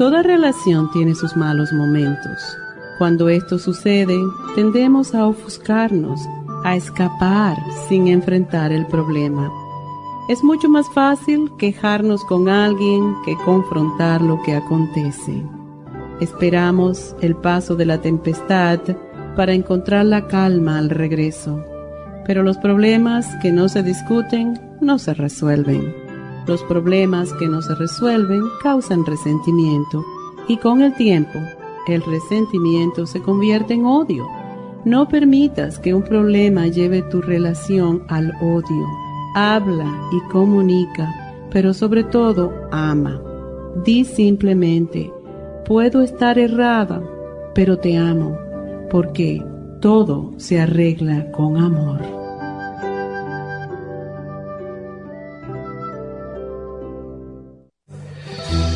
Toda relación tiene sus malos momentos. Cuando esto sucede, tendemos a ofuscarnos, a escapar sin enfrentar el problema. Es mucho más fácil quejarnos con alguien que confrontar lo que acontece. Esperamos el paso de la tempestad para encontrar la calma al regreso, pero los problemas que no se discuten no se resuelven. Los problemas que no se resuelven causan resentimiento y con el tiempo el resentimiento se convierte en odio. No permitas que un problema lleve tu relación al odio. Habla y comunica, pero sobre todo ama. Di simplemente, puedo estar errada, pero te amo, porque todo se arregla con amor.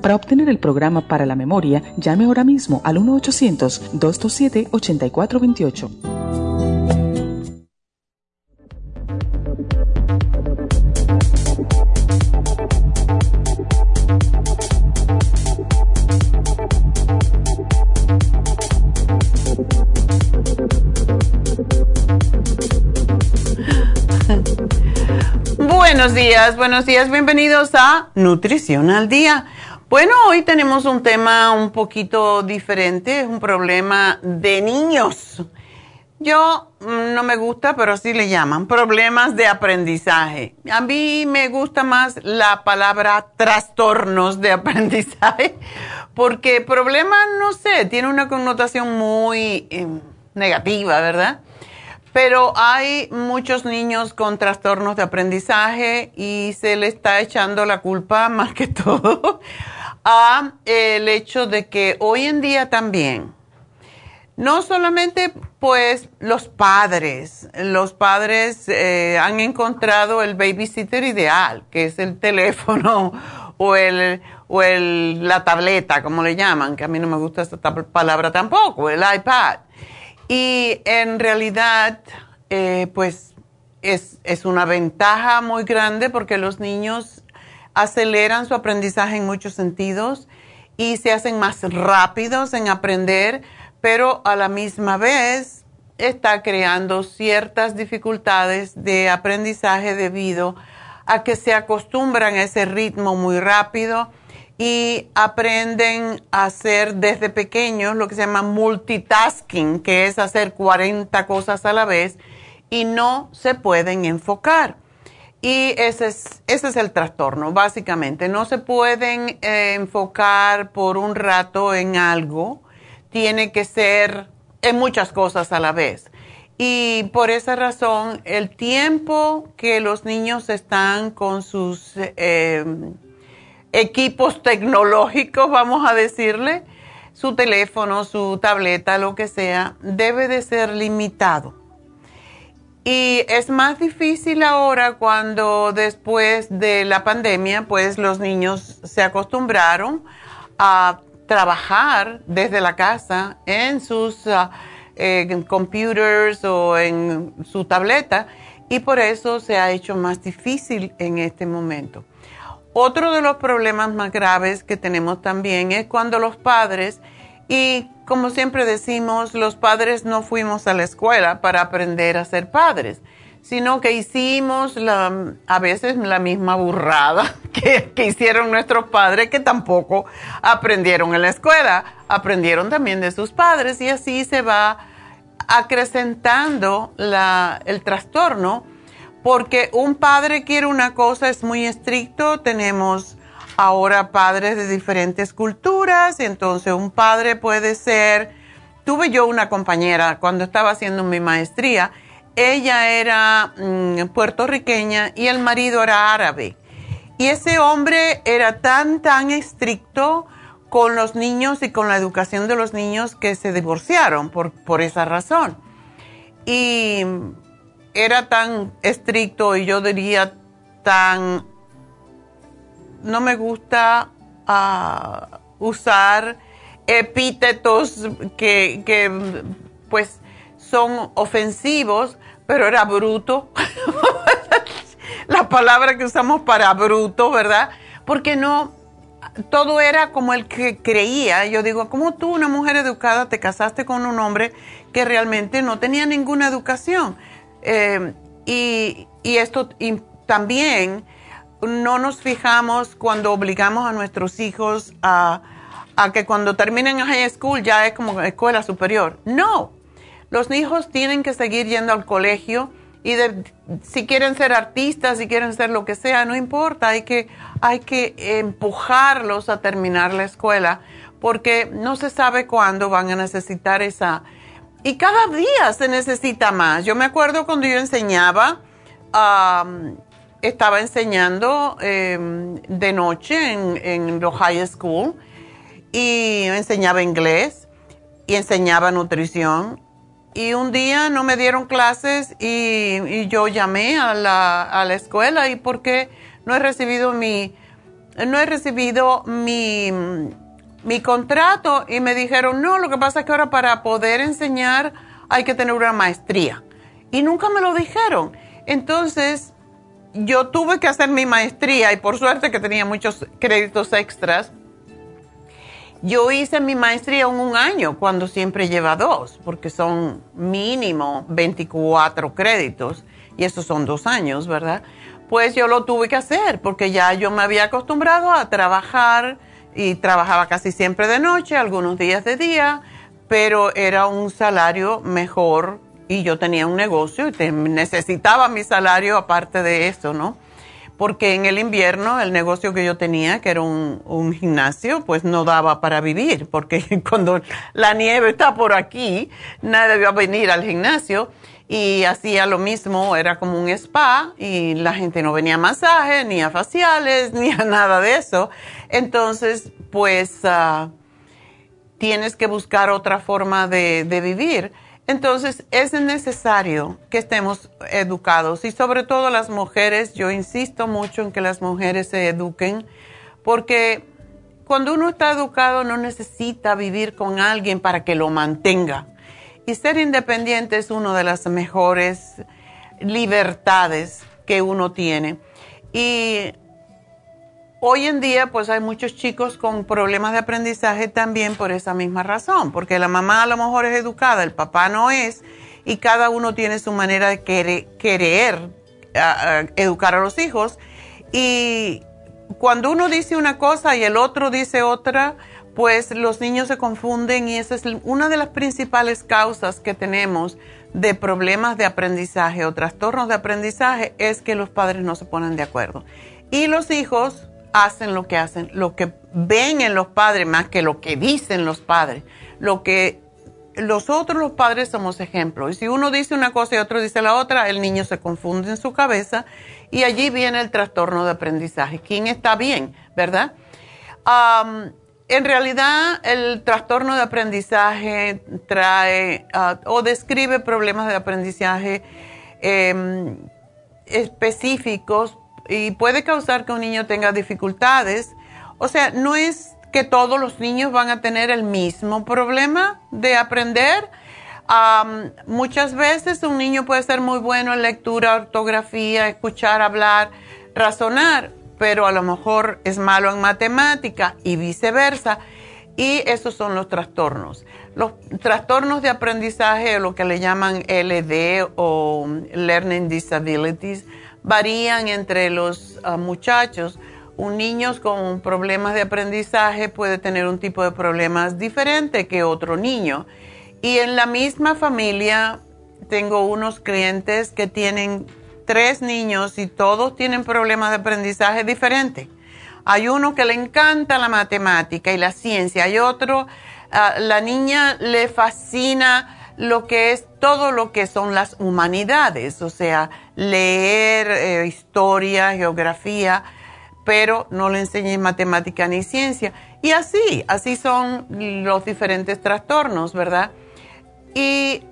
para obtener el programa para la memoria, llame ahora mismo al 1-800-227-8428. Buenos días, buenos días, bienvenidos a Nutrición al Día. Bueno, hoy tenemos un tema un poquito diferente, es un problema de niños. Yo mm, no me gusta, pero así le llaman, problemas de aprendizaje. A mí me gusta más la palabra trastornos de aprendizaje, porque problema, no sé, tiene una connotación muy em, negativa, ¿verdad? Pero hay muchos niños con trastornos de aprendizaje y se le está echando la culpa más que todo a el hecho de que hoy en día también, no solamente pues los padres, los padres eh, han encontrado el babysitter ideal, que es el teléfono o, el, o el, la tableta, como le llaman, que a mí no me gusta esta palabra tampoco, el iPad. Y en realidad, eh, pues es, es una ventaja muy grande porque los niños aceleran su aprendizaje en muchos sentidos y se hacen más rápidos en aprender, pero a la misma vez está creando ciertas dificultades de aprendizaje debido a que se acostumbran a ese ritmo muy rápido y aprenden a hacer desde pequeños lo que se llama multitasking, que es hacer 40 cosas a la vez y no se pueden enfocar. Y ese es, ese es el trastorno, básicamente. No se pueden eh, enfocar por un rato en algo, tiene que ser en muchas cosas a la vez. Y por esa razón, el tiempo que los niños están con sus eh, equipos tecnológicos, vamos a decirle, su teléfono, su tableta, lo que sea, debe de ser limitado. Y es más difícil ahora cuando después de la pandemia, pues los niños se acostumbraron a trabajar desde la casa en sus uh, computers o en su tableta y por eso se ha hecho más difícil en este momento. Otro de los problemas más graves que tenemos también es cuando los padres, y como siempre decimos, los padres no fuimos a la escuela para aprender a ser padres, sino que hicimos a veces la misma burrada que, que hicieron nuestros padres, que tampoco aprendieron en la escuela, aprendieron también de sus padres y así se va acrecentando el trastorno porque un padre quiere una cosa, es muy estricto, tenemos ahora padres de diferentes culturas, entonces un padre puede ser, tuve yo una compañera cuando estaba haciendo mi maestría, ella era mm, puertorriqueña y el marido era árabe. Y ese hombre era tan, tan estricto con los niños y con la educación de los niños que se divorciaron por, por esa razón. Y era tan estricto y yo diría tan... No me gusta ah, usar epítetos que, que pues son ofensivos, pero era bruto. La palabra que usamos para bruto, ¿verdad? Porque no, todo era como el que creía. Yo digo, ¿cómo tú, una mujer educada, te casaste con un hombre que realmente no tenía ninguna educación? Eh, y, esto también no nos fijamos cuando obligamos a nuestros hijos a, que cuando terminen high school ya es como escuela superior. No, los hijos tienen que seguir yendo al colegio y si quieren ser artistas, si quieren ser lo que sea, no importa, hay que, hay que empujarlos a terminar la escuela porque no se sabe cuándo van a necesitar esa y cada día se necesita más. Yo me acuerdo cuando yo enseñaba, estaba enseñando em, de noche en, en los high school y enseñaba inglés y enseñaba nutrición. Y un día no me dieron clases y, yo llamé a la, a la escuela y porque no he recibido mi, no he recibido mi mi contrato y me dijeron, no, lo que pasa es que ahora para poder enseñar hay que tener una maestría. Y nunca me lo dijeron. Entonces, yo tuve que hacer mi maestría y por suerte que tenía muchos créditos extras. Yo hice mi maestría en un año cuando siempre lleva dos, porque son mínimo 24 créditos y esos son dos años, ¿verdad? Pues yo lo tuve que hacer porque ya yo me había acostumbrado a trabajar y trabajaba casi siempre de noche, algunos días de día, pero era un salario mejor y yo tenía un negocio y necesitaba mi salario aparte de eso, ¿no? Porque en el invierno el negocio que yo tenía, que era un, un gimnasio, pues no daba para vivir, porque cuando la nieve está por aquí, nadie iba a venir al gimnasio y hacía lo mismo, era como un spa y la gente no venía a masajes, ni a faciales, ni a nada de eso. Entonces, pues ah, tienes que buscar otra forma de, de vivir. Entonces, es necesario que estemos educados y sobre todo las mujeres, yo insisto mucho en que las mujeres se eduquen porque cuando uno está educado no necesita vivir con alguien para que lo mantenga y ser independiente es una de las mejores libertades que uno tiene. Hoy en día pues hay muchos chicos con problemas de aprendizaje también por esa misma razón, porque la mamá a lo mejor es educada, el papá no es, y cada uno tiene su manera de querer, educar a los hijos. Y cuando uno dice una cosa y el otro dice otra, pues los niños se confunden y esa es una de las principales causas que tenemos de problemas de aprendizaje o trastornos de aprendizaje es que los padres no se ponen de acuerdo. Y los hijos hacen lo que hacen, lo que ven en los padres más que lo que dicen los padres, lo que los otros, los padres, somos ejemplos. Y si uno dice una cosa y otro dice la otra, el niño se confunde en su cabeza y allí viene el trastorno de aprendizaje. ¿Quién está bien, verdad? en realidad, el trastorno de aprendizaje trae ah, o describe problemas de aprendizaje em, específicos y puede causar que un niño tenga dificultades. O sea, no es que todos los niños van a tener el mismo problema de aprender. muchas veces un niño puede ser muy bueno en lectura, ortografía, escuchar, hablar, razonar, pero a lo mejor es malo en matemática y viceversa. Y esos son los trastornos. Los trastornos de aprendizaje, lo que le llaman LD o Learning Disabilities, varían entre los ah, muchachos un niño con problemas de aprendizaje puede tener un tipo de problemas diferente que otro niño. Y en la misma familia tengo unos clientes que tienen tres niños y todos tienen problemas de aprendizaje diferentes. Hay uno que le encanta la matemática y la ciencia, hay otro, uh, la niña le fascina lo que es todo lo que son las humanidades, o sea, leer eh, historia, geografía pero no le enseñé matemática ni ciencia. Y así, así son los diferentes trastornos, ¿verdad? Y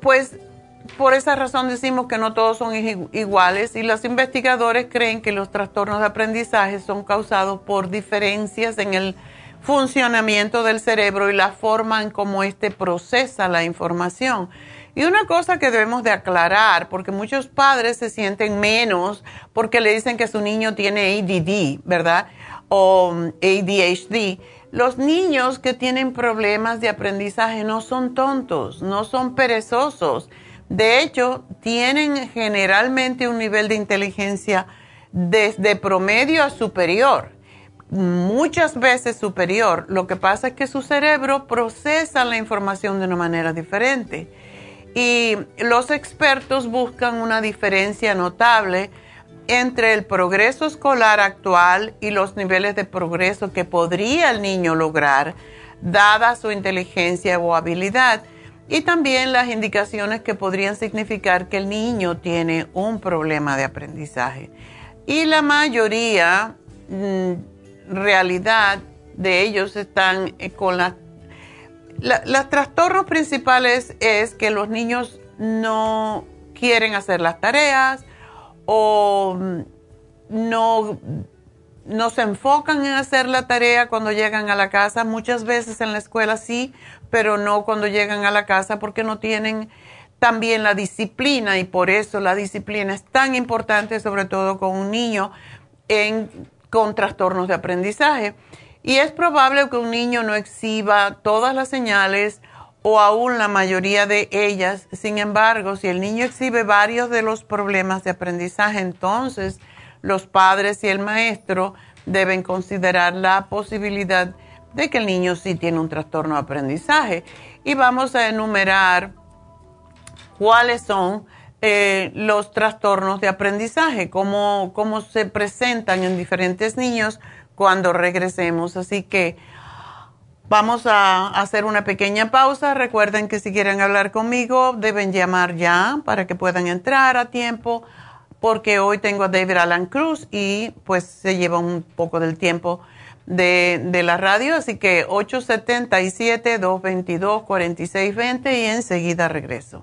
pues por esa razón decimos que no todos son iguales y los investigadores creen que los trastornos de aprendizaje son causados por diferencias en el funcionamiento del cerebro y la forma en cómo éste procesa la información. Y una cosa que debemos de aclarar, porque muchos padres se sienten menos porque le dicen que su niño tiene ADD, ¿verdad? O um, ADHD. Los niños que tienen problemas de aprendizaje no son tontos, no son perezosos. De hecho, tienen generalmente un nivel de inteligencia desde promedio a superior, muchas veces superior. Lo que pasa es que su cerebro procesa la información de una manera diferente y los expertos buscan una diferencia notable entre el progreso escolar actual y los niveles de progreso que podría el niño lograr, dada su inteligencia o habilidad, y también las indicaciones que podrían significar que el niño tiene un problema de aprendizaje. Y la mayoría, mm, realidad, de ellos están eh, con las los trastornos principales es que los niños no quieren hacer las tareas o no, no se enfocan en hacer la tarea cuando llegan a la casa. Muchas veces en la escuela sí, pero no cuando llegan a la casa porque no tienen también la disciplina y por eso la disciplina es tan importante, sobre todo con un niño en, con trastornos de aprendizaje. Y es probable que un niño no exhiba todas las señales o aún la mayoría de ellas. Sin embargo, si el niño exhibe varios de los problemas de aprendizaje, entonces los padres y el maestro deben considerar la posibilidad de que el niño sí tiene un trastorno de aprendizaje. Y vamos a enumerar cuáles son eh, los trastornos de aprendizaje, cómo, cómo se presentan en diferentes niños cuando regresemos. Así que vamos a hacer una pequeña pausa. Recuerden que si quieren hablar conmigo deben llamar ya para que puedan entrar a tiempo porque hoy tengo a David Alan Cruz y pues se lleva un poco del tiempo de, la radio. Así que 877-222-4620 y enseguida regreso.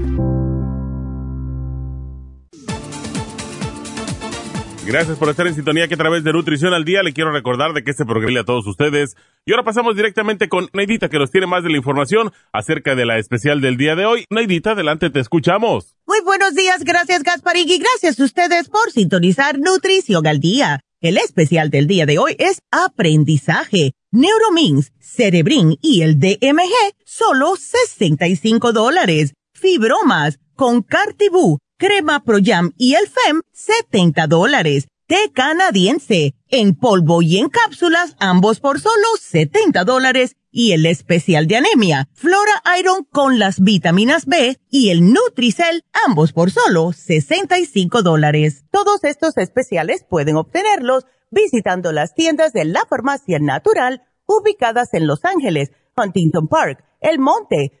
Gracias por estar en sintonía que a través de Nutrición al Día le quiero recordar de que este programa a todos ustedes. Y ahora pasamos directamente con Neidita que nos tiene más de la información acerca de la especial del día de hoy. Neidita, adelante, te escuchamos. Muy buenos días, gracias Gasparín y gracias a ustedes por sintonizar Nutrición al Día. El especial del día de hoy es aprendizaje. Neuromins, Cerebrin y el DMG, solo 65 dólares. Fibromas con Cartibú crema Pro y el FEM, 70 dólares. Té canadiense, en polvo y en cápsulas, ambos por solo 70 dólares. Y el especial de anemia, Flora Iron con las vitaminas B y el Nutricel, ambos por solo 65 dólares. Todos estos especiales pueden obtenerlos visitando las tiendas de la farmacia natural ubicadas en Los Ángeles, Huntington Park, El Monte,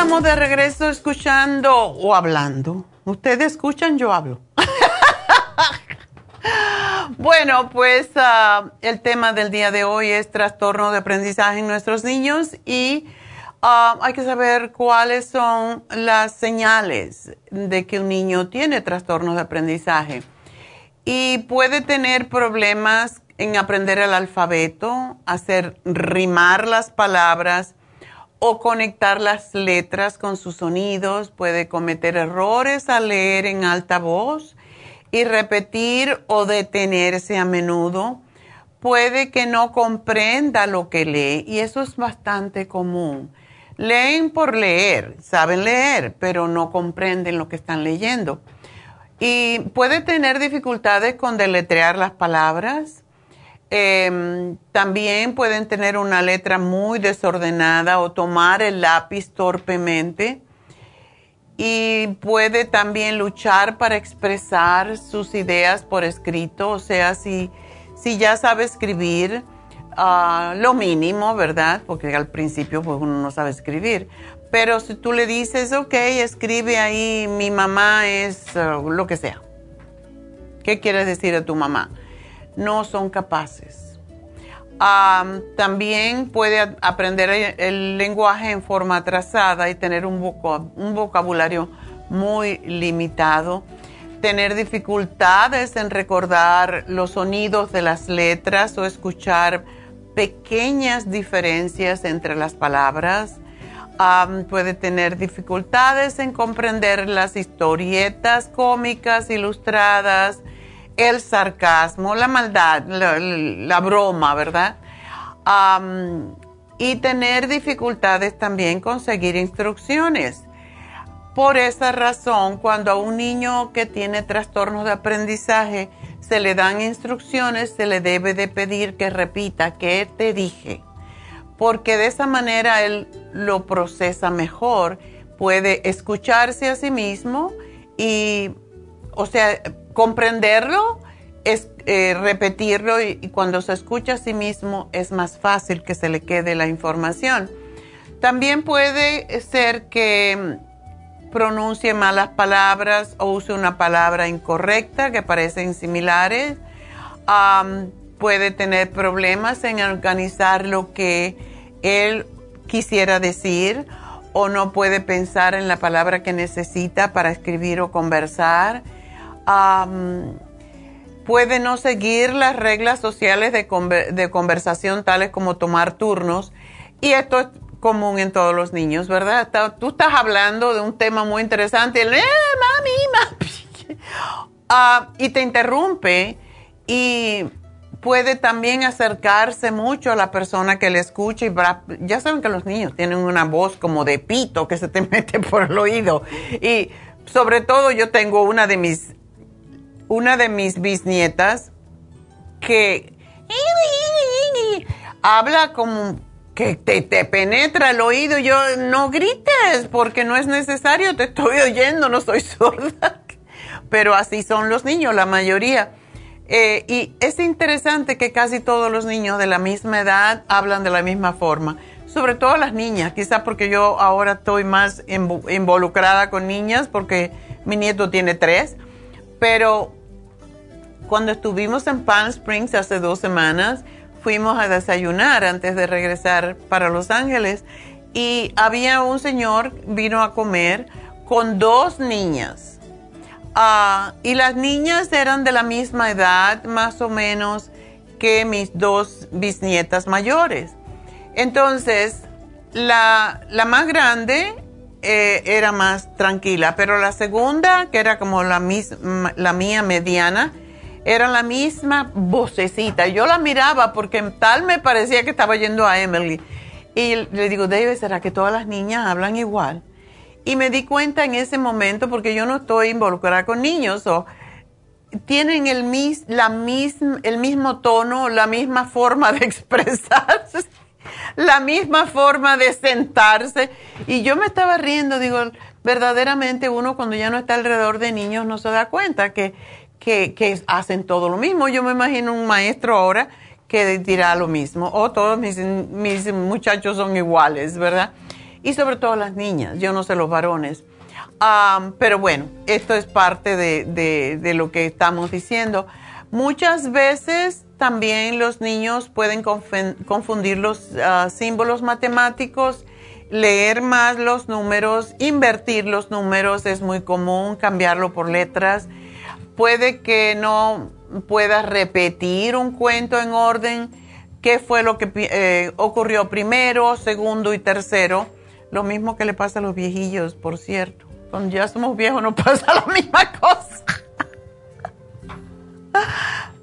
De regreso escuchando o hablando. Ustedes escuchan, yo hablo. bueno, pues ah, el tema del día de hoy es trastorno de aprendizaje en nuestros niños y ah, hay que saber cuáles son las señales de que un niño tiene trastorno de aprendizaje. Y puede tener problemas en aprender el alfabeto, hacer rimar las palabras, o conectar las letras con sus sonidos, puede cometer errores al leer en alta voz y repetir o detenerse a menudo. Puede que no comprenda lo que lee y eso es bastante común. Leen por leer, saben leer, pero no comprenden lo que están leyendo. Y puede tener dificultades con deletrear las palabras Em, también pueden tener una letra muy desordenada o tomar el lápiz torpemente. Y puede también luchar para expresar sus ideas por escrito, o sea, si, si ya sabe escribir ah, lo mínimo, ¿verdad? Porque al principio pues, uno no sabe escribir. Pero si tú le dices, ok, escribe ahí, mi mamá es ah, lo que sea. ¿Qué quieres decir a tu mamá? No son capaces. también puede aprender el, lenguaje en forma atrasada y tener un, vocabulario muy limitado, tener dificultades en recordar los sonidos de las letras o escuchar pequeñas diferencias entre las palabras. puede tener dificultades en comprender las historietas cómicas ilustradas, el sarcasmo, la maldad, la, broma, ¿verdad? y tener dificultades también con seguir instrucciones. Por esa razón, cuando a un niño que tiene trastornos de aprendizaje se le dan instrucciones, se le debe de pedir que repita qué te dije, porque de esa manera él lo procesa mejor, puede escucharse a sí mismo y, o sea, comprenderlo es eh, repetirlo y, cuando se escucha a sí mismo es más fácil que se le quede la información. También puede ser que pronuncie malas palabras o use una palabra incorrecta que parecen similares. puede tener problemas en organizar lo que él quisiera decir o no puede pensar en la palabra que necesita para escribir o conversar. Puede no seguir las reglas sociales de, conversación tales como tomar turnos. Y esto es común en todos los niños, ¿verdad? Tú estás hablando de un tema muy interesante, eh, mami, mami. Ah, y te interrumpe y puede también acercarse mucho a la persona que le escucha y ya saben que los niños tienen una voz como de pito que se te mete por el oído y sobre todo yo tengo una de mis una de mis bisnietas que habla como que te, te penetra el oído. Yo no grites porque no es necesario te estoy oyendo no soy sorda pero así son los niños la mayoría. Eh, y es interesante que casi todos los niños de la misma edad hablan de la misma forma, sobre todo las niñas, quizás porque yo ahora estoy más involucrada con niñas porque mi nieto tiene tres, pero cuando estuvimos en Palm Springs hace dos semanas, fuimos a desayunar antes de regresar para Los Ángeles y había un señor, vino a comer con dos niñas Ah, y las niñas eran de la misma edad, más o menos, que mis dos bisnietas mayores. Entonces, la, más grande eh, era más tranquila, pero la segunda, que era como la, la mía mediana, era la misma vocecita. Yo la miraba porque tal me parecía que estaba yendo a Emily. Y le digo, David, ¿será que todas las niñas hablan igual? Y me di cuenta en ese momento, porque yo no estoy involucrada con niños, o tienen el, mis, la el mismo tono, la misma forma de expresarse, la misma forma de sentarse. Y yo me estaba riendo, digo, verdaderamente uno cuando ya no está alrededor de niños no se da cuenta que, que, hacen todo lo mismo. Yo me imagino un maestro ahora que dirá lo mismo, o todos mis, mis muchachos son iguales, ¿verdad? y sobre todo las niñas, yo no sé los varones. pero bueno, esto es parte de, lo que estamos diciendo. Muchas veces también los niños pueden confundir los ah, símbolos matemáticos, leer más los números, invertir los números es muy común, cambiarlo por letras. Puede que no puedas repetir un cuento en orden, qué fue lo que eh, ocurrió primero, segundo y tercero lo mismo que le pasa a los viejillos, por cierto. Cuando ya somos viejos no pasa la misma cosa.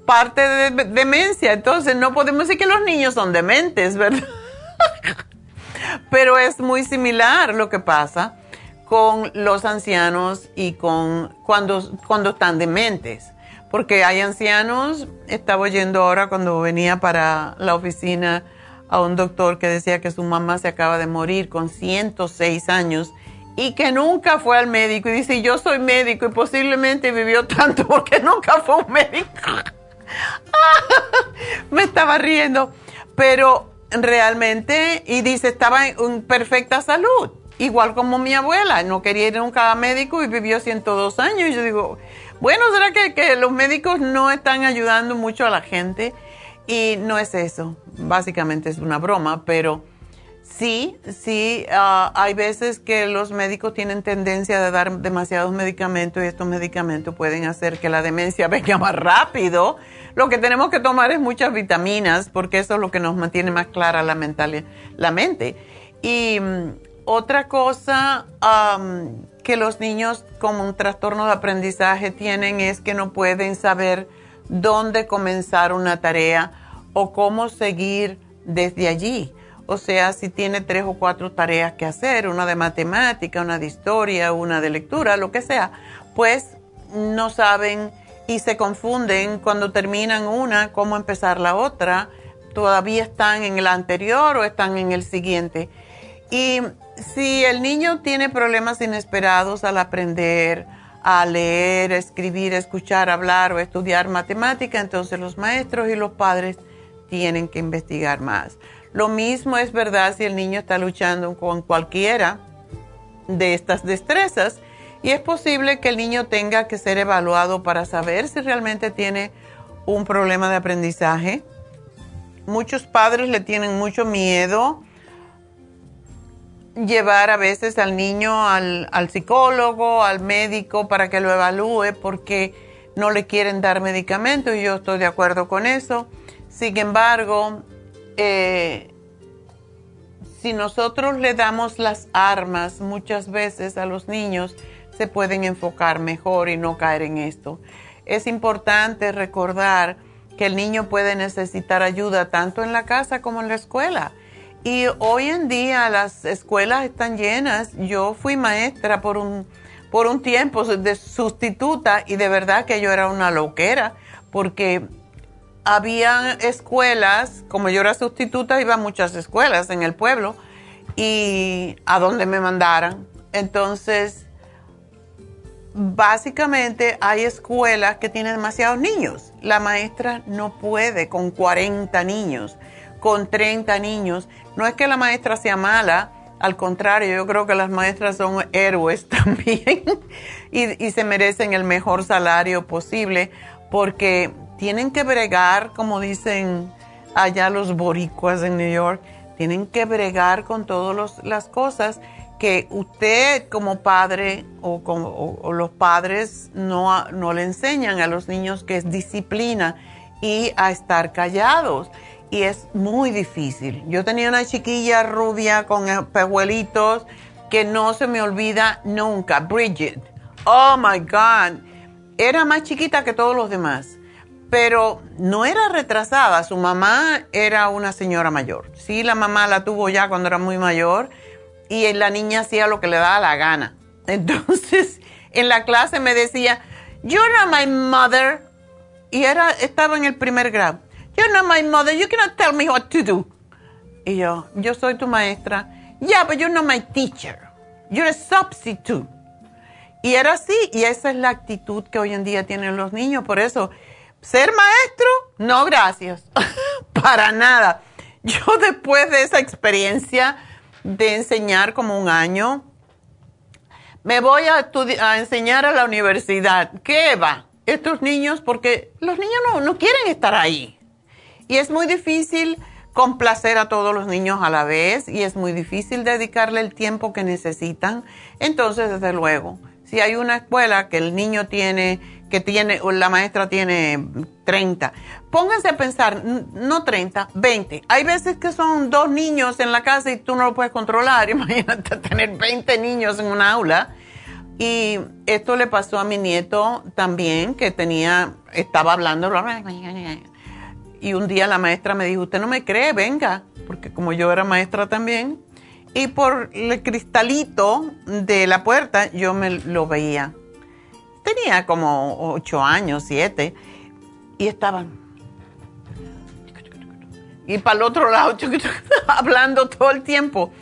Parte de demencia. Entonces no podemos decir que los niños son dementes, ¿verdad? Pero es muy similar lo que pasa con los ancianos y con cuando, cuando están dementes. Porque hay ancianos, estaba oyendo ahora cuando venía para la oficina a un doctor que decía que su mamá se acaba de morir con 106 años y que nunca fue al médico. Y dice, yo soy médico y posiblemente vivió tanto porque nunca fue un médico. Me estaba riendo, pero realmente, y dice, estaba en perfecta salud, igual como mi abuela, no quería ir nunca a médico y vivió 102 años. Y yo digo, bueno, ¿será que, que los médicos no están ayudando mucho a la gente? Y no es eso, básicamente es una broma, pero sí, sí, ah, hay veces que los médicos tienen tendencia de dar demasiados medicamentos y estos medicamentos pueden hacer que la demencia venga más rápido. Lo que tenemos que tomar es muchas vitaminas porque eso es lo que nos mantiene más clara la, mental, la mente. Y mm, otra cosa que los niños como un trastorno de aprendizaje tienen es que no pueden saber dónde comenzar una tarea o cómo seguir desde allí. O sea, si tiene tres o cuatro tareas que hacer, una de matemática, una de historia, una de lectura, lo que sea, pues no saben y se confunden cuando terminan una, cómo empezar la otra, todavía están en el anterior o están en el siguiente. Y si el niño tiene problemas inesperados al aprender, a leer, escribir, escuchar, hablar o estudiar matemática, entonces los maestros y los padres tienen que investigar más. Lo mismo es verdad si el niño está luchando con cualquiera de estas destrezas y es posible que el niño tenga que ser evaluado para saber si realmente tiene un problema de aprendizaje. Muchos padres le tienen mucho miedo llevar a veces al niño al, psicólogo, al médico para que lo evalúe porque no le quieren dar medicamentos y yo estoy de acuerdo con eso. Sin embargo, eh, si nosotros le damos las armas muchas veces a los niños, se pueden enfocar mejor y no caer en esto. Es importante recordar que el niño puede necesitar ayuda tanto en la casa como en la escuela. Y hoy en día las escuelas están llenas. Yo fui maestra por un, por un tiempo de sustituta y de verdad que yo era una loquera porque había escuelas, como yo era sustituta, iba a muchas escuelas en el pueblo y a donde me mandaran. Entonces, básicamente hay escuelas que tienen demasiados niños. La maestra no puede con 40 niños, con 30 niños. No es que la maestra sea mala, al contrario, yo creo que las maestras son héroes también y, se merecen el mejor salario posible porque tienen que bregar, como dicen allá los boricuas en New York, tienen que bregar con todas las cosas que usted como padre o, como, los padres no le enseñan a los niños que es disciplina y a estar callados. Y es muy difícil. Yo tenía una chiquilla rubia con pejuelitos que no se me olvida nunca, Bridget. Oh my God. Era más chiquita que todos los demás, pero no era retrasada. Su mamá era una señora mayor. Sí, la mamá la tuvo ya cuando era muy mayor y la niña hacía lo que le daba la gana. Entonces, en la clase me decía, You're my mother. Y era, estaba en el primer grado. You're not my mother. You cannot tell me what to do. Y yo, yo soy tu maestra. Yeah, but you're not my teacher. You're a substitute. Y era así, y esa es la actitud que hoy en día tienen los niños. Por eso, ser maestro, no gracias. Para nada. Yo después de esa experiencia, de enseñar como un año. Me voy a, a enseñar a la universidad. ¿Qué va? Estos niños, porque los niños no, no quieren estar ahí. Y es muy difícil complacer a todos los niños a la vez y es muy difícil dedicarle el tiempo que necesitan. Entonces, desde luego, si hay una escuela que el niño tiene que tiene, la maestra tiene 30. Pónganse a pensar, no 30, 20. Hay veces que son dos niños en la casa y tú no lo puedes controlar. Imagínate tener 20 niños en una aula. Y esto le pasó a mi nieto también, que tenía, estaba hablando. Y un día la maestra me dijo, usted no me cree, venga, porque como yo era maestra también. Y por el cristalito de la puerta yo me lo veía tenía como ocho años, siete, y estaban. Y para el otro lado, hablando todo el tiempo.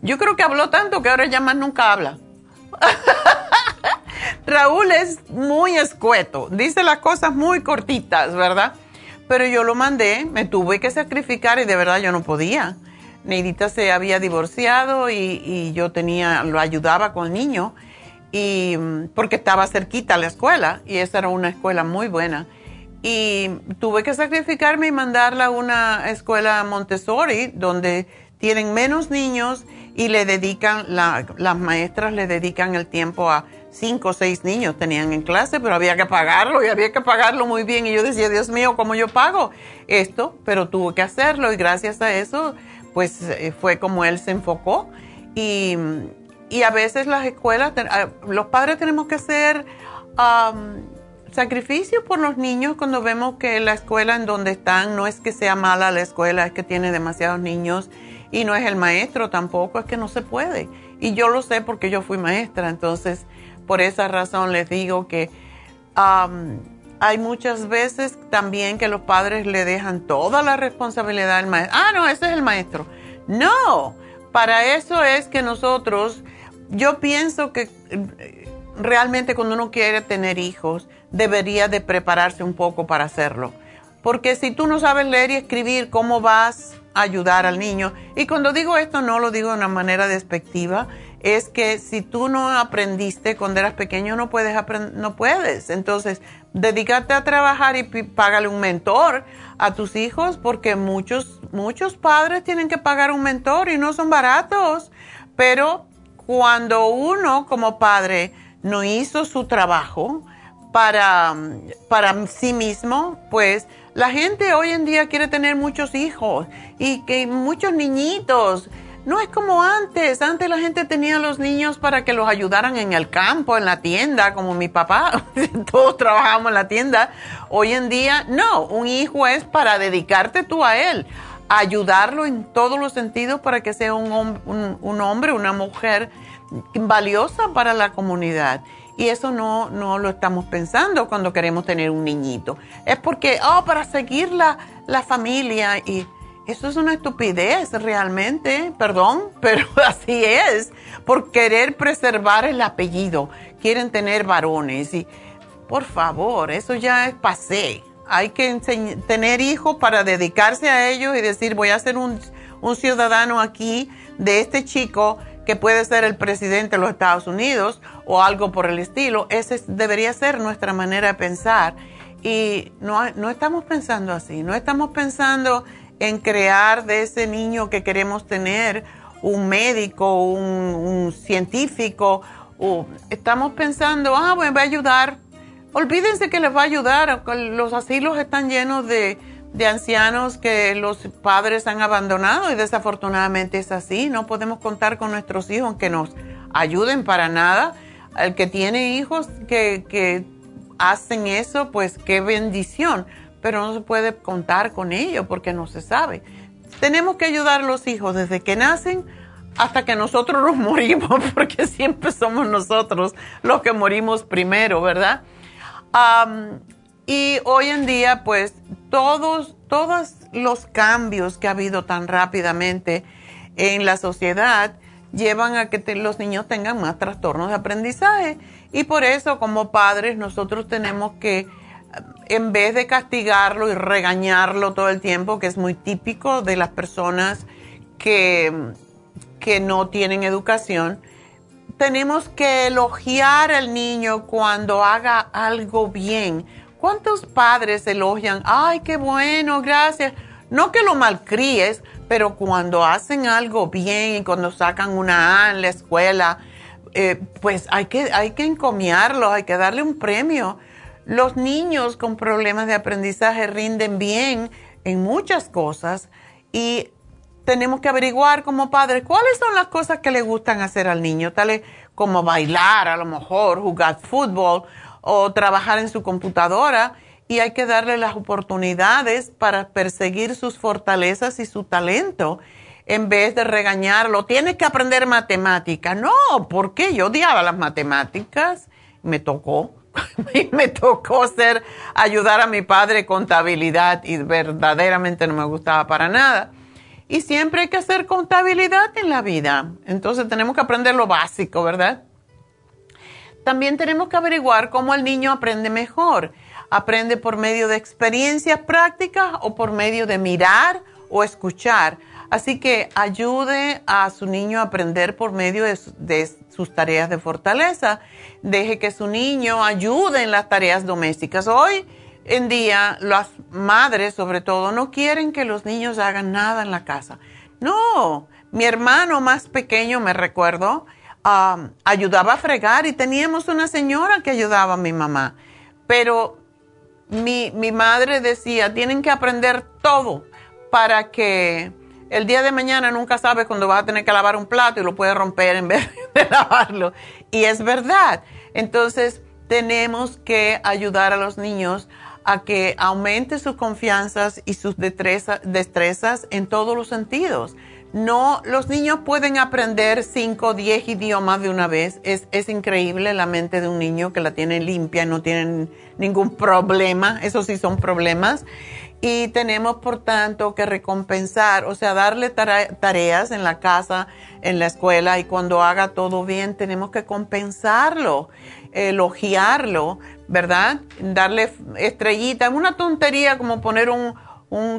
Yo creo que habló tanto que ahora ya más nunca habla. Raúl es muy escueto, dice las cosas muy cortitas, ¿verdad? Pero yo lo mandé, me tuve que sacrificar y de verdad yo no podía. Neidita se había divorciado y, yo tenía, lo ayudaba con el niño y porque estaba cerquita la escuela y esa era una escuela muy buena. Y tuve que sacrificarme y mandarla a una escuela Montessori donde tienen menos niños y le dedican, las maestras le dedican el tiempo a cinco o seis niños tenían en clase, pero había que pagarlo y había que pagarlo muy bien. Y yo decía, Dios mío, ¿cómo yo pago esto? Pero tuve que hacerlo y gracias a eso, pues eh, fue como él se enfocó. Y y a veces las escuelas, ah, los padres tenemos que hacer sacrificios por los niños cuando vemos que la escuela en donde están no es que sea mala la escuela, es que tiene demasiados niños y no es el maestro tampoco, es que no se puede. Y yo lo sé porque yo fui maestra, entonces por esa razón les digo que hay muchas veces también que los padres le dejan toda la responsabilidad al maestro. Ah, no, ese es el maestro. No, para eso es que nosotros yo pienso que realmente cuando uno quiere tener hijos, debería de prepararse un poco para hacerlo. Porque si tú no sabes leer y escribir, ¿cómo vas a ayudar al niño? Y cuando digo esto, no lo digo de una manera despectiva, es que si tú no aprendiste cuando eras pequeño, no puedes aprender, no puedes. Entonces, dedícate a trabajar y págale un mentor a tus hijos, porque muchos, muchos padres tienen que pagar un mentor y no son baratos. Pero cuando uno como padre no hizo su trabajo para, para sí mismo, pues la gente hoy en día quiere tener muchos hijos y que muchos niñitos. No es como antes. Antes la gente tenía los niños para que los ayudaran en el campo, en la tienda, como mi papá. Todos trabajamos en la tienda. Hoy en día, no. Un hijo es para dedicarte tú a él, ayudarlo en todos los sentidos para que sea un, un hombre, una mujer valiosa para la comunidad. Y eso no, no lo estamos pensando cuando queremos tener un niñito. Es porque, oh, para seguir la, la familia y eso es una estupidez realmente, perdón, pero así es, por querer preservar el apellido. Quieren tener varones y, por favor, eso ya es pasé. Hay que tener hijos para dedicarse a ellos y decir, voy a ser un, un ciudadano aquí de este chico que puede ser el presidente de los Estados Unidos o algo por el estilo. Esa debería ser nuestra manera de pensar. Y no, no estamos pensando así, no estamos pensando en crear de ese niño que queremos tener un médico, un, científico, o estamos pensando, ah, bueno, va a ayudar. Olvídense que les va a ayudar. Los asilos están llenos de, de ancianos que los padres han abandonado y desafortunadamente es así. No podemos contar con nuestros hijos que nos ayuden para nada. El que tiene hijos que, que hacen eso, pues qué bendición pero no se puede contar con ello porque no se sabe. Tenemos que ayudar a los hijos desde que nacen hasta que nosotros nos morimos, porque siempre somos nosotros los que morimos primero, ¿verdad? y hoy en día, pues, todos, todos los cambios que ha habido tan rápidamente en la sociedad llevan a que los niños tengan más trastornos de aprendizaje. Y por eso, como padres, nosotros tenemos que en vez de castigarlo y regañarlo todo el tiempo, que es muy típico de las personas que, que no tienen educación, tenemos que elogiar al niño cuando haga algo bien. ¿Cuántos padres elogian? Ay, qué bueno, gracias. No que lo malcríes, pero cuando hacen algo bien y cuando sacan una A en la escuela, eh, pues hay que, hay que encomiarlo, hay que darle un premio los niños con problemas de aprendizaje rinden bien en muchas cosas y tenemos que averiguar como padres cuáles son las cosas que le gustan hacer al niño, tales como bailar, a lo mejor jugar fútbol o trabajar en su computadora y hay que darle las oportunidades para perseguir sus fortalezas y su talento en vez de regañarlo. Tienes que aprender matemáticas. No, ¿por qué? Yo odiaba las matemáticas, me tocó me tocó ser, ayudar a mi padre contabilidad y verdaderamente no me gustaba para nada. Y siempre hay que hacer contabilidad en la vida. Entonces tenemos que aprender lo básico, ¿verdad? También tenemos que averiguar cómo el niño aprende mejor. Aprende por medio de experiencias prácticas o por medio de mirar o escuchar. Así que ayude a su niño a aprender por medio de, sus tareas de fortaleza. Deje que su niño ayude en las tareas domésticas. Hoy en día las madres sobre todo no quieren que los niños hagan nada en la casa. No, mi hermano más pequeño, me recuerdo, ayudaba a fregar y teníamos una señora que ayudaba a mi mamá. Pero mi, mi madre decía, tienen que aprender todo para que el día de mañana nunca sabes cuando vas a tener que lavar un plato y lo puedes romper en vez de lavarlo. Y es verdad. Entonces, tenemos que ayudar a los niños a que aumente sus confianzas y sus destrezas en todos los sentidos. No, los niños pueden aprender 5 o 10 idiomas de una vez. Es, es, increíble la mente de un niño que la tiene limpia, no tiene ningún problema. Eso sí son problemas y tenemos por tanto que recompensar, o sea, darle tareas en la casa, en la escuela y cuando haga todo bien tenemos que compensarlo, elogiarlo, ¿verdad? Darle estrellitas, una tontería como poner un,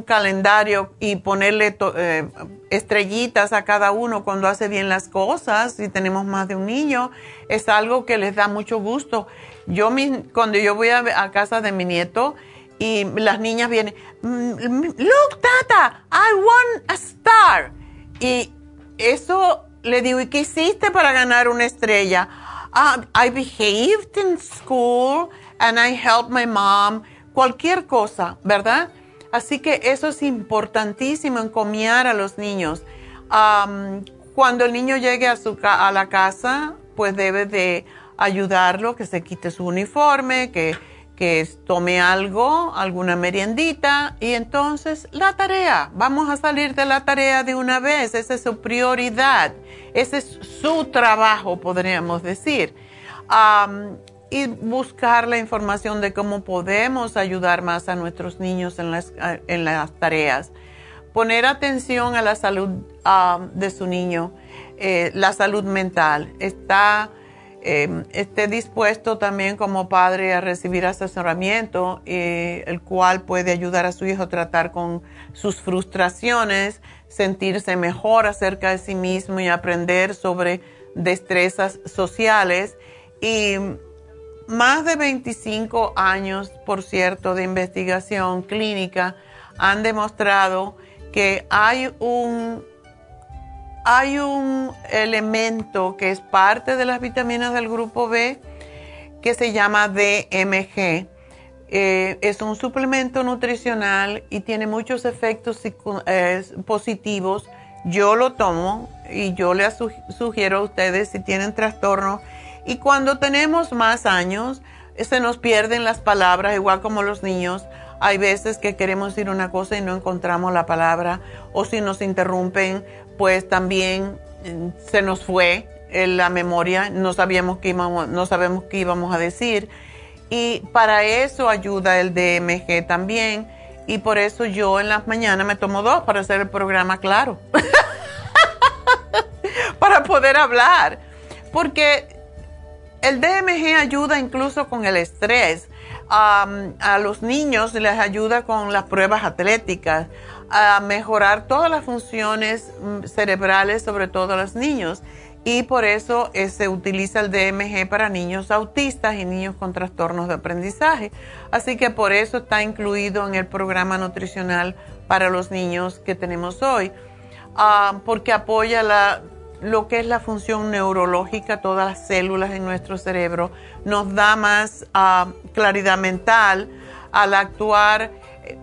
calendario y ponerle eh, estrellitas a cada uno cuando hace bien las cosas, si tenemos más de un niño, es algo que les da mucho gusto. Yo cuando yo voy a casa de mi nieto, y las niñas vienen, mm, look, tata, I won a star. Y eso le digo, ¿y qué hiciste para ganar una estrella? Ah, I behaved in school and I helped my mom. Cualquier cosa, ¿verdad? Así que eso es importantísimo, encomiar a los niños. cuando el niño llegue a, su, a la casa, pues debe de ayudarlo, que se quite su uniforme, que que tome algo, alguna meriendita y entonces la tarea. Vamos a salir de la tarea de una vez. Esa es su prioridad. Ese es su trabajo, podríamos decir. y buscar la información de cómo podemos ayudar más a nuestros niños en las, en las tareas. Poner atención a la salud de su niño, eh, la salud mental. Está eh, esté dispuesto también como padre a recibir asesoramiento, eh, el cual puede ayudar a su hijo a tratar con sus frustraciones, sentirse mejor acerca de sí mismo y aprender sobre destrezas sociales. Y más de 25 años, por cierto, de investigación clínica han demostrado que hay un hay un elemento que es parte de las vitaminas del grupo B que se llama DMG. Eh, es un suplemento nutricional y tiene muchos efectos eh, positivos. Yo lo tomo y yo les sugiero a ustedes si tienen trastorno. Y cuando tenemos más años, se nos pierden las palabras, igual como los niños. Hay veces que queremos decir una cosa y no encontramos la palabra, o si nos interrumpen pues también mm, se nos fue en la memoria, no sabíamos qué íbamos, no sabemos qué íbamos a decir. Y para eso ayuda el DMG también. Y por eso yo en las mañanas me tomo dos para hacer el programa claro. para poder hablar. Porque el DMG ayuda incluso con el estrés. A los niños les ayuda con las pruebas atléticas a mejorar todas las funciones mm, cerebrales, sobre todo los niños. Y por eso eh, se utiliza el DMG para niños autistas y niños con trastornos de aprendizaje. Así que por eso está incluido en el programa nutricional para los niños que tenemos hoy, ah, porque apoya la, lo que es la función neurológica, todas las células en nuestro cerebro, nos da más ah, claridad mental al actuar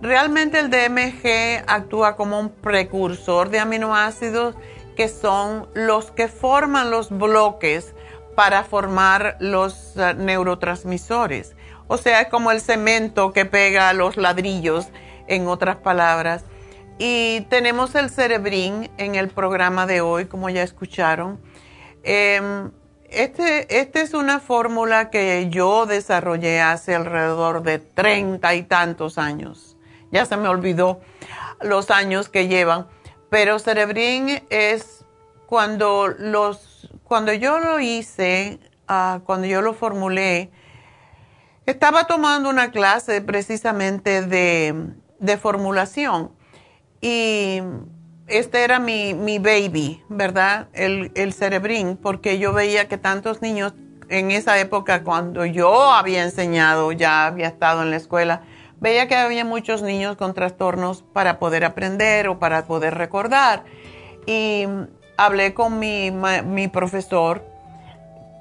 Realmente el DMG actúa como un precursor de aminoácidos que son los que forman los bloques para formar los eh, neurotransmisores. O sea, es como el cemento que pega los ladrillos, en otras palabras. Y tenemos el cerebrín en el programa de hoy, como ya escucharon. Em, este, esta es una fórmula que yo desarrollé hace alrededor de treinta y tantos años ya se me olvidó los años que llevan, pero Cerebrin es cuando los, cuando yo lo hice, ah, cuando yo lo formulé, estaba tomando una clase precisamente de, formulación y este era mi, baby, ¿verdad? El, el cerebrín, porque yo veía que tantos niños en esa época, cuando yo había enseñado, ya había estado en la escuela, veía que había muchos niños con trastornos para poder aprender o para poder recordar. Y hablé con mi, profesor,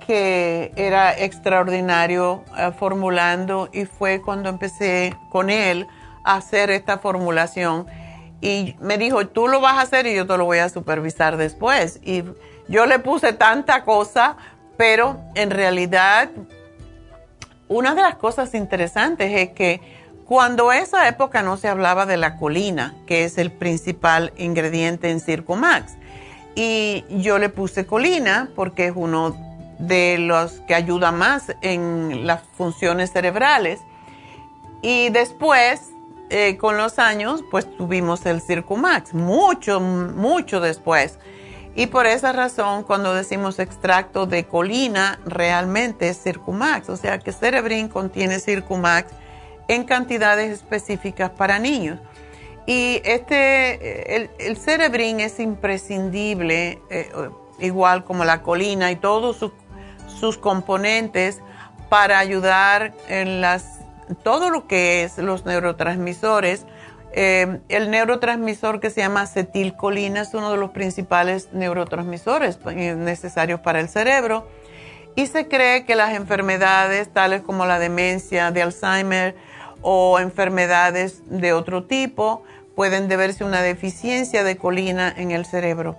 que era extraordinario eh, formulando, y fue cuando empecé con él a hacer esta formulación. Y me dijo, tú lo vas a hacer y yo te lo voy a supervisar después. Y yo le puse tanta cosa, pero en realidad una de las cosas interesantes es que cuando esa época no se hablaba de la colina, que es el principal ingrediente en Circumax, y yo le puse colina porque es uno de los que ayuda más en las funciones cerebrales. Y después eh, con los años, pues tuvimos el Circumax, mucho, mucho después. Y por esa razón, cuando decimos extracto de colina, realmente es Circumax. O sea que Cerebrin contiene Circumax en cantidades específicas para niños. Y este, el, el Cerebrin es imprescindible, eh, igual como la colina y todos sus componentes, para ayudar en las todo lo que es los neurotransmisores. Eh, el neurotransmisor que se llama acetilcolina es uno de los principales neurotransmisores necesarios para el cerebro y se cree que las enfermedades tales como la demencia de Alzheimer o enfermedades de otro tipo pueden deberse a una deficiencia de colina en el cerebro.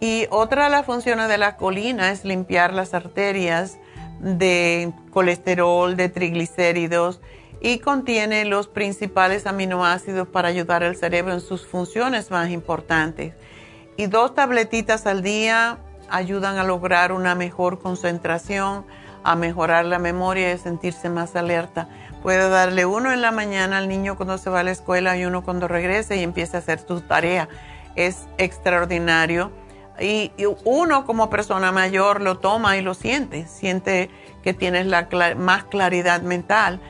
Y otra de las funciones de la colina es limpiar las arterias de colesterol, de triglicéridos y contiene los principales aminoácidos para ayudar al cerebro en sus funciones más importantes. Y dos tabletitas al día ayudan a lograr una mejor concentración, a mejorar la memoria y a sentirse más alerta. Puede darle uno en la mañana al niño cuando se va a la escuela y uno cuando regrese y empieza a hacer su tarea. Es extraordinario. Y, uno como persona mayor lo toma y lo siente, siente que tienes la más claridad mental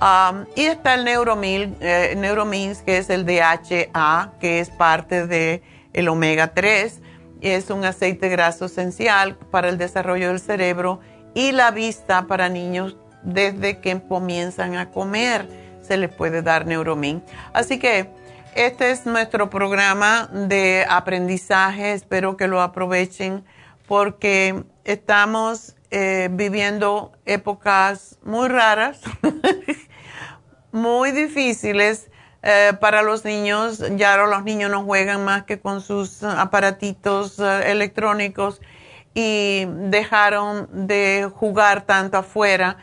Um, y está el Neuromil, eh, Neuromins, que es el DHA, que es parte del el omega 3. Es un aceite graso esencial para el desarrollo del cerebro y la vista para niños desde que comienzan a comer. Se les puede dar Neuromin. Así que este es nuestro programa de aprendizaje. Espero que lo aprovechen porque estamos eh, viviendo épocas muy raras muy difíciles eh, para los niños. Ya los niños no juegan más que con sus aparatitos eh, electrónicos y dejaron de jugar tanto afuera,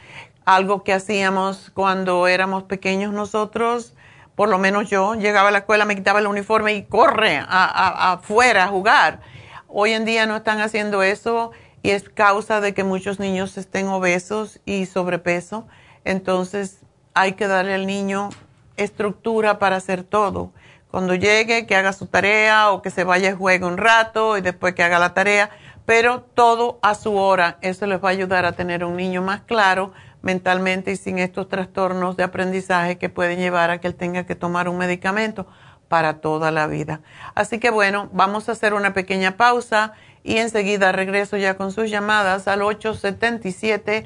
algo que hacíamos cuando éramos pequeños nosotros. Por lo menos yo llegaba a la escuela, me quitaba el uniforme y corre afuera a jugar. Hoy en día no están haciendo eso y es causa de que muchos niños estén obesos y sobrepeso. Entonces, hay que darle al niño estructura para hacer todo. Cuando llegue, que haga su tarea o que se vaya y juegue un rato y después que haga la tarea, pero todo a su hora. Eso les va a ayudar a tener un niño más claro mentalmente y sin estos trastornos de aprendizaje que pueden llevar a que él tenga que tomar un medicamento para toda la vida. Así que bueno, vamos a hacer una pequeña pausa y enseguida regreso ya con sus llamadas al 877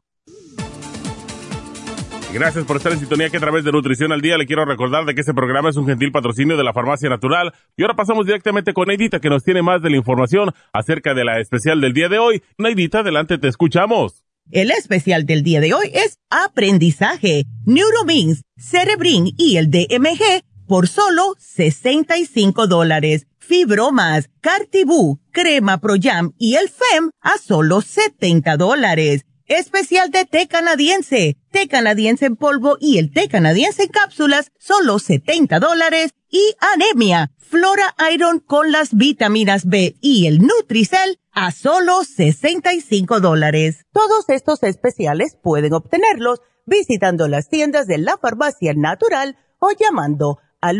Gracias por estar en sintonía que a través de Nutrición al Día le quiero recordar de que este programa es un gentil patrocinio de la Farmacia Natural. Y ahora pasamos directamente con Neidita que nos tiene más de la información acerca de la especial del día de hoy. Neidita, adelante, te escuchamos. El especial del día de hoy es aprendizaje, Neuromins, Cerebrin y el DMG por solo 65 dólares. Fibromas, Cartibú, Crema Pro Jam y el FEM a solo 70 dólares. Especial de té canadiense, té canadiense en polvo y el té canadiense en cápsulas, solo 70 dólares. Y anemia, Flora Iron con las vitaminas B y el Nutricel a solo 65 dólares. Todos estos especiales pueden obtenerlos visitando las tiendas de la farmacia natural o llamando al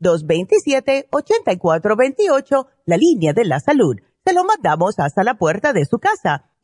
1-800-227-8428, la línea de la salud. Se lo mandamos hasta la puerta de su casa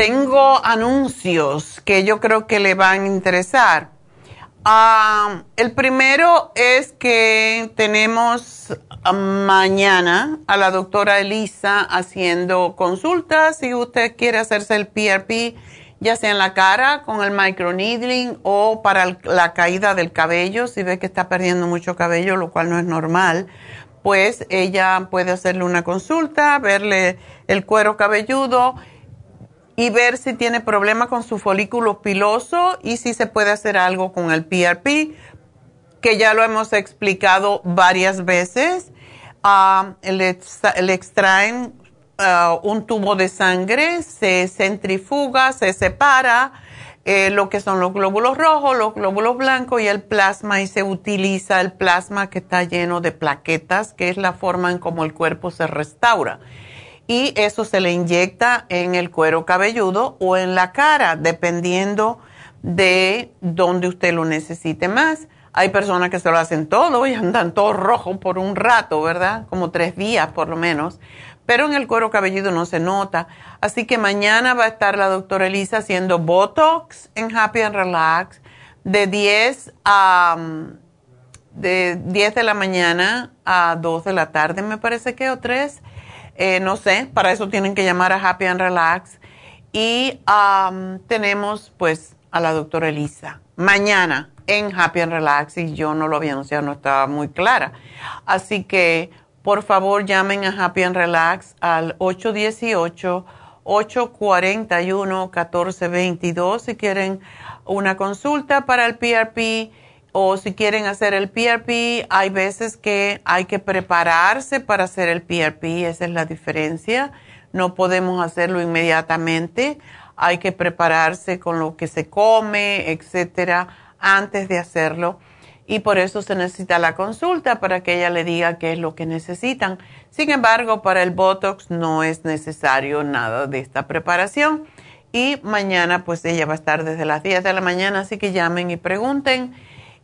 Tengo, anuncios que yo creo que le van a interesar. Ah, el primero es que tenemos ah, mañana a la doctora Elisa haciendo consultas. Si usted quiere hacerse el PRP, ya sea en la cara con el microneedling o para la caída del cabello, si ve que está perdiendo mucho cabello, lo cual no es normal pues ella puede hacerle una consulta, verle el cuero cabelludo y ver si tiene problema con su folículo piloso y si se puede hacer algo con el PRP, que ya lo hemos explicado varias veces. Ah, le, extraen ah, un tubo de sangre, se centrifuga, se separa eh, lo que son los glóbulos rojos, los glóbulos blancos y el plasma y se utiliza el plasma que está lleno de plaquetas, que es la forma en cómo el cuerpo se restaura. Y eso se le inyecta en el cuero cabelludo o en la cara, dependiendo de dónde usted lo necesite más. Hay personas que se lo hacen todo y andan todo rojo por un rato, ¿verdad? Como tres días por lo menos pero en el cuero cabelludo no se nota. Así que mañana va a estar la doctora Elisa haciendo Botox en Happy and Relax de 10 a de 10 de la mañana a 2 de la tarde, me parece que, o 3. Eh, no sé, para eso tienen que llamar a Happy and Relax. Y tenemos pues a la doctora Elisa mañana en Happy and Relax y yo no lo había anunciado, no estaba muy clara. Así que por favor llamen a Happy and Relax al 818-841-1422 si quieren una consulta para el PRP o si quieren hacer el PRP. Hay veces que hay que prepararse para hacer el PRP, esa es la diferencia. No podemos hacerlo inmediatamente. Hay que prepararse con lo que se come, etcétera, antes de hacerlo y por eso se necesita la consulta para que ella le diga qué es lo que necesitan. Sin embargo, para el Botox no es necesario nada de esta preparación y mañana pues ella va a estar desde las 10 de la mañana, así que llamen y pregunten.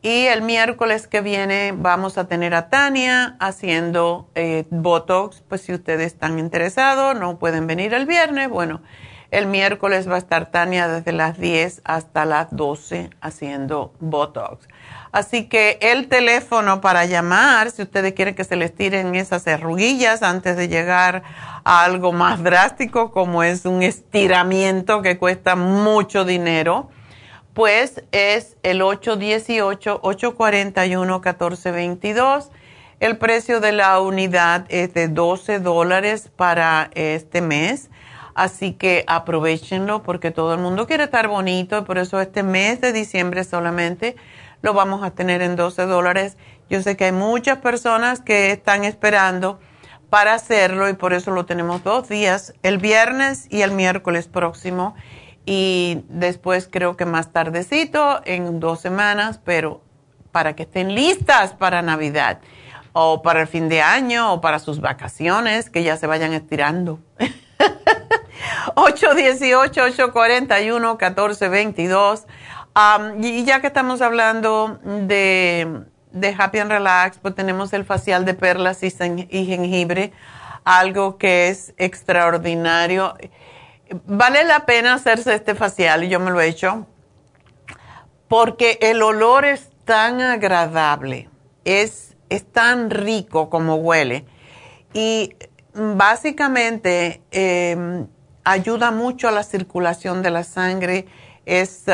Y el miércoles que viene vamos a tener a Tania haciendo eh, Botox, pues si ustedes están interesados, no pueden venir el viernes, bueno, el miércoles va a estar Tania desde las 10 hasta las 12 haciendo Botox. Así que el teléfono para llamar, si ustedes quieren que se les tiren esas arruguillas antes de llegar a algo más drástico, como es un estiramiento que cuesta mucho dinero, pues es el 818-841-1422. El precio de la unidad es de 12 dólares para este mes. Así que aprovechenlo porque todo el mundo quiere estar bonito y por eso este mes de diciembre solamente lo vamos a tener en 12 dólares. Yo sé que hay muchas personas que están esperando para hacerlo y por eso lo tenemos dos días, el viernes y el miércoles próximo. Y después creo que más tardecito, en dos semanas, pero para que estén listas para Navidad o para el fin de año o para sus vacaciones, que ya se vayan estirando. 818-841-1422 y ya que estamos hablando de, Happy and Relax, pues tenemos el facial de perlas y, jengibre, algo que es extraordinario. Vale la pena hacerse este facial, y yo me lo he hecho, porque el olor es tan agradable, es, es tan rico como huele. Y básicamente em, ayuda mucho a la circulación de la sangre. Es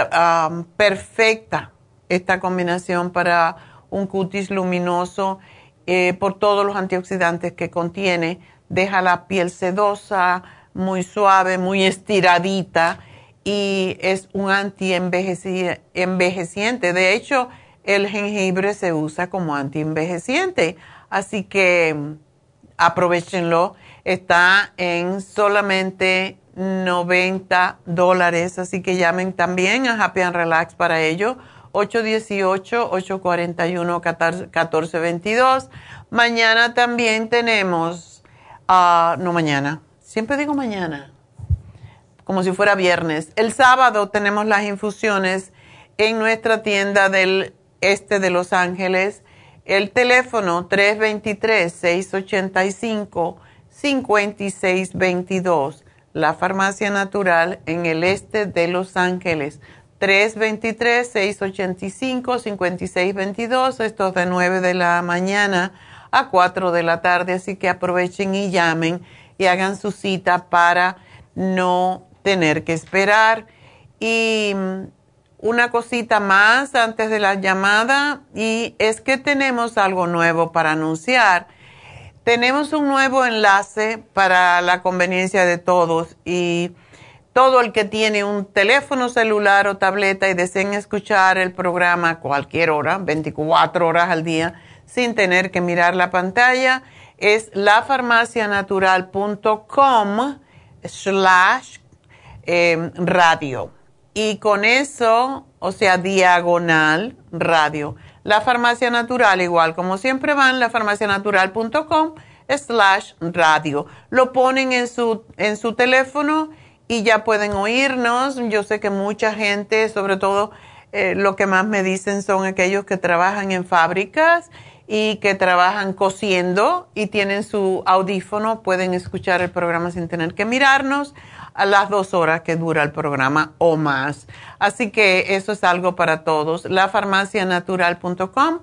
perfecta esta combinación para un cutis luminoso eh, por todos los antioxidantes que contiene. Deja la piel sedosa, muy suave, muy estiradita y es un anti-envejeciente. De hecho, el jengibre se usa como anti-envejeciente. Así que mm, aprovechenlo. Está en solamente 90 dólares. Así que llamen también a Happy and Relax para ello. 818-841-1422. Mañana también tenemos, uh, no mañana, siempre digo mañana, como si fuera viernes. El sábado tenemos las infusiones en nuestra tienda del este de Los Ángeles. El teléfono 323-685-5622. La farmacia natural en el este de Los Ángeles. 323-685-5622. Esto es de 9 de la mañana a 4 de la tarde. Así que aprovechen y llamen y hagan su cita para no tener que esperar. Y mm, una cosita más antes de la llamada y es que tenemos algo nuevo para anunciar. Tenemos un nuevo enlace para la conveniencia de todos y todo el que tiene un teléfono celular o tableta y deseen escuchar el programa cualquier hora, 24 horas al día, sin tener que mirar la pantalla, es lafarmacianatural.com slash eh, radio. Y con eso, o sea, diagonal radio. La farmacia natural, igual como siempre van, lafarmacianatural.com slash radio. Lo ponen en su, en su teléfono y ya pueden oírnos. Yo sé que mucha gente, sobre todo eh, lo que más me dicen son aquellos que trabajan en fábricas y que trabajan cosiendo y tienen su audífono, pueden escuchar el programa sin tener que mirarnos a las dos horas que dura el programa o más. Así que eso es algo para todos. Lafarmacianatural.com,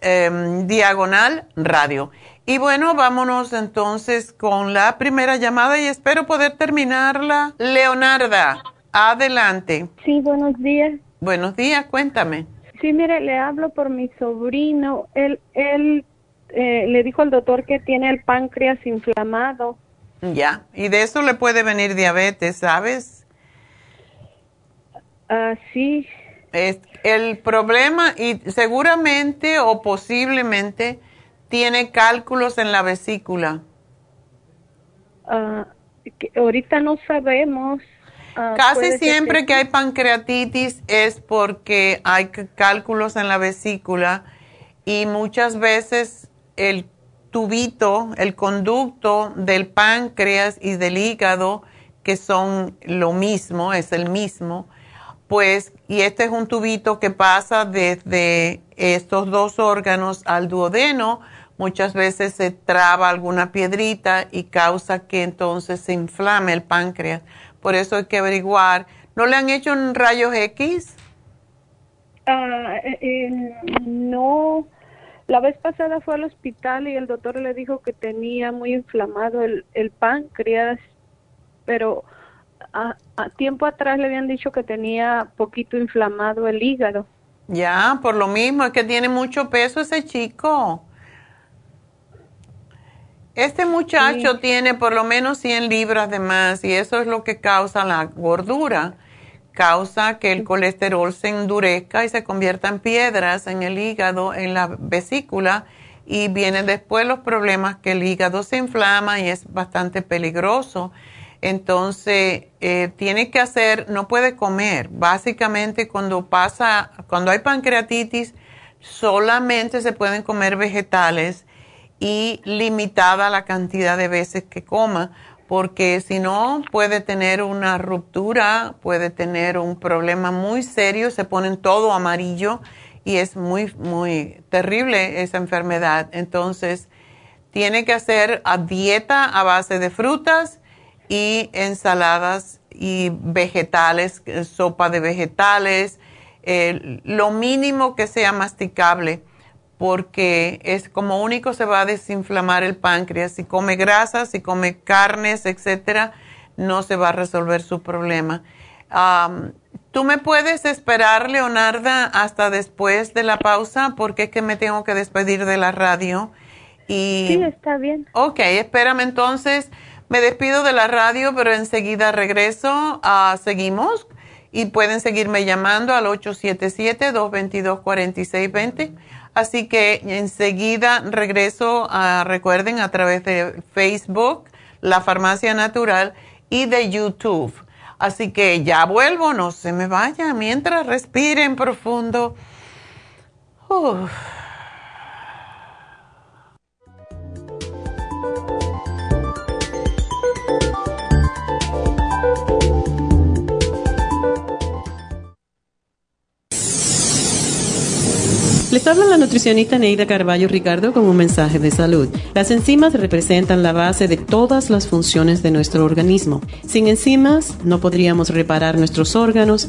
em, diagonal radio. Y bueno, vámonos entonces con la primera llamada y espero poder terminarla. Leonarda, adelante. Sí, buenos días. Buenos días, cuéntame. Sí, mire, le hablo por mi sobrino. Él, él eh, le dijo al doctor que tiene el páncreas inflamado. Ya, y de eso le puede venir diabetes, ¿sabes? Ah, sí. Es el problema, y seguramente o posiblemente tiene cálculos en la vesícula? Ah, ahorita no sabemos. Ah, Casi siempre que, hay pancreatitis es porque hay cálculos en la vesícula y muchas veces el tubito, el conducto del páncreas y del hígado, que son lo mismo, es el mismo, pues, y este es un tubito que pasa desde estos dos órganos al duodeno, muchas veces se traba alguna piedrita y causa que entonces se inflame el páncreas. Por eso hay que averiguar. ¿No le han hecho un rayos X? Ah, eh, eh, no. La vez pasada fue al hospital y el doctor le dijo que tenía muy inflamado el, el páncreas, pero a, a, tiempo atrás le habían dicho que tenía poquito inflamado el hígado. Ya, por lo mismo, es que tiene mucho peso ese chico. Este muchacho tiene por lo menos 100 libras de más y eso es lo que causa la gordura. Causa que el colesterol se endurezca y se convierta en piedras en el hígado, en la vesícula y vienen después los problemas que el hígado se inflama y es bastante peligroso. Entonces, eh, tiene que hacer, no puede comer. Básicamente, cuando pasa, cuando hay pancreatitis, solamente se pueden comer vegetales y limitada la cantidad de veces que coma, porque si no puede tener una ruptura, puede tener un problema muy serio, se ponen todo amarillo y es muy, muy terrible esa enfermedad. Entonces, tiene que hacer a dieta a base de frutas y ensaladas y vegetales, sopa de vegetales, eh, lo mínimo que sea masticable porque es como único se va a desinflamar el páncreas. Si come grasas, si come carnes, etcétera, no se va a resolver su problema. ¿Tú me puedes esperar, Leonarda, hasta después de la pausa? Porque es que me tengo que despedir de la radio. Y... Sí, está bien. Ok, espérame entonces. Me despido de la radio, pero enseguida regreso. Uh, seguimos y pueden seguirme llamando al 877-222-4620. Así que enseguida regreso, a, recuerden, a través de Facebook, La Farmacia Natural y de YouTube. Así que ya vuelvo, no se me vaya, mientras respiren profundo. Les habla la nutricionista Neida Carballo Ricardo con un mensaje de salud. Las enzimas representan la base de todas las funciones de nuestro organismo. Sin enzimas no podríamos reparar nuestros órganos,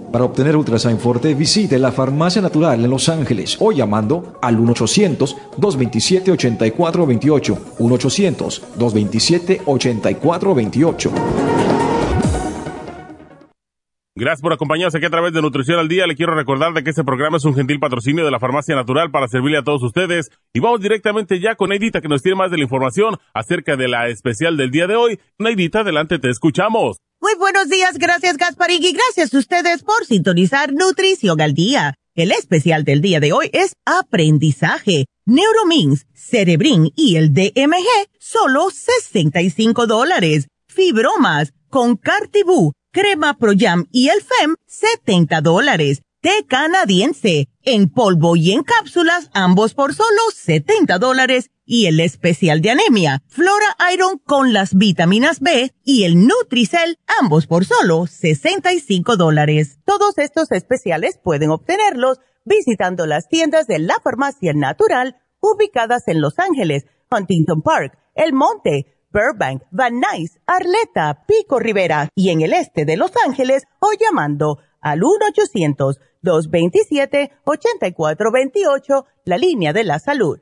Para obtener Ultrasign Forte, visite la Farmacia Natural en Los Ángeles o llamando al 1-800-227-8428. 1-800-227-8428. Gracias por acompañarnos aquí a través de Nutrición al Día. Le quiero recordar de que este programa es un gentil patrocinio de la Farmacia Natural para servirle a todos ustedes. Y vamos directamente ya con Neidita que nos tiene más de la información acerca de la especial del día de hoy. Neidita, adelante, te escuchamos. Muy buenos días, gracias Gasparín y gracias a ustedes por sintonizar Nutrición al Día. El especial del día de hoy es aprendizaje. Neuromins, Cerebrin y el DMG, solo 65 dólares. Fibromas con Cartibú crema Pro Jam y el FEM, 70 dólares. Té canadiense, en polvo y en cápsulas, ambos por solo 70 dólares. Y el especial de anemia, Flora Iron con las vitaminas B y el Nutricel, ambos por solo 65 dólares. Todos estos especiales pueden obtenerlos visitando las tiendas de la farmacia natural ubicadas en Los Ángeles, Huntington Park, El Monte, Burbank, Van Nuys, Arleta, Pico Rivera y en el este de Los Ángeles o llamando al 1-800-227-8428, la línea de la salud.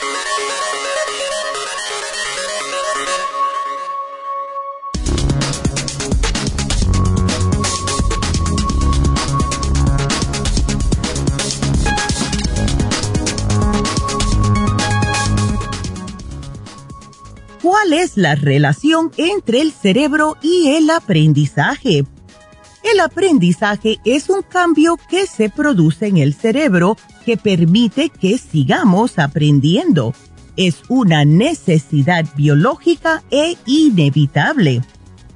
¿Cuál es la relación entre el cerebro y el aprendizaje? El aprendizaje es un cambio que se produce en el cerebro que permite que sigamos aprendiendo. Es una necesidad biológica e inevitable.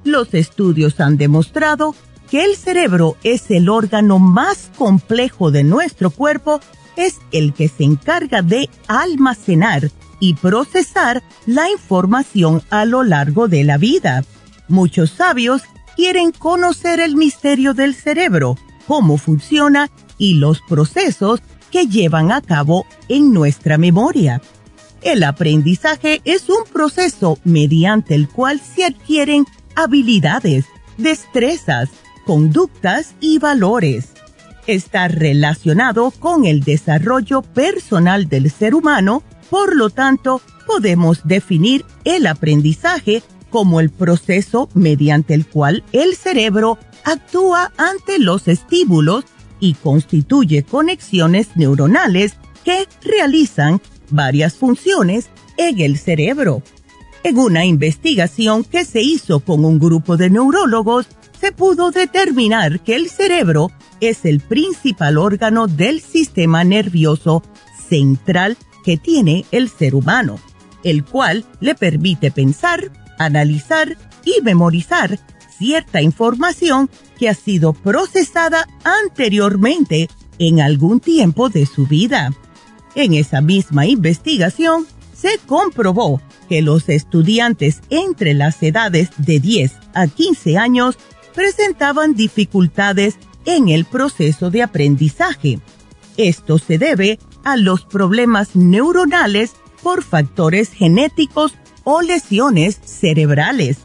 Los estudios han demostrado que el cerebro es el órgano más complejo de nuestro cuerpo, es el que se encarga de almacenar y procesar la información a lo largo de la vida. Muchos sabios quieren conocer el misterio del cerebro, cómo funciona y los procesos que llevan a cabo en nuestra memoria. El aprendizaje es un proceso mediante el cual se adquieren habilidades, destrezas, conductas y valores. Está relacionado con el desarrollo personal del ser humano por lo tanto, podemos definir el aprendizaje como el proceso mediante el cual el cerebro actúa ante los estímulos y constituye conexiones neuronales que realizan varias funciones en el cerebro. En una investigación que se hizo con un grupo de neurólogos, se pudo determinar que el cerebro es el principal órgano del sistema nervioso central que tiene el ser humano, el cual le permite pensar, analizar y memorizar cierta información que ha sido procesada anteriormente en algún tiempo de su vida. En esa misma investigación se comprobó que los estudiantes entre las edades de 10 a 15 años presentaban dificultades en el proceso de aprendizaje. Esto se debe a los problemas neuronales por factores genéticos o lesiones cerebrales.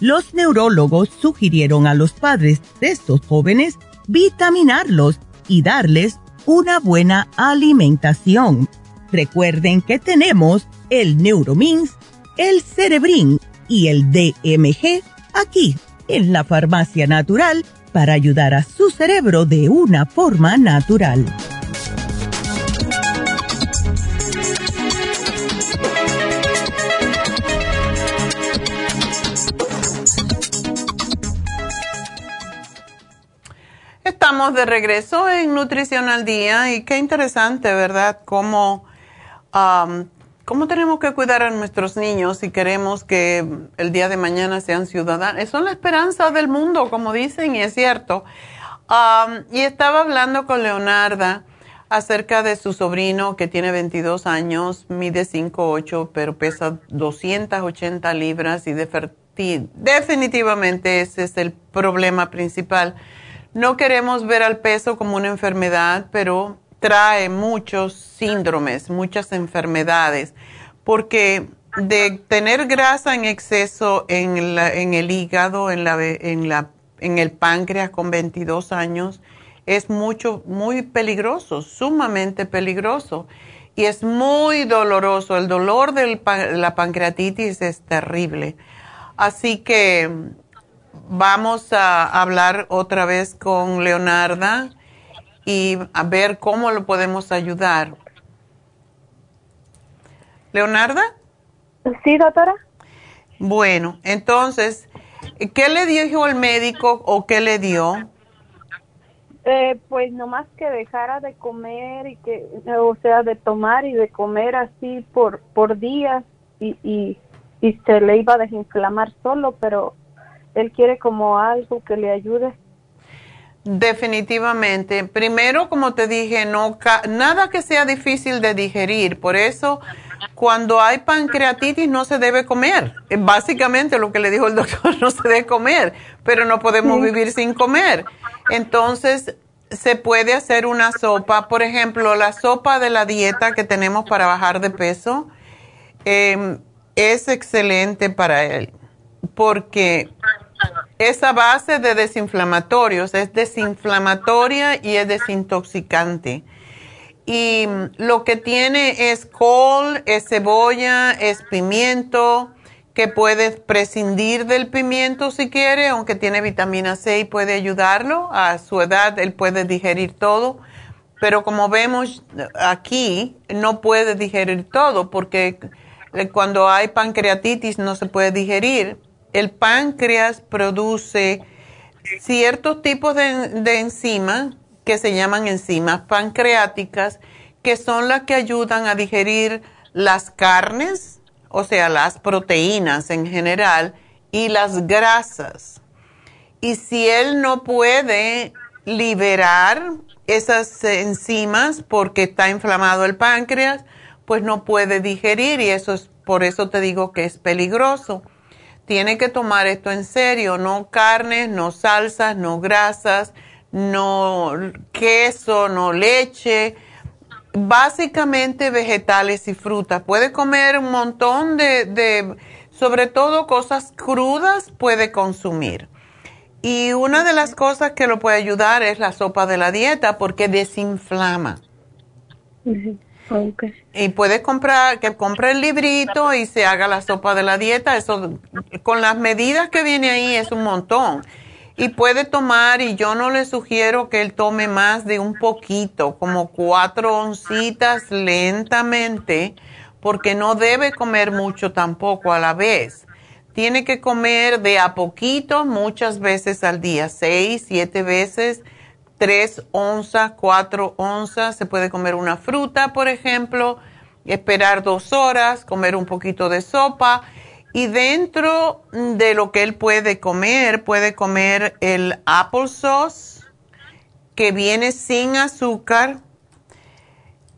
Los neurólogos sugirieron a los padres de estos jóvenes vitaminarlos y darles una buena alimentación. Recuerden que tenemos el Neuromins, el Cerebrin y el DMG aquí en la farmacia natural para ayudar a su cerebro de una forma natural. Estamos de regreso en Nutrición al Día y qué interesante, ¿verdad? Cómo, cómo tenemos que cuidar a nuestros niños si queremos que el día de mañana sean ciudadanos. Son la esperanza del mundo, como dicen, y es cierto. y estaba hablando con Leonarda acerca de su sobrino que tiene 22 años, mide 5'8", pero pesa 280 libras y definitivamente ese es el problema principal no queremos ver al peso como una enfermedad, pero trae muchos síndromes, muchas enfermedades, porque de tener grasa en exceso en, el hígado, en, la, en, la, en el páncreas con 22 años, es mucho, muy peligroso, sumamente peligroso. Y es muy doloroso. El dolor de la pancreatitis es terrible. Así que vamos a hablar otra vez con Leonarda y a ver cómo lo podemos ayudar. ¿Leonarda? Sí, doctora. Bueno, entonces, ¿qué le dijo el médico o qué le dio? Eh, pues nomás que dejara de comer y que, o sea, de tomar y de comer así por, por días y, y, y se le iba a desinflamar solo, pero él quiere como algo que le ayude. Definitivamente. Primero, como te dije, no nada que sea difícil de digerir. Por eso, cuando hay pancreatitis no se debe comer. Básicamente lo que le dijo el doctor, no se debe comer, pero no podemos vivir sin comer. Entonces, se puede hacer una sopa. Por ejemplo, la sopa de la dieta que tenemos para bajar de peso em, es excelente para él, porque esa base de desinflamatorios es desinflamatoria y es desintoxicante. Y lo que tiene es col, es cebolla, es pimiento, que puedes prescindir del pimiento si quiere, aunque tiene vitamina C y puede ayudarlo. A su edad él puede digerir todo, pero como vemos aquí, no puede digerir todo porque cuando hay pancreatitis no se puede digerir el páncreas produce ciertos tipos de, enzimas que se llaman enzimas pancreáticas, que son las que ayudan a digerir las carnes, o sea, las proteínas en general, y las grasas. Y si él no puede liberar esas enzimas porque está inflamado el páncreas, pues no puede digerir y eso es por eso te digo que es peligroso tiene que tomar esto en serio, no carnes, no salsas, no grasas, no queso, no leche, básicamente vegetales y frutas. Puede comer un montón de, sobre todo cosas crudas, puede consumir. Y una de las cosas que lo puede ayudar es la sopa de la dieta porque desinflama. Y puedes comprar, que compre el librito y se haga la sopa de la dieta. Eso, con las medidas que viene ahí es un montón. Y puede tomar, y yo no le sugiero que él tome más de un poquito, como cuatro oncitas lentamente, porque no debe comer mucho tampoco a la vez. Tiene que comer de a poquito muchas veces al día, seis, siete veces 3 onzas, 4 onzas, se puede comer una fruta, por ejemplo, esperar dos horas, comer un poquito de sopa. Y dentro de lo que él puede comer, puede comer el applesauce, que viene sin azúcar,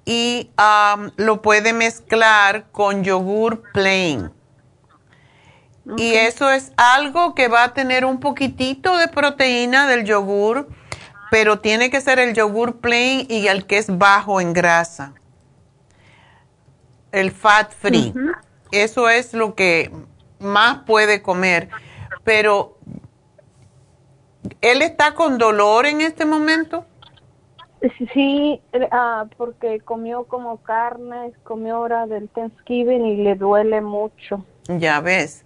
y um, lo puede mezclar con yogur plain. Y eso es algo que va a tener un poquitito de proteína del yogur, pero tiene que ser el yogur plain y el que es bajo en grasa. El fat free. Eso es lo que más puede comer. Pero, ¿él está con dolor en este momento? Sí, ah, porque comió como carne, comió hora del Thanksgiving y le duele mucho. Ya ves.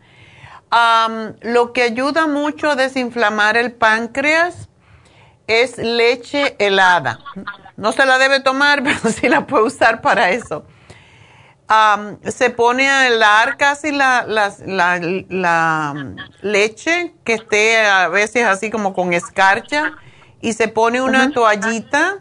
lo que ayuda mucho a desinflamar el páncreas es leche helada. No se la debe tomar, pero sí la puede usar para eso se pone a helar casi la, la, leche que esté a veces así como con escarcha y se pone una toallita,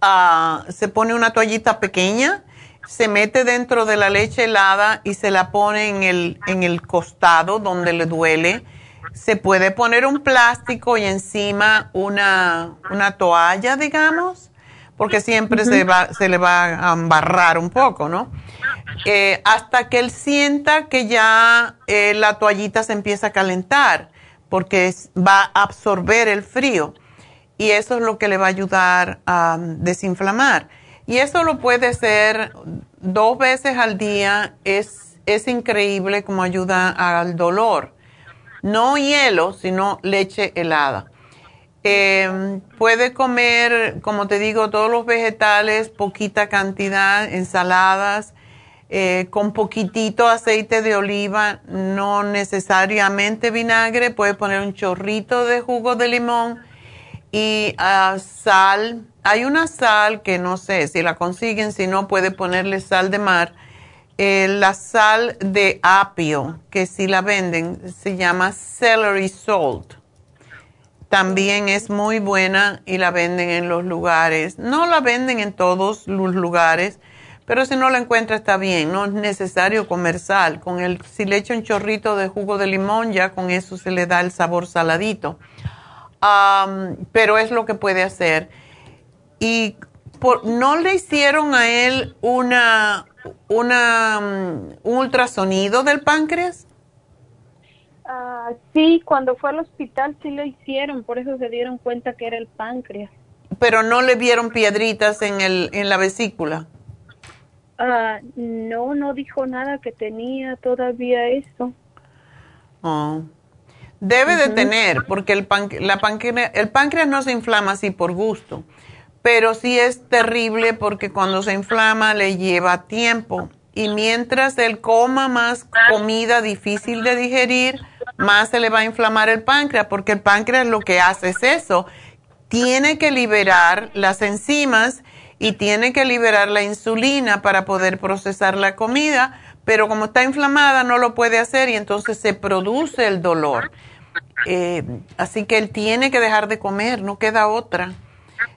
ah, se pone una toallita pequeña, se mete dentro de la leche helada y se la pone en el, en el costado donde le duele. Se puede poner un plástico y encima una, una toalla, digamos porque siempre se, va, se le va a embarrar un poco, ¿no? Eh, hasta que él sienta que ya eh, la toallita se empieza a calentar, porque va a absorber el frío. Y eso es lo que le va a ayudar a desinflamar. Y eso lo puede hacer dos veces al día. Es, es increíble como ayuda al dolor. No hielo, sino leche helada. Eh, puede comer, como te digo, todos los vegetales, poquita cantidad, ensaladas, eh, con poquitito aceite de oliva, no necesariamente vinagre, puede poner un chorrito de jugo de limón y ah, sal. Hay una sal que no sé si la consiguen, si no puede ponerle sal de mar. La sal de apio, que si la venden, se llama celery salt también es muy buena y la venden en los lugares. No la venden en todos los lugares, pero si no la encuentra está bien. No es necesario comer sal. Con el, si le echa un chorrito de jugo de limón, ya con eso se le da el sabor saladito. pero es lo que puede hacer. Y ¿no le hicieron a él una, una, mm, un ultrasonido del páncreas? Ah, sí, cuando fue al hospital sí lo hicieron, por eso se dieron cuenta que era el páncreas. Pero no le vieron piedritas en, el, en la vesícula. Ah, no, no dijo nada que tenía todavía eso. Oh. Debe de tener, porque el, la el páncreas no se inflama así por gusto, pero sí es terrible porque cuando se inflama le lleva tiempo. Y mientras él coma más comida difícil de digerir, más se le va a inflamar el páncreas, porque el páncreas lo que hace es eso. Tiene que liberar las enzimas y tiene que liberar la insulina para poder procesar la comida, pero como está inflamada no lo puede hacer y entonces se produce el dolor. Eh, así que él tiene que dejar de comer, no queda otra.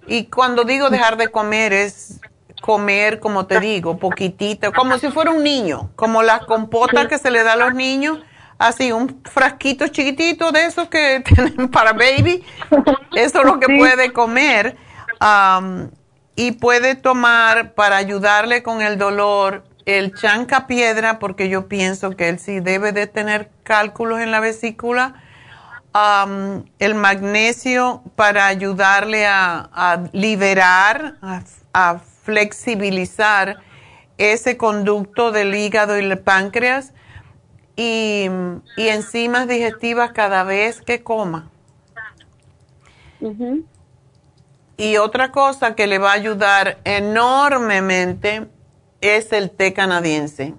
Y cuando digo dejar de comer es comer, como te digo, poquitito, como si fuera un niño, como las compotas que se le da a los niños así un frasquito chiquitito de esos que tienen para baby, eso es lo que puede comer y puede tomar para ayudarle con el dolor el chanca piedra, porque yo pienso que él sí debe de tener cálculos en la vesícula, el magnesio para ayudarle a, liberar, a flexibilizar ese conducto del hígado y el páncreas y, enzimas digestivas cada vez que coma. Y otra cosa que le va a ayudar enormemente es el té canadiense.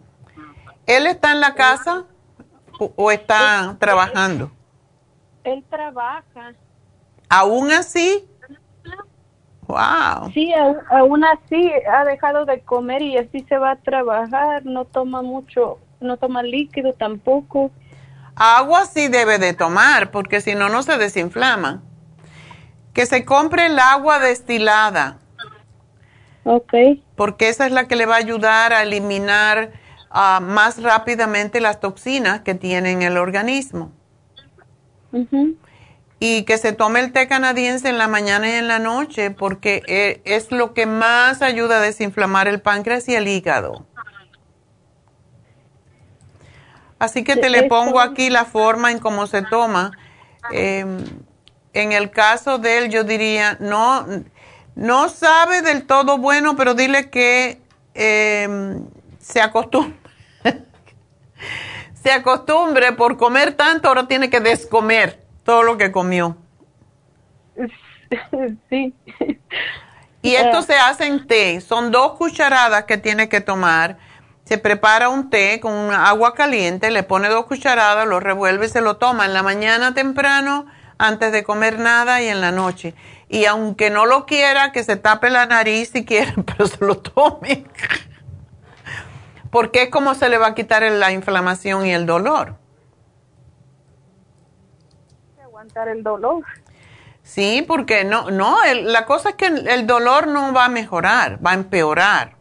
¿Él está en la casa o, está trabajando? Él trabaja. ¿Aún así? Wow. Sí, aún así ha dejado de comer y así se va a trabajar, no toma mucho no toma líquido tampoco. Agua sí debe de tomar, porque si no, no se desinflama. Que se compre el agua destilada. Ok. Porque esa es la que le va a ayudar a eliminar ah, más rápidamente las toxinas que tiene en el organismo. Y que se tome el té canadiense en la mañana y en la noche porque eh, es lo que más ayuda a desinflamar el páncreas y el hígado. Así que te le pongo aquí la forma en cómo se toma. Em, en el caso de él, yo diría, no, no sabe del todo bueno, pero dile que em, se acostumbre. Se acostumbre por comer tanto, ahora tiene que descomer todo lo que comió. Sí. Y esto se hace en té. Son dos cucharadas que tiene que tomar se prepara un té con agua caliente, le pone dos cucharadas, lo revuelve y se lo toma en la mañana temprano antes de comer nada y en la noche. Y aunque no lo quiera, que se tape la nariz si quiere, pero se lo tome. Porque es como se le va a quitar la inflamación y el dolor. Aguantar el dolor. Sí, porque no, no, la cosa es que el dolor no va a mejorar, va a empeorar.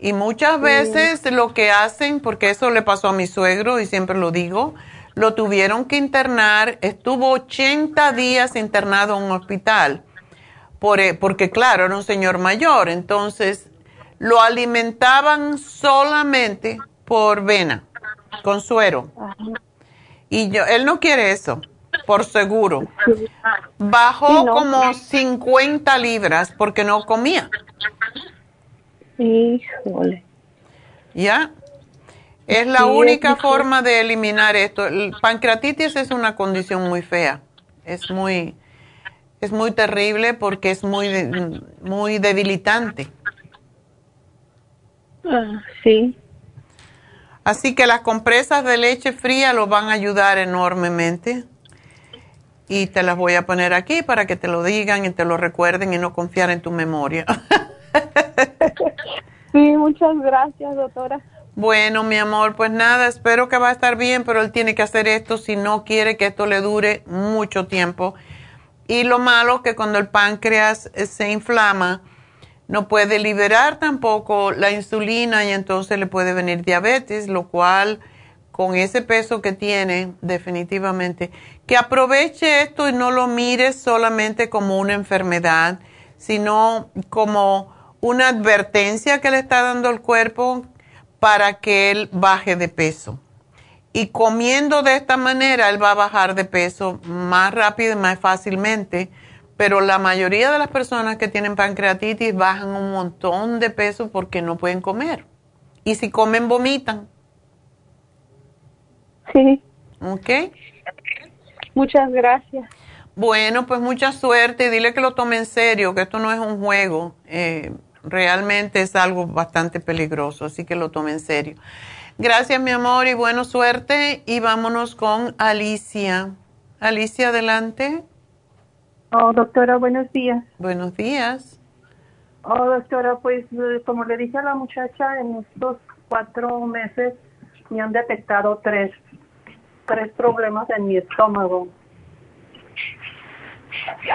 Y muchas veces lo que hacen, porque eso le pasó a mi suegro y siempre lo digo, lo tuvieron que internar, estuvo 80 días internado en un hospital, por, eh, porque claro, era un señor mayor, entonces lo alimentaban solamente por vena, con suero. Y yo, él no quiere eso, por seguro. Bajó como 50 libras porque no comía. Híjole. ¿Ya? Es la única forma de eliminar esto. El pancreatitis es una condición muy fea. Es muy, es muy terrible porque es muy, muy debilitante. Ah, sí. Así que las compresas de leche fría lo van a ayudar enormemente. Y te las voy a poner aquí para que te lo digan y te lo recuerden y no confiar en tu memoria. sí, muchas gracias, doctora. Bueno, mi amor, pues nada, espero que va a estar bien, pero él tiene que hacer esto si no quiere que esto le dure mucho tiempo. Y lo malo que cuando el páncreas se inflama, no puede liberar tampoco la insulina y entonces le puede venir diabetes, lo cual con ese peso que tiene, definitivamente, que aproveche esto y no lo mire solamente como una enfermedad, sino como una advertencia que le está dando el cuerpo para que él baje de peso. Y comiendo de esta manera, él va a bajar de peso más rápido y más fácilmente. Pero la mayoría de las personas que tienen pancreatitis bajan un montón de peso porque no pueden comer. Y si comen, vomitan. Sí. ¿Ok? Muchas gracias. Bueno, pues mucha suerte y dile que lo tome en serio, que esto no es un juego. Eh, realmente es algo bastante peligroso, así que lo tome en serio. Gracias, mi amor, y buena suerte. Y vámonos con Alicia. Alicia, adelante. Oh, doctora, buenos días. Buenos días. Oh, doctora, pues eh, como le dije a la muchacha, en estos cuatro meses me han detectado tres, tres problemas en mi estómago.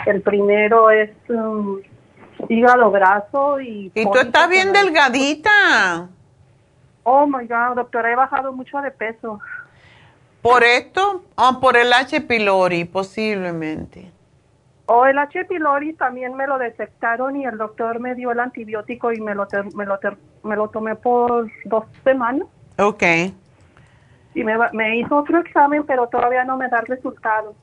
El primero es um, hígado graso y... Y tú estás bien delgadita. Oh, my God, doctora, he bajado mucho de peso. ¿Por esto? o por el H. pylori, posiblemente. O oh, el H. pylori también me lo detectaron y el doctor me dio el antibiótico y me lo, me lo, me lo tomé por dos semanas. Ok. Y me, me hizo otro examen, pero todavía no me da resultado.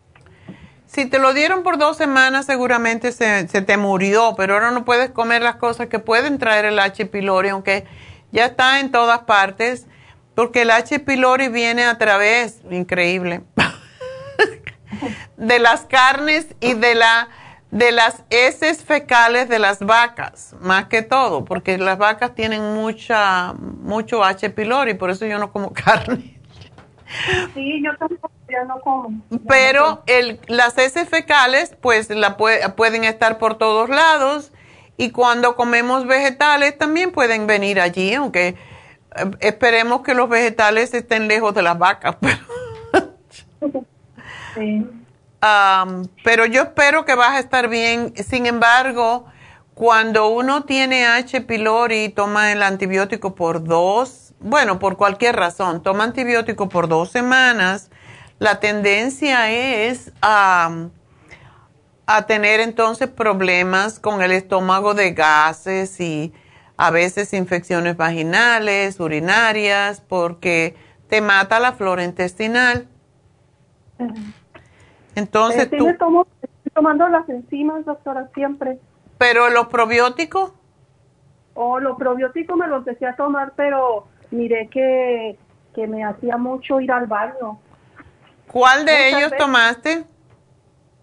Si te lo dieron por dos semanas, seguramente se, se, te murió, pero ahora no puedes comer las cosas que pueden traer el H. pylori, aunque ya está en todas partes, porque el H. pylori viene a través, increíble, de las carnes y de, la, de las heces fecales de las vacas, más que todo, porque las vacas tienen mucha, mucho H. pylori, por eso yo no como carne. Sí, yo tampoco, ya no como. Pero el, las heces fecales, pues, la pueden estar por todos lados y cuando comemos vegetales también pueden venir allí, aunque eh, esperemos que los vegetales estén lejos de las vacas. sí. pero yo espero que vas a estar bien. Sin embargo, cuando uno tiene H. pylori y toma el antibiótico por dos bueno, por cualquier razón, toma antibiótico por dos semanas, la tendencia es a, a tener entonces problemas con el estómago de gases y a veces infecciones vaginales, urinarias, porque te mata la flora intestinal. Entonces sí tú... me tomo, estoy tomando las enzimas, doctora, siempre. Pero los probióticos, O los probióticos me los empecé a tomar, pero miré que, que me hacía mucho ir al baño. ¿cuál de Muchas ellos veces. tomaste?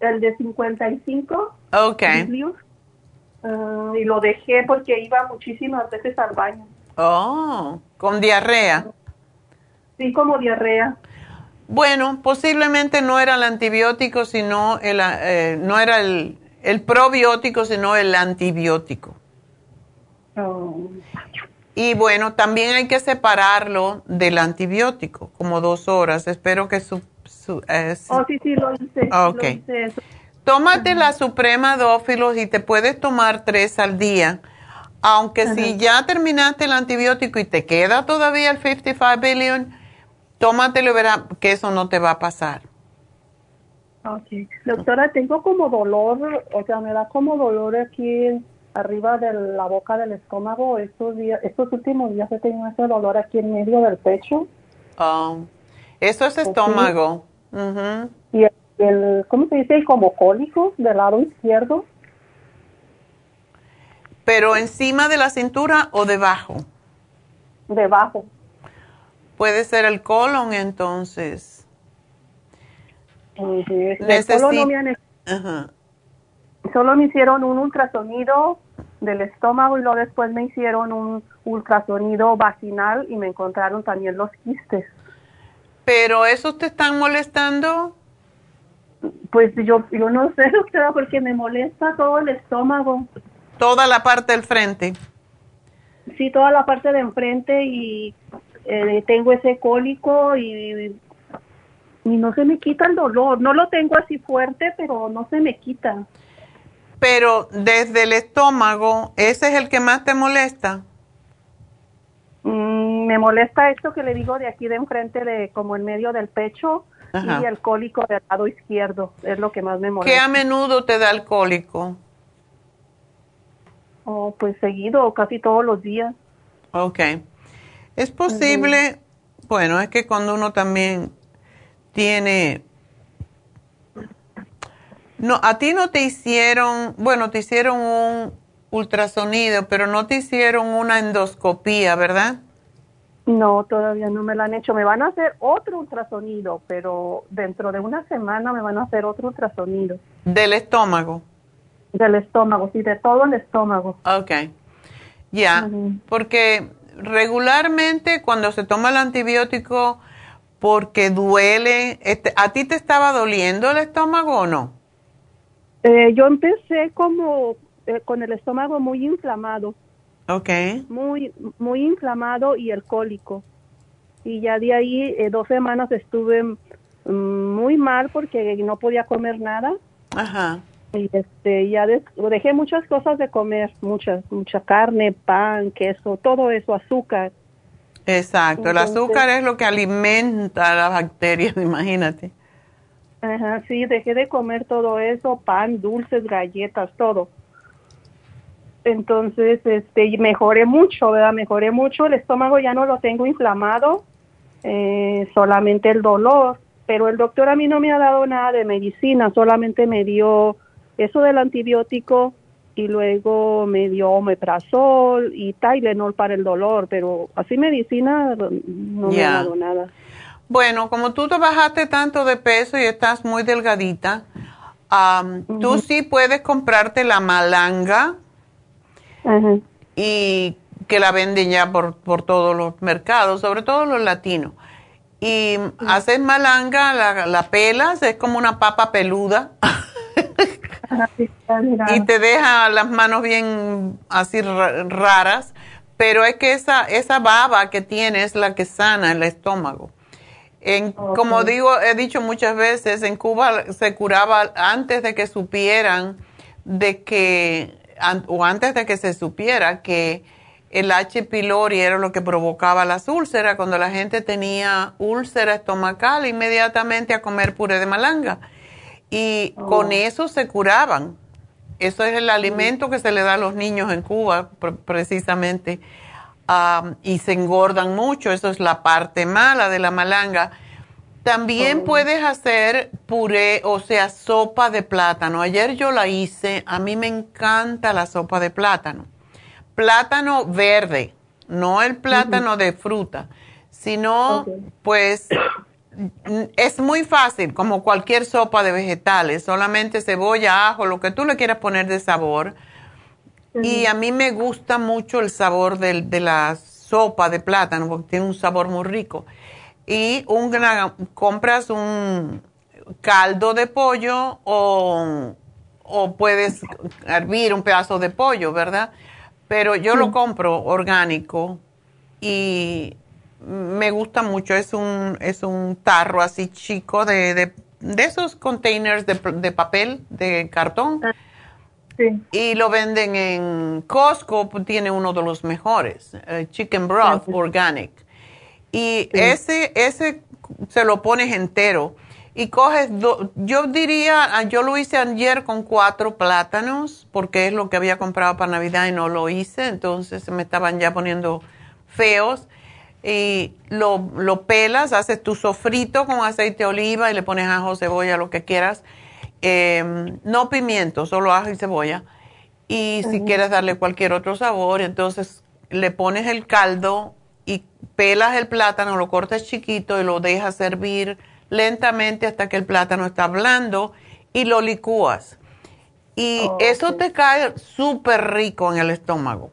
El de 55. Ok. Ah, y lo dejé porque iba muchísimas veces al baño. Oh, con diarrea. Sí, como diarrea. Bueno, posiblemente no era el antibiótico, sino el, eh, no era el, el probiótico, sino el antibiótico. Oh. Y bueno, también hay que separarlo del antibiótico, como dos horas. Espero que su... su- eh, Oh, sí, sí, lo hice. Ah, lo ok. hice eso. Tómate la Suprema Dófilos y te puedes tomar tres al día. Aunque si ya terminaste el antibiótico y te queda todavía el 55 billion, tómatelo y verás que eso no te va a pasar. Ok. Doctora, tengo como dolor, o sea, me da como dolor aquí arriba de la boca del estómago. Estos días, estos últimos días he tenido ese dolor aquí en medio del pecho. Um, eso es estómago. Ujú. Y el, el- ¿cómo se dice? Como cólico del lado izquierdo. Pero encima de la cintura o debajo. Debajo. Puede ser el colon entonces. Necesi- colon no me han. Solo me hicieron un ultrasonido del estómago y luego después me hicieron un ultrasonido vaginal y me encontraron también los quistes. Pero esos te están molestando. Pues yo, yo no sé, doctora, porque me molesta todo el estómago. Toda la parte del frente. Sí, toda la parte de enfrente y eh, tengo ese cólico y, y no se me quita el dolor. No lo tengo así fuerte, pero no se me quita. Pero desde el estómago, ¿ese es el que más te molesta? Mm, me molesta esto que le digo de aquí de enfrente, de como en medio del pecho Ajá. y el cólico del lado izquierdo. Es lo que más me ¿Qué molesta. a menudo te da el cólico? Oh, pues seguido, casi todos los días. Ok. Es posible, bueno, es que cuando uno también tiene... No, a ti no te hicieron, bueno, te hicieron un ultrasonido, pero no te hicieron una endoscopía, ¿verdad? No, todavía no me lo han hecho. Me van a hacer otro ultrasonido, pero dentro de una semana me van a hacer otro ultrasonido. Del estómago. Del estómago, sí, de todo el estómago. Ok. Ya, porque regularmente cuando se toma el antibiótico porque duele, este, ¿a ti te estaba doliendo el estómago o no? Eh, yo empecé como eh, con el estómago muy inflamado, Ok. muy, muy inflamado y el cólico. Y ya de ahí eh, dos semanas estuve mm, muy mal porque no podía comer nada. Ajá. Y este, ya dejé muchas cosas de comer, muchas, mucha carne, pan, queso, todo eso, azúcar. Exacto, el azúcar es lo que alimenta a las bacterias, imagínate. Ajá, sí, dejé de comer todo eso, pan, dulces, galletas, todo. Entonces, este, y mejoré mucho, ¿verdad? Mejoré mucho, el estómago ya no lo tengo inflamado, eh, solamente el dolor, pero el doctor a mí no me ha dado nada de medicina, solamente me dio eso del antibiótico y luego me dio omeprazol y Tylenol para el dolor, pero así medicina no me ha dado nada. Bueno, como tú te bajaste tanto de peso y estás muy delgadita, am, tú sí puedes comprarte la malanga y que la venden ya por, por todos los mercados, sobre todo los latinos. Y haces malanga, la, la pelas, es como una papa peluda Ajá, sí, ya, mira. Y te deja las manos bien así ra- raras, pero es que esa, esa baba que tiene es la que sana el estómago. En, Como digo, he dicho muchas veces, en Cuba se curaba antes de que supieran de que, an- o antes de que se supiera que el H. pylori era lo que provocaba las úlceras. Cuando la gente tenía úlcera estomacal, inmediatamente a comer puré de malanga. Y con oh. eso se curaban. Eso es el alimento que se le da a los niños en Cuba, precisamente. y se engordan mucho. Eso es la parte mala de la malanga. También oh. puedes hacer puré, o sea, sopa de plátano. Ayer yo la hice. A mí me encanta la sopa de plátano plátano verde, no el plátano de fruta, sino pues es muy fácil, como cualquier sopa de vegetales, solamente cebolla, ajo, lo que tú le quieras poner de sabor. Y a mí me gusta mucho el sabor de, la sopa de plátano, porque tiene un sabor muy rico. Y un, compras un caldo de pollo o, o puedes hervir un pedazo de pollo, ¿verdad? pero yo lo compro orgánico y me gusta mucho. Es un, es un tarro así chico de, de, de esos containers de, de, papel, de cartón. Ah, sí. Y lo venden en Costco, tiene uno de los mejores, eh, Chicken Broth Organic. Y ese, ese se lo pones entero y coges, yo diría, ah, yo lo hice ayer con cuatro plátanos, porque es lo que había comprado para Navidad y no lo hice, entonces me estaban ya poniendo feos. Y lo, lo pelas, haces tu sofrito con aceite de oliva y le pones ajo, cebolla, lo que quieras. Em, no pimiento, solo ajo y cebolla. Y si quieres darle cualquier otro sabor, entonces le pones el caldo y pelas el plátano, lo cortas chiquito y lo dejas servir lentamente hasta que el plátano está blando y lo licúas. Y eso te cae súper rico en el estómago.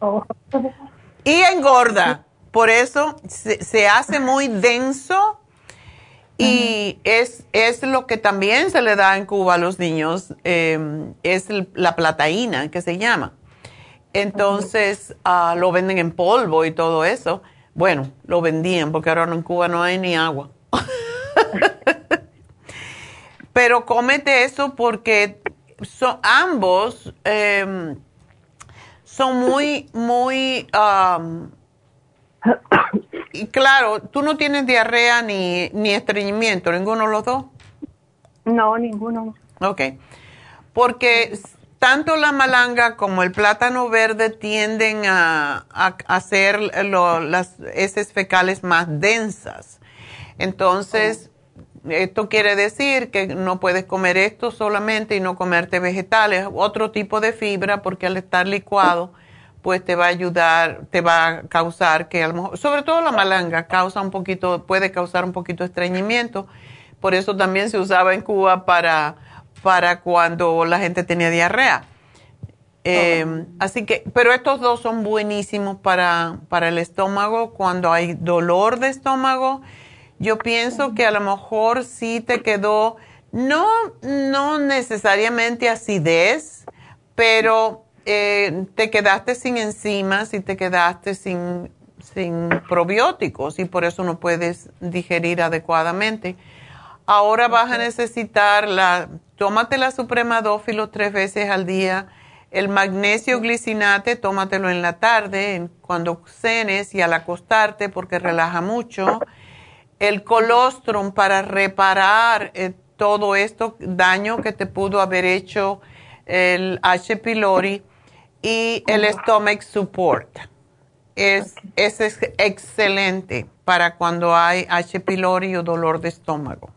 Oh. y engorda. Por eso se, hace muy denso y es, es, lo que también se le da en Cuba a los niños, em, es la plataína que se llama. Entonces ah, lo venden en polvo y todo eso. Bueno, lo vendían porque ahora en Cuba no hay ni agua. Pero cómete eso porque son, ambos em, son muy, muy... y claro, tú no tienes diarrea ni, ni estreñimiento, ninguno de los dos. No, ninguno. Ok. Porque tanto la malanga como el plátano verde tienden a, a hacer las heces fecales más densas. Entonces, esto quiere decir que no puedes comer esto solamente y no comerte vegetales, otro tipo de fibra, porque al estar licuado, pues te va a ayudar, te va a causar que a lo mejor, sobre todo la malanga, causa un poquito, puede causar un poquito de estreñimiento. Por eso también se usaba en Cuba para, para cuando la gente tenía diarrea. Eh, así que, pero estos dos son buenísimos para, para el estómago cuando hay dolor de estómago yo pienso que a lo mejor sí te quedó, no, no necesariamente acidez, pero eh, te quedaste sin enzimas y te quedaste sin, sin probióticos y por eso no puedes digerir adecuadamente. Ahora vas a necesitar la, tómate la Suprema Dófilo tres veces al día. El magnesio glicinate, tómatelo en la tarde, cuando cenes y al acostarte porque relaja mucho el colostrum para reparar eh, todo esto daño que te pudo haber hecho el H. pylori y el stomach support. Es, es, excelente para cuando hay H. pylori o dolor de estómago.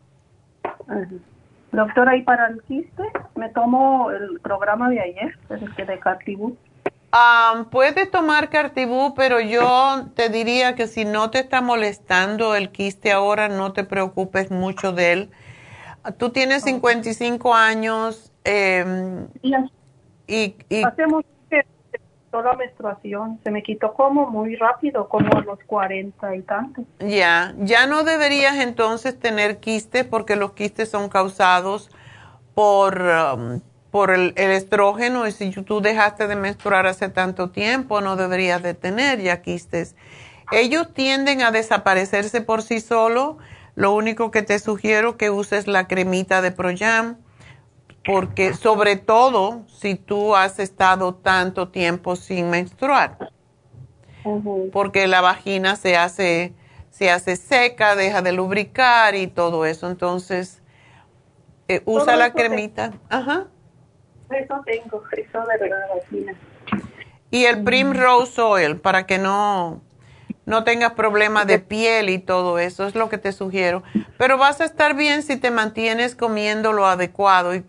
Doctora, ¿y para el quiste? Me tomo el programa de ayer, el que de Cartibú. Um, puedes tomar Cartibú, pero yo te diría que si no te está molestando el quiste ahora, no te preocupes mucho de él. Tú tienes 55 años eh, y, y, hacemos la menstruación. Se me quitó como muy rápido, como a los 40 y tanto. Ya, ya no deberías entonces tener quiste porque los quistes son causados por... Um, por el, estrógeno y si tú dejaste de menstruar hace tanto tiempo no deberías de tener ya quistes. Ellos tienden a desaparecerse por sí solos. Lo único que te sugiero que uses la cremita de Proyam porque sobre todo si tú has estado tanto tiempo sin menstruar, porque la vagina se hace, se hace seca, deja de lubricar y todo eso. Entonces, eh, usa la cremita. Ajá. Eso tengo, eso de la vagina. Y el Primrose Oil, para que no, no tengas problemas de piel y todo eso, es lo que te sugiero. Pero vas a estar bien si te mantienes comiendo lo adecuado. Y,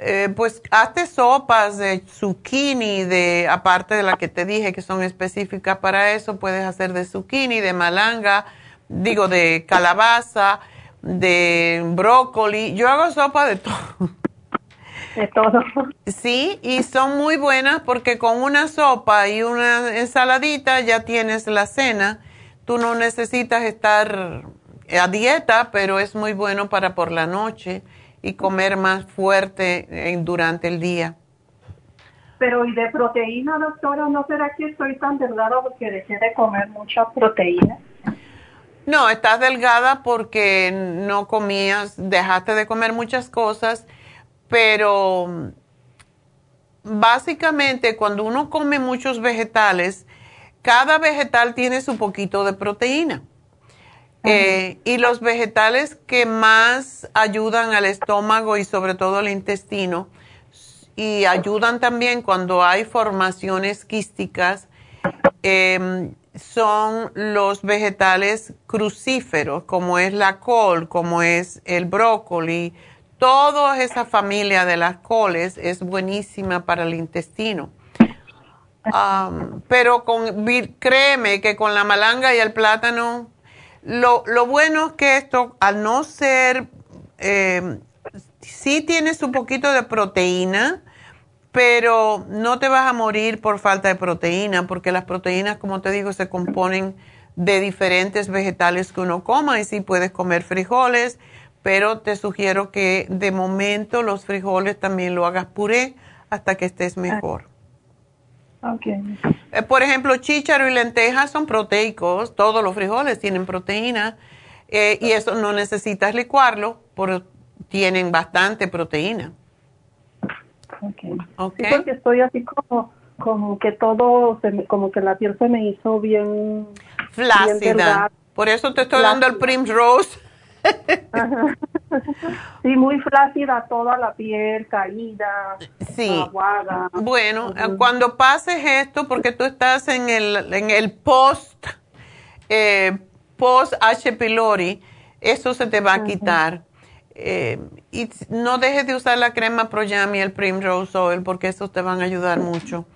eh, pues hazte sopas de zucchini, de, aparte de la que te dije que son específicas para eso, puedes hacer de zucchini, de malanga, digo de calabaza, de brócoli. Yo hago sopa de todo. De todo. Sí, y son muy buenas porque con una sopa y una ensaladita ya tienes la cena. Tú no necesitas estar a dieta, pero es muy bueno para por la noche y comer más fuerte durante el día. Pero ¿y de proteína, doctora? ¿No será que estoy tan delgada porque dejé de comer mucha proteína? No, estás delgada porque no comías, dejaste de comer muchas cosas pero básicamente cuando uno come muchos vegetales, cada vegetal tiene su poquito de proteína. Eh, y los vegetales que más ayudan al estómago y sobre todo al intestino, y ayudan también cuando hay formaciones quísticas, em, son los vegetales crucíferos, como es la col, como es el brócoli, Toda esa familia de las coles es buenísima para el intestino. pero con, créeme que con la malanga y el plátano, lo, bueno es que esto, al no ser, eh, sí tienes un poquito de proteína, pero no te vas a morir por falta de proteína, porque las proteínas, como te digo, se componen de diferentes vegetales que uno coma y si puedes comer frijoles, pero te sugiero que de momento los frijoles también lo hagas puré hasta que estés mejor. Okay. Eh, por ejemplo, chícharo y lentejas son proteicos, todos los frijoles tienen proteína eh, y eso no necesitas licuarlo, pero tienen bastante proteína. Okay. okay. porque estoy así como, como que todo, como que la piel se me hizo bien flácida. por eso te estoy dando el Primrose Sí, muy flácida toda la piel, caída, sí. aguada. Bueno, cuando pases esto, porque tú estás en el, en el post, eh, post H. pylori, eso se te va a quitar. Eh, y no dejes de usar la crema Pro-Jam y el Primrose Oil, porque esos te van a ayudar mucho.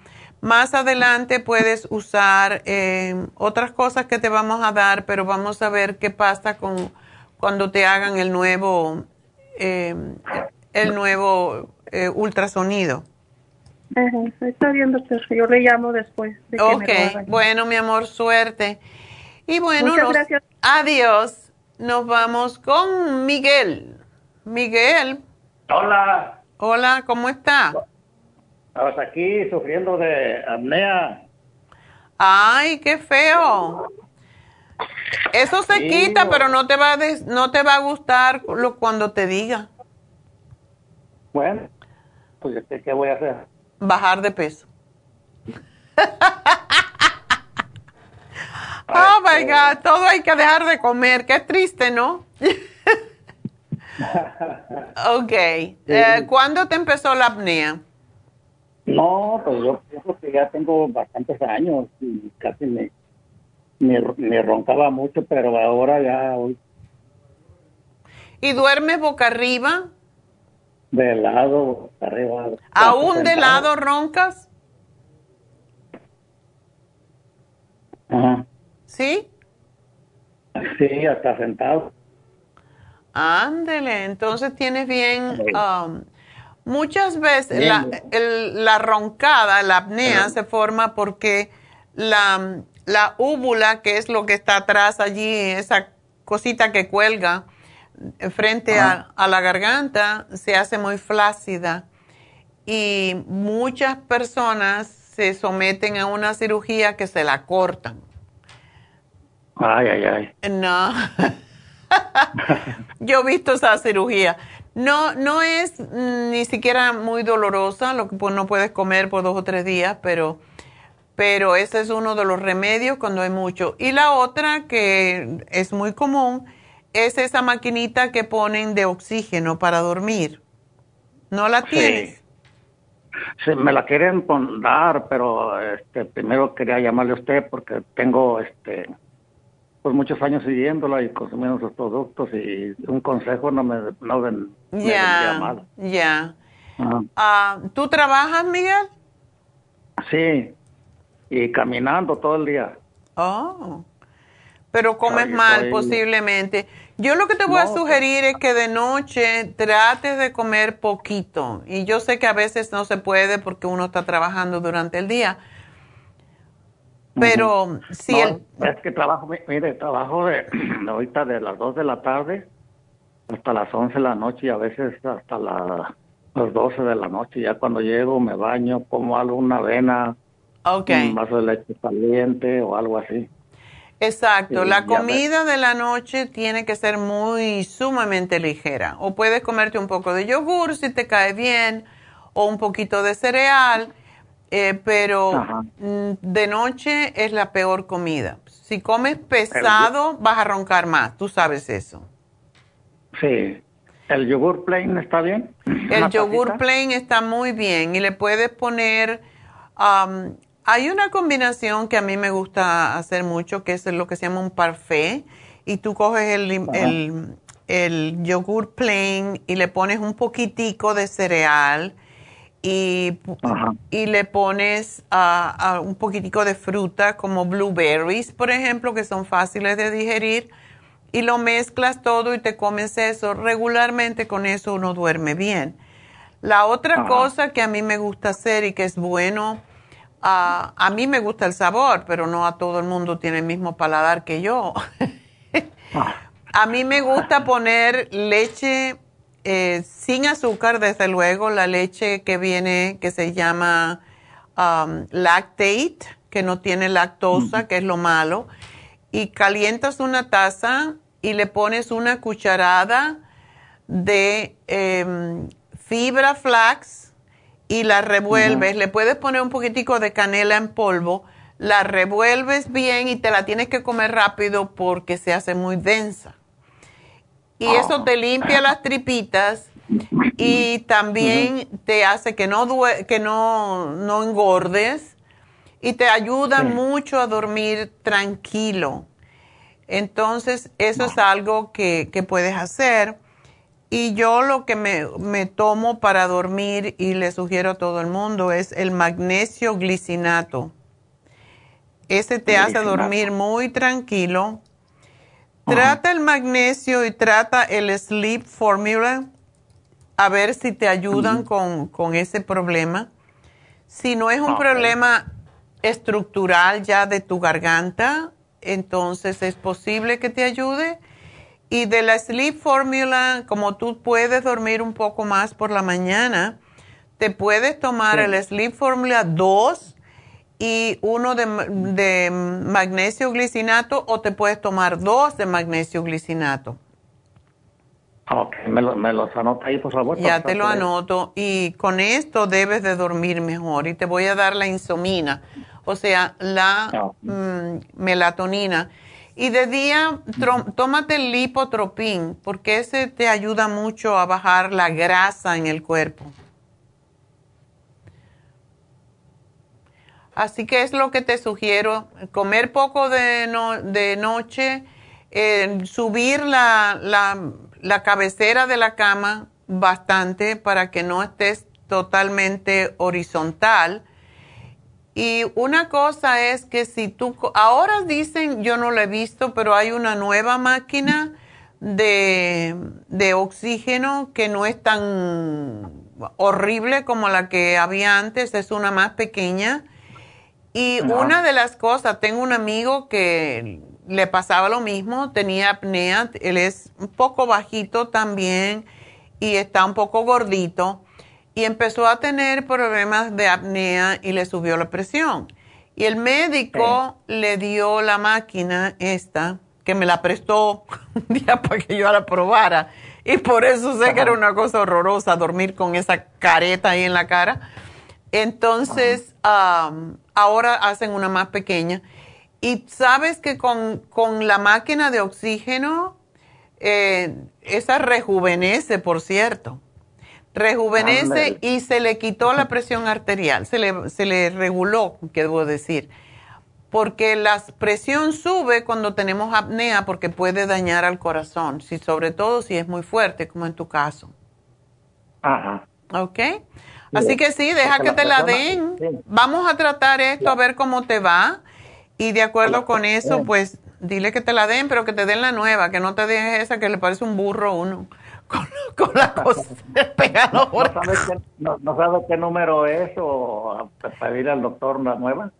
Más adelante puedes usar eh, otras cosas que te vamos a dar, pero vamos a ver qué pasa con cuando te hagan el nuevo, eh, el nuevo eh, ultrasonido. Está bien, doctor. Yo le llamo después. ok, bueno, mi amor, suerte. Y bueno, gracias. adiós. Nos vamos con Miguel. Miguel. Hola. Hola, ¿cómo está? Estamos aquí sufriendo de apnea. Ay, qué feo. Eso se quita, pero no te va a no te va a gustar lo, cuando te diga. Bueno, pues ¿qué voy a hacer? Bajar de peso. oh my God, todo hay que dejar de comer. Qué triste, ¿no? ok. Eh, ¿Cuándo te empezó la apnea? No, pues yo pienso que ya tengo bastantes años y casi me me, roncaba mucho, pero ahora ya hoy. ¿Y duermes boca arriba? De lado, boca arriba. ¿Aún de lado roncas? Ajá. ¿Sí? Sí, hasta sentado. Ándele, entonces tienes bien... Um, muchas veces la, la, roncada, la apnea, se forma porque la, la úvula, que es lo que está atrás allí, esa cosita que cuelga frente a, la garganta, se hace muy flácida. Y muchas personas se someten a una cirugía que se la cortan. Ay, ay, ay. No. Yo he visto esa cirugía. No, no es mm, ni siquiera muy dolorosa, lo que pues, no puedes comer por dos o tres días, pero, pero ese es uno de los remedios cuando hay mucho. Y la otra que es muy común es esa maquinita que ponen de oxígeno para dormir. ¿No la tienes? Sí, me la quieren dar, pero este, primero quería llamarle a usted porque tengo este pues muchos años siguiéndola y consumiendo sus productos y un consejo no me no ven, ya ya ah, ¿Tú trabajas, Miguel? Sí, y caminando todo el día. Oh, pero comes mal posiblemente. Yo lo que te voy a sugerir es que de noche trates de comer poquito. Y yo sé que a veces no se puede porque uno está trabajando durante el día. Pero si el... Es que trabajo, mire, trabajo de ahorita de las 2 de la tarde hasta las 11 de la noche y a veces hasta las 12 de la noche. Ya cuando llego me baño, como algo, una avena, un vaso de leche caliente o algo así. Exacto, la comida de la noche tiene que ser muy sumamente ligera. O puedes comerte un poco de yogur si te cae bien, o un poquito de cereal, eh, pero mm, de noche es la peor comida. Si comes pesado, vas a roncar más, tú sabes eso. Sí. ¿El yogur plain está bien? El yogur plain está muy bien y le puedes poner... Hay una combinación que a mí me gusta hacer mucho, que es lo que se llama un parfait, y tú coges el, el, yogur plain y le pones un poquitico de cereal y, y le pones un poquitico de fruta como blueberries, por ejemplo, que son fáciles de digerir, y lo mezclas todo y te comes eso. Regularmente con eso uno duerme bien. La otra cosa que a mí me gusta hacer y que es bueno, a mí me gusta el sabor, pero no a todo el mundo tiene el mismo paladar que yo. a mí me gusta poner leche eh, sin azúcar, desde luego, la leche que viene, que se llama um, lactate, que no tiene lactosa, que es lo malo, y calientas una taza y le pones una cucharada de em, fibra flax y la revuelves. Le puedes poner un poquitico de canela en polvo, la revuelves bien y te la tienes que comer rápido porque se hace muy densa. Y eso te limpia las tripitas y también te hace que no, que no, no engordes y te ayuda mucho a dormir tranquilo. Entonces, eso es algo que, que puedes hacer. Y yo lo que me, tomo para dormir y le sugiero a todo el mundo es el magnesio glicinato. Ese te hace dormir muy tranquilo. Trata el magnesio y trata el Sleep Formula a ver si te ayudan con, con, ese problema. Si no es un problema estructural ya de tu garganta, entonces es posible que te ayude y de la Sleep Formula, como tú puedes dormir un poco más por la mañana, te puedes tomar el Sleep Formula 2 y uno de, magnesio glicinato o te puedes tomar dos de magnesio glicinato. Ok, me, los anota ahí, por favor. Ya te lo anoto. Y con esto debes de dormir mejor. Y te voy a dar la insomina, o sea, la ah. mm, melatonina y de día, tómate el lipotropín, porque ese te ayuda mucho a bajar la grasa en el cuerpo. Así que es lo que te sugiero, comer poco de, de noche, eh, subir la, la, la cabecera de la cama bastante para que no estés totalmente horizontal y una cosa es que si tú, ahora dicen, yo no lo he visto, pero hay una nueva máquina de, de oxígeno que no es tan horrible como la que había antes, es una más pequeña. Y una de las cosas, tengo un amigo que le pasaba lo mismo, tenía apnea, él es un poco bajito también y está un poco gordito y empezó a tener problemas de apnea y le subió la presión. Y el médico le dio la máquina esta, que me la prestó un día para que yo la probara. y por eso sé que era una cosa horrorosa dormir con esa careta ahí en la cara. Entonces, ahora hacen una más pequeña. Y sabes que con, la máquina de oxígeno, eh, esa rejuvenece, por cierto. Rejuvenece y se le quitó la presión arterial, se le, se le reguló, que debo decir. Porque la presión sube cuando tenemos apnea porque puede dañar al corazón, si, sobre todo si es muy fuerte, como en tu caso. Ajá. ¿Ok? Así que sí, deja que te la den. Vamos a tratar esto a ver cómo te va. Y de acuerdo con eso, pues dile que te la den, pero que te den la nueva, que no te den esa que le parece un burro uno. Con, la cosa pegada no, no, sabe qué número es o pedir al doctor una nueva.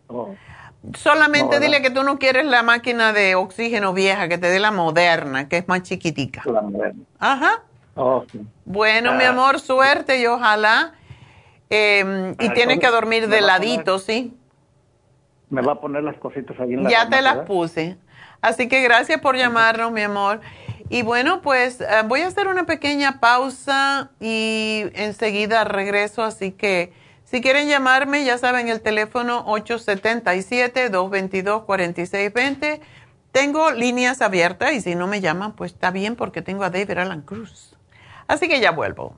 Solamente dile que tú no quieres la máquina de oxígeno vieja, que te dé la moderna, que es más chiquitica. La moderna. Ajá. Bueno, mi ah. amor, suerte y ojalá Em, y tienes que dormir de ladito, ¿sí? Me va a poner las cositas ahí en la Ya te las puse. Así que gracias por llamarnos, mi amor. Y bueno, pues eh, voy a hacer una pequeña pausa y enseguida regreso. Así que si quieren llamarme, ya saben el teléfono 877-222-4620. Tengo líneas abiertas y si no me llaman, pues está bien porque tengo a David Alan Cruz. Así que ya vuelvo.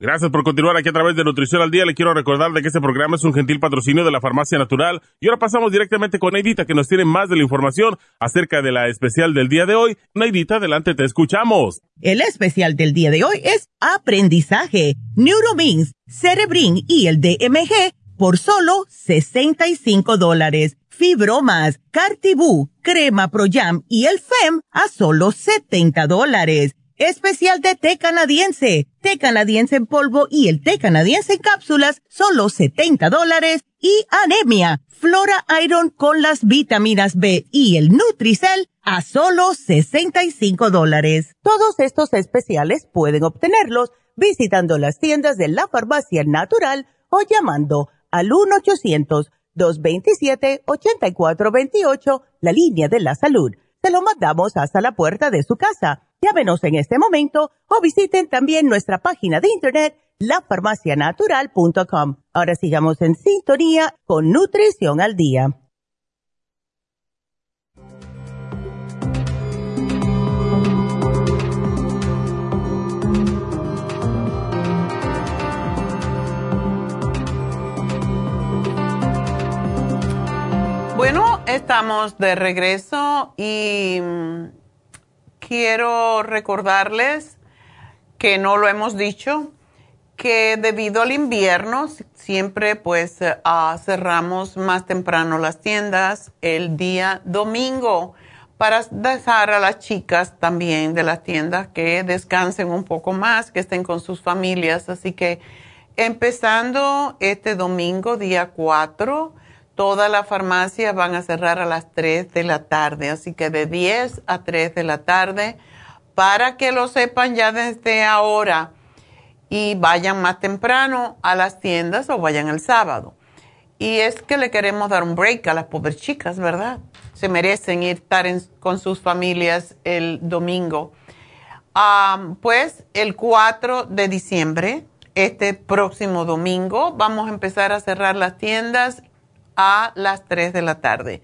Gracias por continuar aquí a través de Nutrición al Día. Le quiero recordar de que este programa es un gentil patrocinio de la Farmacia Natural. Y ahora pasamos directamente con Neidita, que nos tiene más de la información acerca de la especial del día de hoy. Neidita, adelante, te escuchamos. El especial del día de hoy es Aprendizaje, Neuromins, Cerebrin y el DMG por solo 65 dólares. Fibromas, Cartibú, Crema Pro Jam y el FEM a solo 70 dólares. Especial de té canadiense, té canadiense en polvo y el té canadiense en cápsulas, solo 70 dólares. Y anemia, Flora Iron con las vitaminas B y el Nutricel a solo 65 dólares. Todos estos especiales pueden obtenerlos visitando las tiendas de la farmacia natural o llamando al 1-800-227-8428, la línea de la salud. Se lo mandamos hasta la puerta de su casa Llámenos en este momento o visiten también nuestra página de internet lafarmacianatural.com. Ahora sigamos en sintonía con Nutrición al Día. Bueno, estamos de regreso y quiero recordarles que no lo hemos dicho, que debido al invierno siempre pues ah, cerramos más temprano las tiendas el día domingo para dejar a las chicas también de las tiendas que descansen un poco más, que estén con sus familias. Así que empezando este domingo, día 4, Todas las farmacias van a cerrar a las 3 de la tarde, así que de 10 a 3 de la tarde para que lo sepan ya desde ahora y vayan más temprano a las tiendas o vayan el sábado. Y es que le queremos dar un break a las pobres chicas, ¿verdad? Se merecen ir estar con sus familias el domingo. pues el 4 de diciembre, este próximo domingo, vamos a empezar a cerrar las tiendas a las 3 de la tarde.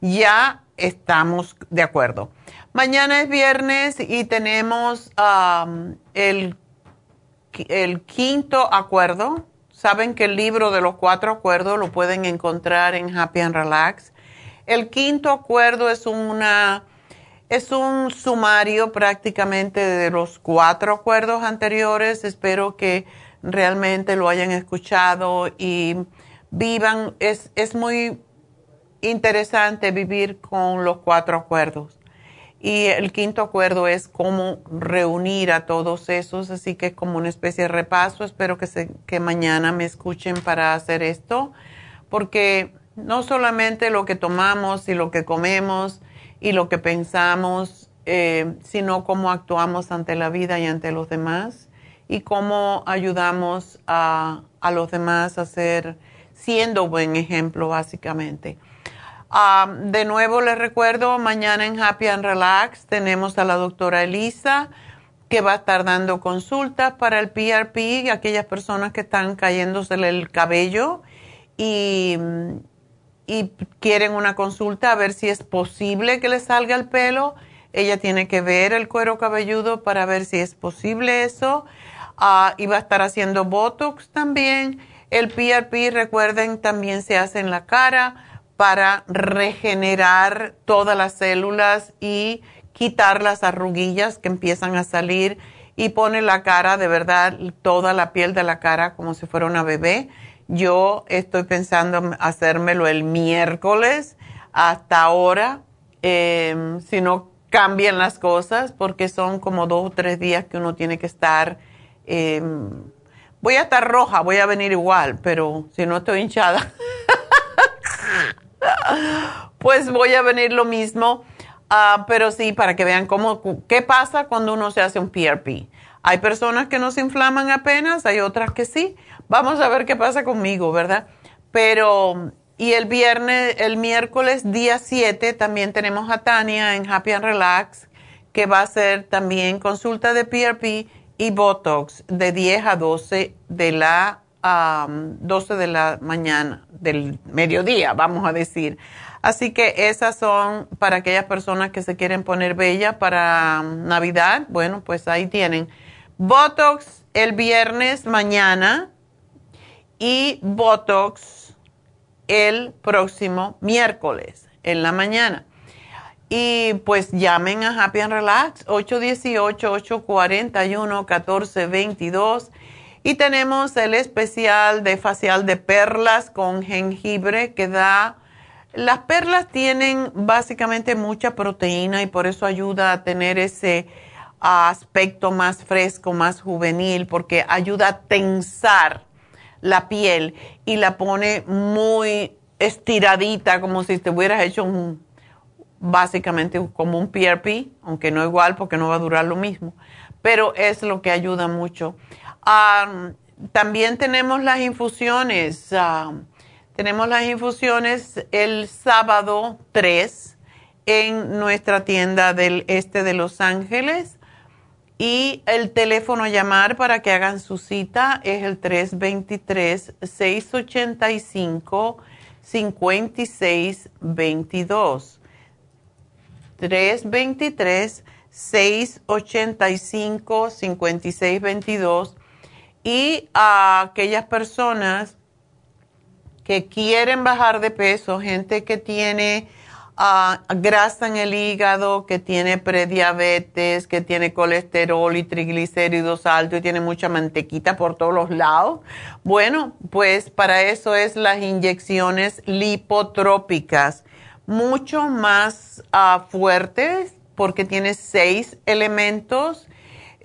Ya estamos de acuerdo. Mañana es viernes y tenemos el, el quinto acuerdo Saben que el libro de los cuatro acuerdos lo pueden encontrar en Happy and Relax. El quinto acuerdo es una es un sumario prácticamente de los cuatro acuerdos anteriores. Espero que realmente lo hayan escuchado y vivan. Es, es muy interesante vivir con los cuatro acuerdos. Y el quinto acuerdo es cómo reunir a todos esos, así que como una especie de repaso. Espero que, se, que mañana me escuchen para hacer esto, porque no solamente lo que tomamos y lo que comemos y lo que pensamos, eh, sino cómo actuamos ante la vida y ante los demás y cómo ayudamos a, a los demás a ser, siendo buen ejemplo básicamente de nuevo les recuerdo, mañana en Happy and Relax tenemos a la doctora Elisa que va a estar dando consultas para el PRP, aquellas personas que están cayéndose el cabello y, y quieren una consulta a ver si es posible que le salga el pelo. Ella tiene que ver el cuero cabelludo para ver si es posible eso. Ah, y va a estar haciendo Botox también. El PRP, recuerden, también se hace en la cara para regenerar todas las células y quitar las arruguillas que empiezan a salir y pone la cara, de verdad, toda la piel de la cara como si fuera una bebé. Yo estoy pensando hacérmelo el miércoles hasta ahora, em, si no cambian las cosas, porque son como dos o tres días que uno tiene que estar. Em, voy a estar roja, voy a venir igual, pero si no estoy hinchada. pues voy a venir lo mismo. Ah, pero sí, para que vean cómo, qué pasa cuando uno se hace un PRP. Hay personas que no se inflaman apenas, hay otras que sí. Vamos a ver qué pasa conmigo, ¿verdad? Pero, y el viernes, el miércoles día 7, también tenemos a Tania en Happy and Relax, que va a hacer también consulta de PRP y Botox de 10 a 12 de la 12 de la mañana, del mediodía, vamos a decir. Así que esas son para aquellas personas que se quieren poner bella para Navidad. Bueno, pues ahí tienen. Botox el viernes mañana y Botox el próximo miércoles en la mañana. Y pues llamen a Happy and Relax 818-841-1422 y tenemos el especial de facial de perlas con jengibre que da... Las perlas tienen básicamente mucha proteína y por eso ayuda a tener ese aspecto más fresco, más juvenil, porque ayuda a tensar la piel y la pone muy estiradita, como si te hubieras hecho un, básicamente como un PRP, aunque no igual porque no va a durar lo mismo, pero es lo que ayuda mucho también tenemos las infusiones. tenemos las infusiones el sábado 3 en nuestra tienda del este de Los Ángeles. Y el teléfono a llamar para que hagan su cita es el 323-685-5622. 323-685-5622 y a aquellas personas que quieren bajar de peso, gente que tiene ah, grasa en el hígado, que tiene prediabetes, que tiene colesterol y triglicéridos altos y tiene mucha mantequita por todos los lados. Bueno, pues para eso es las inyecciones lipotrópicas, mucho más ah, fuertes porque tiene seis elementos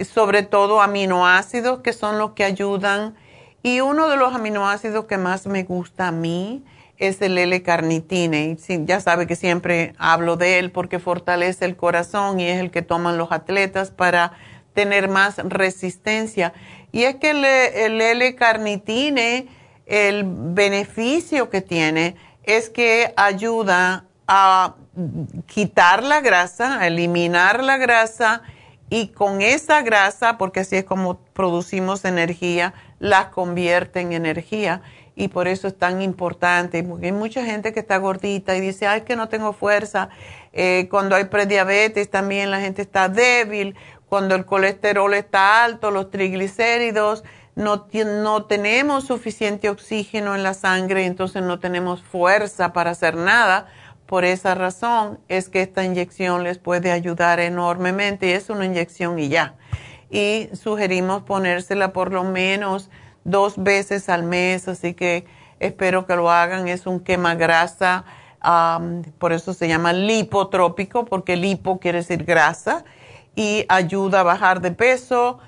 sobre todo aminoácidos que son los que ayudan. Y uno de los aminoácidos que más me gusta a mí es el L-carnitine. Y ya sabe que siempre hablo de él porque fortalece el corazón y es el que toman los atletas para tener más resistencia. Y es que el, L-carnitine, el beneficio que tiene es que ayuda a quitar la grasa, a eliminar la grasa y con esa grasa, porque así es como producimos energía, la convierte en energía y por eso es tan importante, porque hay mucha gente que está gordita y dice, ay, que no tengo fuerza. Eh, cuando hay prediabetes también la gente está débil, cuando el colesterol está alto, los triglicéridos, no, no tenemos suficiente oxígeno en la sangre, entonces no tenemos fuerza para hacer nada. Por esa razón es que esta inyección les puede ayudar enormemente y es una inyección y ya. Y sugerimos ponérsela por lo menos dos veces al mes, así que espero que lo hagan. Es un quemagrasa, um, por eso se llama lipotrópico, porque lipo quiere decir grasa y ayuda a bajar de peso,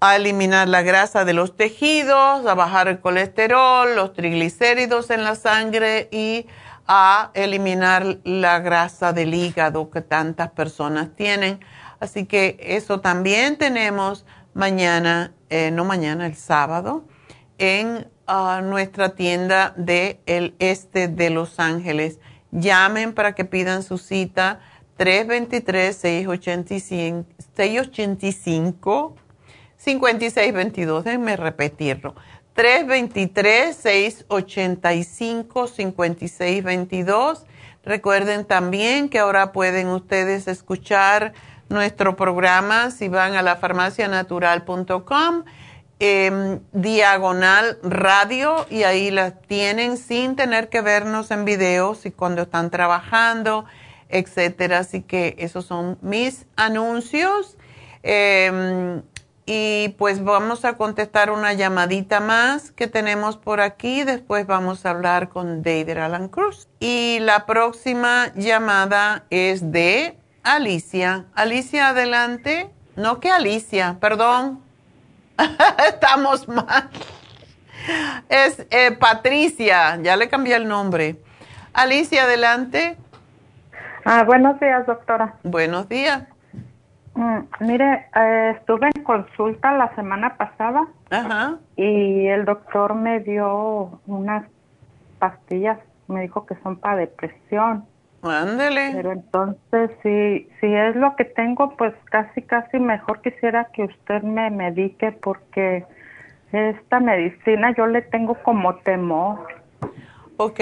a eliminar la grasa de los tejidos, a bajar el colesterol, los triglicéridos en la sangre y a eliminar la grasa del hígado que tantas personas tienen. Así que eso también tenemos mañana, eh, no mañana, el sábado, en ah, nuestra tienda del el este de Los Ángeles. Llamen para que pidan su cita 323-685-5622. Déjenme repetirlo. 323-685-5622. Recuerden también que ahora pueden ustedes escuchar nuestro programa si van a la farmacianatural.com, eh, diagonal radio, y ahí las tienen sin tener que vernos en videos y cuando están trabajando etcétera. Así que esos son mis anuncios. Em, y pues vamos a contestar una llamadita más que tenemos por aquí. Después vamos a hablar con David Alan Cruz. Y la próxima llamada es de Alicia. Alicia, adelante. No que Alicia, perdón. Estamos mal. Es eh, Patricia, ya le cambié el nombre. Alicia, adelante. Ah, buenos días, doctora. Buenos días. Mm, mire, eh, estuve en consulta la semana pasada Ajá. y el doctor me dio unas pastillas, me dijo que son para depresión. Ándele. Pero entonces, si, si es lo que tengo, pues casi, casi mejor quisiera que usted me medique porque esta medicina yo le tengo como temor. Ok.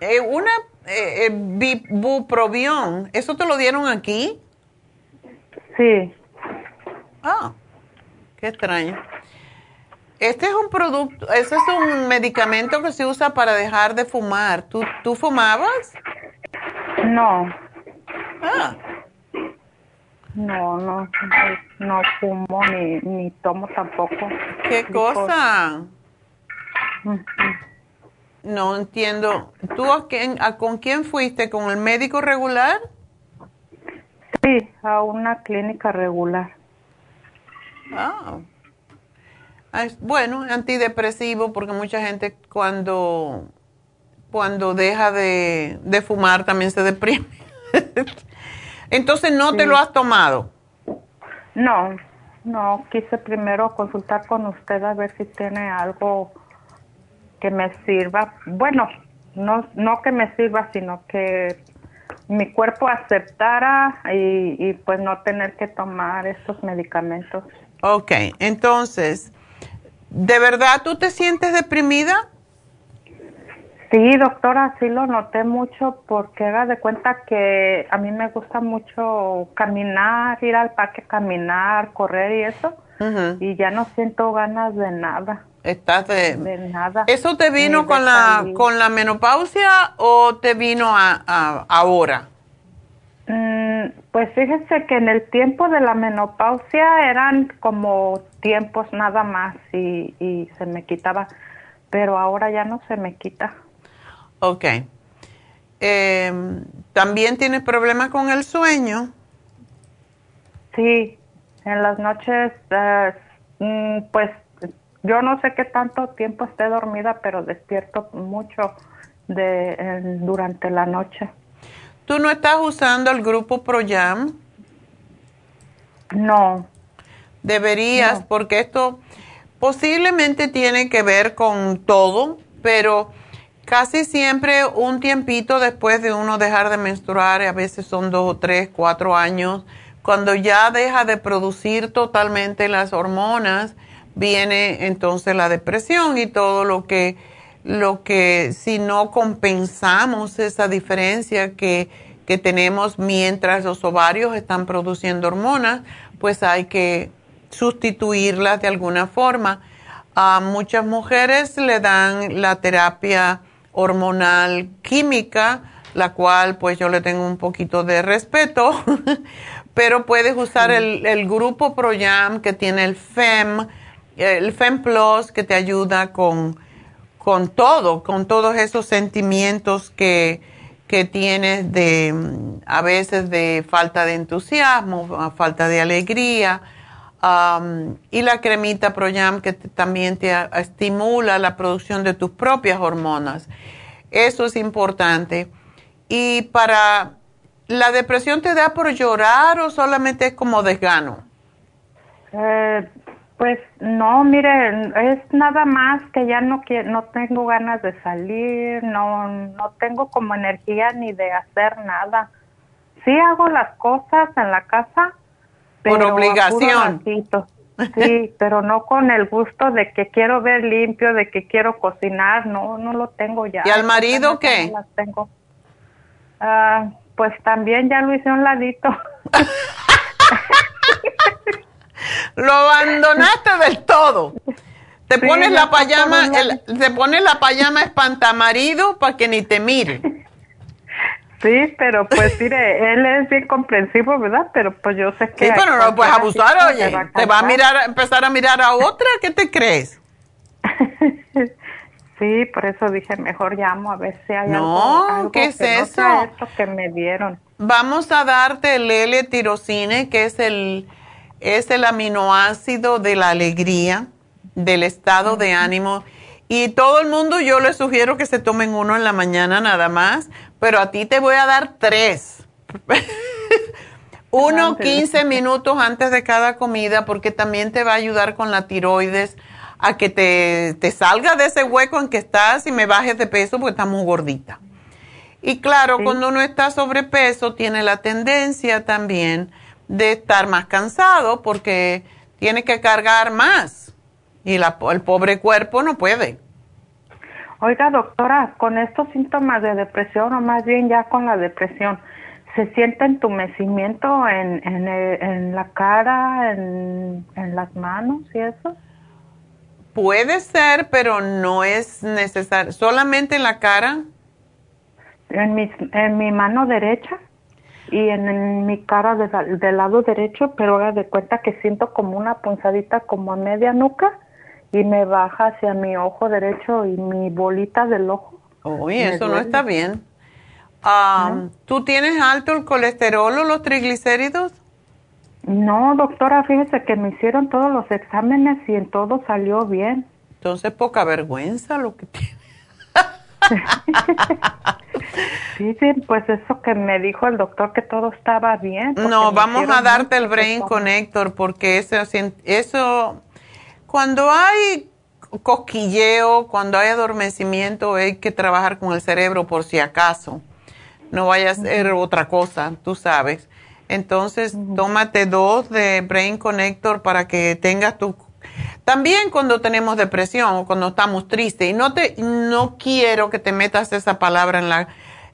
Eh, una eh, eh buprobión, ¿eso te lo dieron aquí? Sí. Ah, qué extraño. Este es un producto, ese es un medicamento que se usa para dejar de fumar. ¿Tú, tú fumabas? No. Ah. No, no, no, fumo ni, ni tomo tampoco. ¿Qué cosa? No entiendo. ¿Tú a quién, a, con quién fuiste? ¿Con el médico regular? Sí, a una clínica regular. Ah. Bueno, antidepresivo porque mucha gente cuando, cuando deja de, de fumar también se deprime. Entonces, ¿no te lo has tomado? No, no, quise primero consultar con usted a ver si tiene algo que me sirva, bueno, no, no que me sirva, sino que mi cuerpo aceptara y, y pues no tener que tomar estos medicamentos. Ok, entonces, ¿de verdad tú te sientes deprimida? Sí, doctora, sí lo noté mucho porque haga de cuenta que a mí me gusta mucho caminar, ir al parque caminar, correr y eso, y ya no siento ganas de nada. Estás de, nada. ¿Eso te vino con la, con la menopausia o te vino a, ahora? Mm, pues fíjese que en el tiempo de la menopausia eran como tiempos nada más y, y se me quitaba, pero ahora ya no se me quita. Ok. Eh, ¿También tienes problemas con el sueño? Sí, en las noches, eh, mm, pues yo no sé qué tanto tiempo esté dormida, pero despierto mucho de durante la noche. ¿Tú no estás usando el grupo ProYam? No. Deberías, porque esto posiblemente tiene que ver con todo, pero casi siempre un tiempito después de uno dejar de menstruar, a veces son dos o tres, cuatro años, cuando ya deja de producir totalmente las hormonas, viene entonces la depresión y todo lo que, lo que si no compensamos esa diferencia que, que tenemos mientras los ovarios están produciendo hormonas, pues hay que sustituirlas de alguna forma. A muchas mujeres le dan la terapia hormonal química, la cual pues yo le tengo un poquito de respeto, pero puedes usar el, el, grupo ProYam que tiene el FEM, el FEM Plus que te ayuda con, con todo, con todos esos sentimientos que, que tienes de a veces de falta de entusiasmo, falta de alegría y la cremita Proyam que también te estimula la producción de tus propias hormonas. Eso es importante. Y para la depresión te da por llorar o solamente es como desgano? Eh, pues no, mire, es nada más que ya no quiero, no tengo ganas de salir, no, no tengo como energía ni de hacer nada. Sí hago las cosas en la casa, por obligación. Sí, pero no con el gusto de que quiero ver limpio, de que quiero cocinar, no, no lo tengo ya. ¿Y al marido qué? Las tengo. Ah, pues también ya lo hice a un ladito. lo abandonaste del todo. Te pones la payama, te pones la payama espantamarido para que ni te mire. Sí, pero pues mire, él es bien comprensivo, ¿verdad? Pero pues yo sé que... Sí, pero no puedes abusar, oye. Te va a mirar, empezar a mirar a otra, ¿qué te crees? sí, por eso dije, mejor llamo a ver si hay no, algo, ¿qué es que eso? No esto que me dieron. Vamos a darte el L-tirocine, que es el, es el aminoácido de la alegría, del estado de ánimo. Y todo el mundo yo les sugiero que se tomen uno en la mañana nada más, pero a ti te voy a dar tres. Uno, 15 minutos antes de cada comida, porque también te va a ayudar con la tiroides a que te, salga de ese hueco en que estás y me bajes de peso porque estás muy gordita. Y claro, cuando uno está sobrepeso, tiene la tendencia también de estar más cansado porque tiene que cargar más y la, el pobre cuerpo no puede. Oiga, doctora, con estos síntomas de depresión, o más bien ya con la depresión, ¿se siente entumecimiento en, en, en la cara, en, en las manos y eso? Puede ser, pero no es necesario. ¿Solamente en la cara? En mi, en mi mano derecha y en, mi cara del lado derecho, pero haga de cuenta que siento como una punzadita como a media nuca y me baja hacia mi ojo derecho y mi bolita del ojo. Uy, eso no está bien. Um, ¿Tú tienes alto el colesterol o los triglicéridos? No, doctora, fíjese que me hicieron todos los exámenes y en todo salió bien. Entonces, poca vergüenza lo que tiene. sí, sí, pues eso que me dijo el doctor que todo estaba bien. No, vamos a darte el Brain Connector porque eso, eso cuando hay cosquilleo, cuando hay adormecimiento, hay que trabajar con el cerebro por si acaso. No vaya a ser otra cosa, tú sabes. Entonces, tómate dos de Brain Connector para que tengas tu... También cuando tenemos depresión o cuando estamos tristes, y no, te, no quiero que te metas esa palabra en la,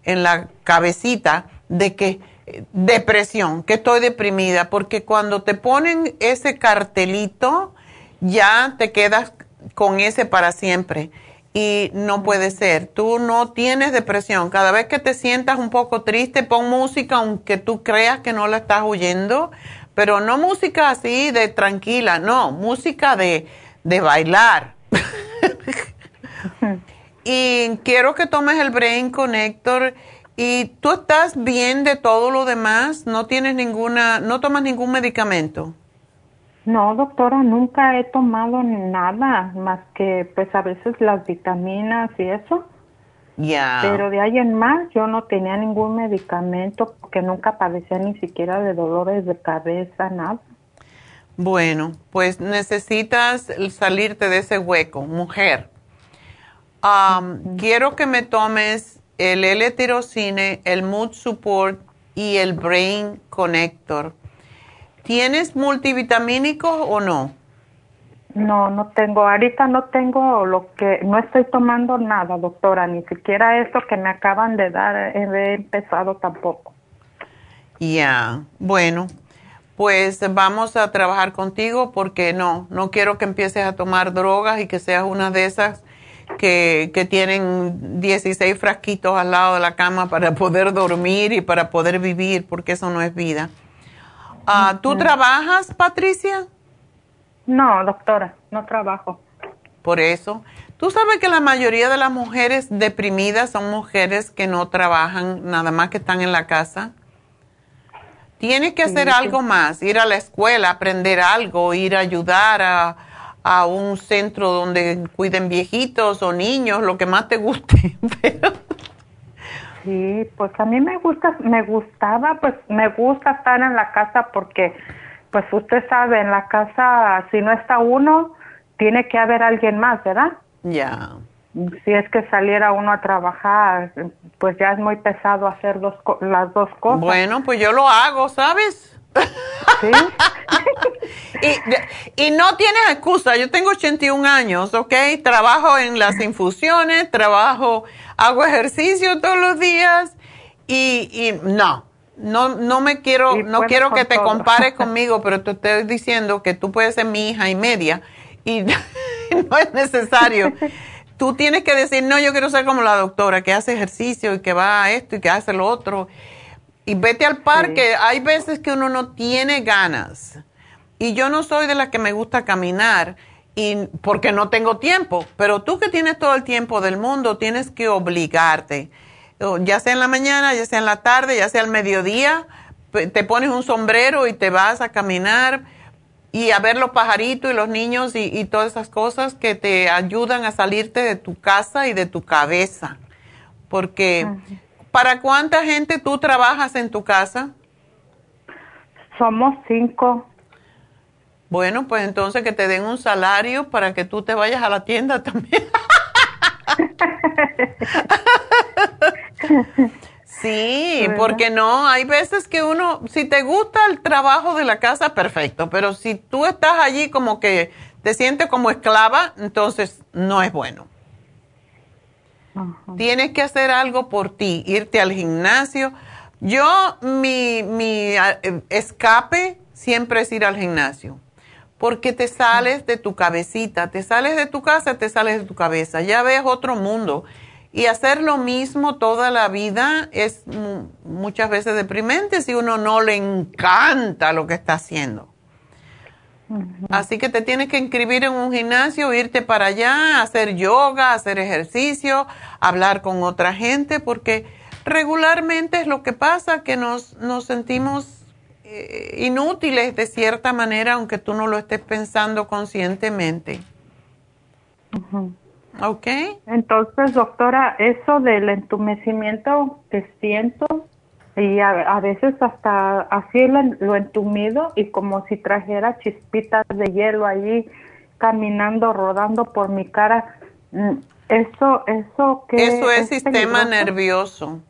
en la cabecita de que eh, depresión, que estoy deprimida, porque cuando te ponen ese cartelito, ya te quedas con ese para siempre. Y no puede ser. Tú no tienes depresión. Cada vez que te sientas un poco triste, pon música, aunque tú creas que no la estás oyendo, pero no música así de tranquila, no, música de, de bailar. y quiero que tomes el Brain Connector. ¿Y tú estás bien de todo lo demás? ¿No tienes ninguna, no tomas ningún medicamento? No, doctora, nunca he tomado nada más que pues a veces las vitaminas y eso. Pero de ahí en más yo no tenía ningún medicamento porque nunca padecía ni siquiera de dolores de cabeza, nada. Bueno, pues necesitas salirte de ese hueco, mujer. Um, quiero que me tomes el L-tirocine, el Mood Support y el Brain Connector. ¿Tienes multivitamínicos o no? No, no tengo. Ahorita no tengo lo que, no estoy tomando nada, doctora, ni siquiera esto que me acaban de dar he empezado tampoco. Ya, bueno, pues vamos a trabajar contigo porque no, no quiero que empieces a tomar drogas y que seas una de esas que, que tienen 16 frasquitos al lado de la cama para poder dormir y para poder vivir, porque eso no es vida. Ah, ¿Tú trabajas, Patricia? No, doctora, no trabajo. Por eso. Tú sabes que la mayoría de las mujeres deprimidas son mujeres que no trabajan, nada más que están en la casa. Tienes que hacer algo más, ir a la escuela, aprender algo, ir a ayudar a, a un centro donde cuiden viejitos o niños, lo que más te guste. Sí, pues a mí me gusta, me gustaba, pues me gusta estar en la casa porque, pues usted sabe, en la casa si no está uno, tiene que haber alguien más, ¿verdad? Ya. Si es que saliera uno a trabajar, pues ya es muy pesado hacer dos las dos cosas. Bueno, pues yo lo hago, ¿sabes? ¿Sí? y, y, no tienes excusa, yo tengo 81 años, ¿ok? Trabajo en las infusiones, trabajo, hago ejercicio todos los días y, y no, no, no me quiero, no quiero que te compares conmigo, pero te estoy diciendo que tú puedes ser mi hija y media y no es necesario. Tú tienes que decir, no, yo quiero ser como la doctora, que hace ejercicio y que va a esto y que hace lo otro. Y vete al parque. Hay veces que uno no tiene ganas. Y yo no soy de la que me gusta caminar y porque no tengo tiempo. Pero tú que tienes todo el tiempo del mundo, tienes que obligarte. Ya sea en la mañana, ya sea en la tarde, ya sea al mediodía, te pones un sombrero y te vas a caminar y a ver los pajaritos y los niños y, todas esas cosas que te ayudan a salirte de tu casa y de tu cabeza. Porque, ¿para cuánta gente tú trabajas en tu casa? Somos cinco. Bueno, pues entonces que te den un salario para que tú te vayas a la tienda también. Sí, porque no, hay veces que uno, si te gusta el trabajo de la casa, perfecto, pero si tú estás allí como que te sientes como esclava, entonces no es bueno. Tienes que hacer algo por ti, irte al gimnasio. Yo, mi, mi eh, escape siempre es ir al gimnasio, porque te sales de tu cabecita, te sales de tu casa, te sales de tu cabeza, ya ves otro mundo. Y hacer lo mismo toda la vida es muchas veces deprimente si uno no le encanta lo que está haciendo. Así que te tienes que inscribir en un gimnasio, irte para allá, hacer yoga, hacer ejercicio, hablar con otra gente, porque regularmente es lo que pasa, que nos, nos sentimos inútiles de cierta manera, aunque tú no lo estés pensando conscientemente. Ok. Entonces, doctora, eso del entumecimiento que siento y a, veces hasta así lo, entumido y como si trajera chispitas de hielo allí caminando, rodando por mi cara. Mm, eso, eso que eso es, sistema nervioso.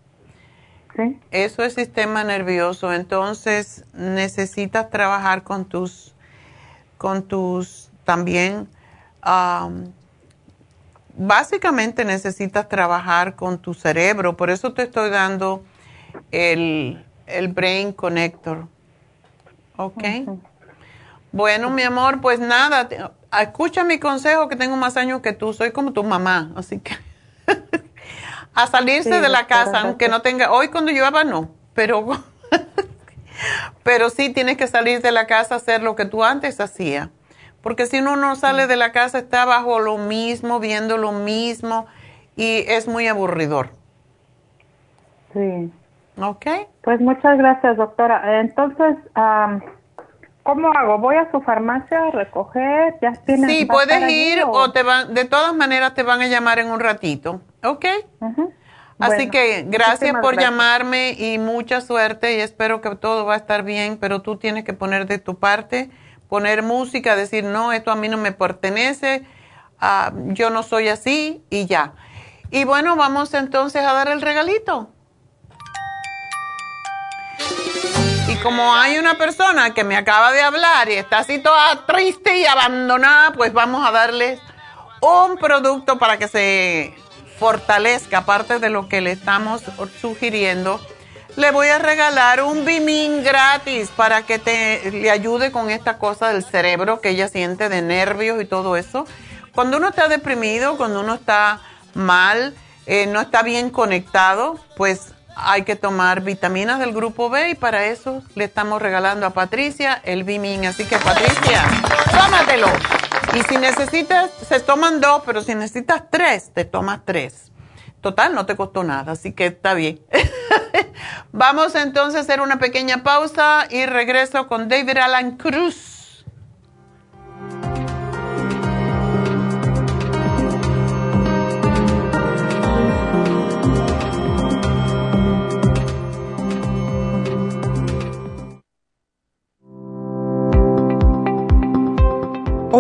¿Sí? Eso es sistema nervioso. Entonces necesitas trabajar con tus, con tus también básicamente necesitas trabajar con tu cerebro, por eso te estoy dando el, Brain Connector. ¿Ok? Bueno, mi amor, pues nada, escucha mi consejo que tengo más años que tú, soy como tu mamá, así que a salirse de la casa, aunque no tenga, hoy cuando llueva no, pero, pero sí tienes que salir de la casa a hacer lo que tú antes hacías. Porque si uno no sale de la casa, está bajo lo mismo, viendo lo mismo y es muy aburridor. Sí. Ok. Pues muchas gracias, doctora. Entonces, ¿Cómo hago? ¿Voy a su farmacia a recoger? ¿Ya tienes, Sí, puedes allí ir o te van, de todas maneras te van a llamar en un ratito, ¿ok? Así Bueno, que gracias por gracias. llamarme y mucha suerte y espero que todo va a estar bien, pero tú tienes que poner de tu parte, poner música, decir, no, esto a mí no me pertenece, ah, yo no soy así y ya. Y bueno, vamos entonces a dar el regalito. Y como hay una persona que me acaba de hablar y está así toda triste y abandonada, pues vamos a darles un producto para que se fortalezca, aparte de lo que le estamos sugiriendo. Le voy a regalar un Bimin gratis para que te, le ayude con esta cosa del cerebro que ella siente de nervios y todo eso. Cuando uno está deprimido, cuando uno está mal, eh, no está bien conectado, pues hay que tomar vitaminas del grupo B y para eso le estamos regalando a Patricia el Bimin. Así que Patricia, tómatelo. Y si necesitas, se toman dos, pero si necesitas tres, te tomas tres. Total, no te costó nada, así que está bien. Vamos entonces a hacer una pequeña pausa y regreso con David Alan Cruz.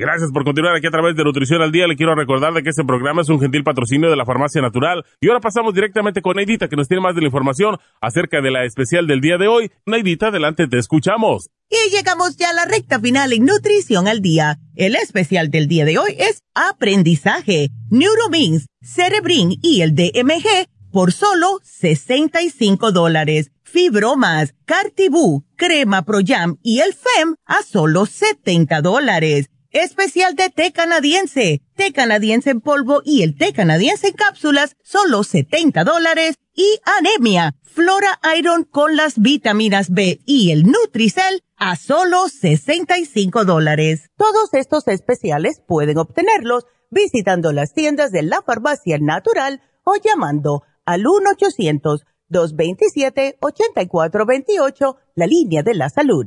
Gracias por continuar aquí a través de Nutrición al Día. Le quiero recordar de que este programa es un gentil patrocinio de la Farmacia Natural. Y ahora pasamos directamente con Neidita, que nos tiene más de la información acerca de la especial del día de hoy. Neidita, adelante, te escuchamos. Y llegamos ya a la recta final en Nutrición al Día. El especial del día de hoy es Aprendizaje, Neuromins, Cerebrin y el DMG por solo 65 dólares. Fibromas, Cartibú, Crema Proyam y el FEM a solo 70 dólares. Especial de té canadiense, té canadiense en polvo y el té canadiense en cápsulas, solo 70 dólares. Y anemia, Flora Iron con las vitaminas B y el Nutricel a solo 65 dólares. Todos estos especiales pueden obtenerlos visitando las tiendas de la farmacia natural o llamando al 1-800-227-8428, la línea de la salud.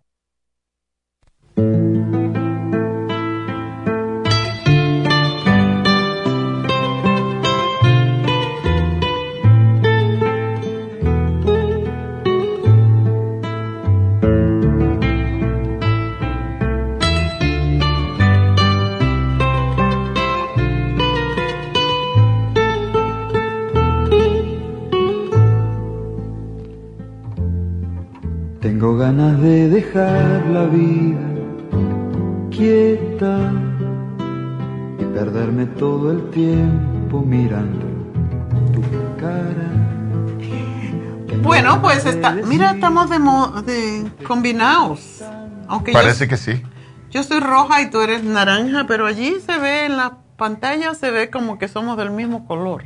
Tengo ganas de dejar la vida quieta y perderme todo el tiempo mirando tu cara. Bueno, pues está, mira, estamos de, mo- de combinados. Aunque Parece yo, que sí. yo soy roja y tú eres naranja, pero allí se ve en la pantalla, se ve como que somos del mismo color.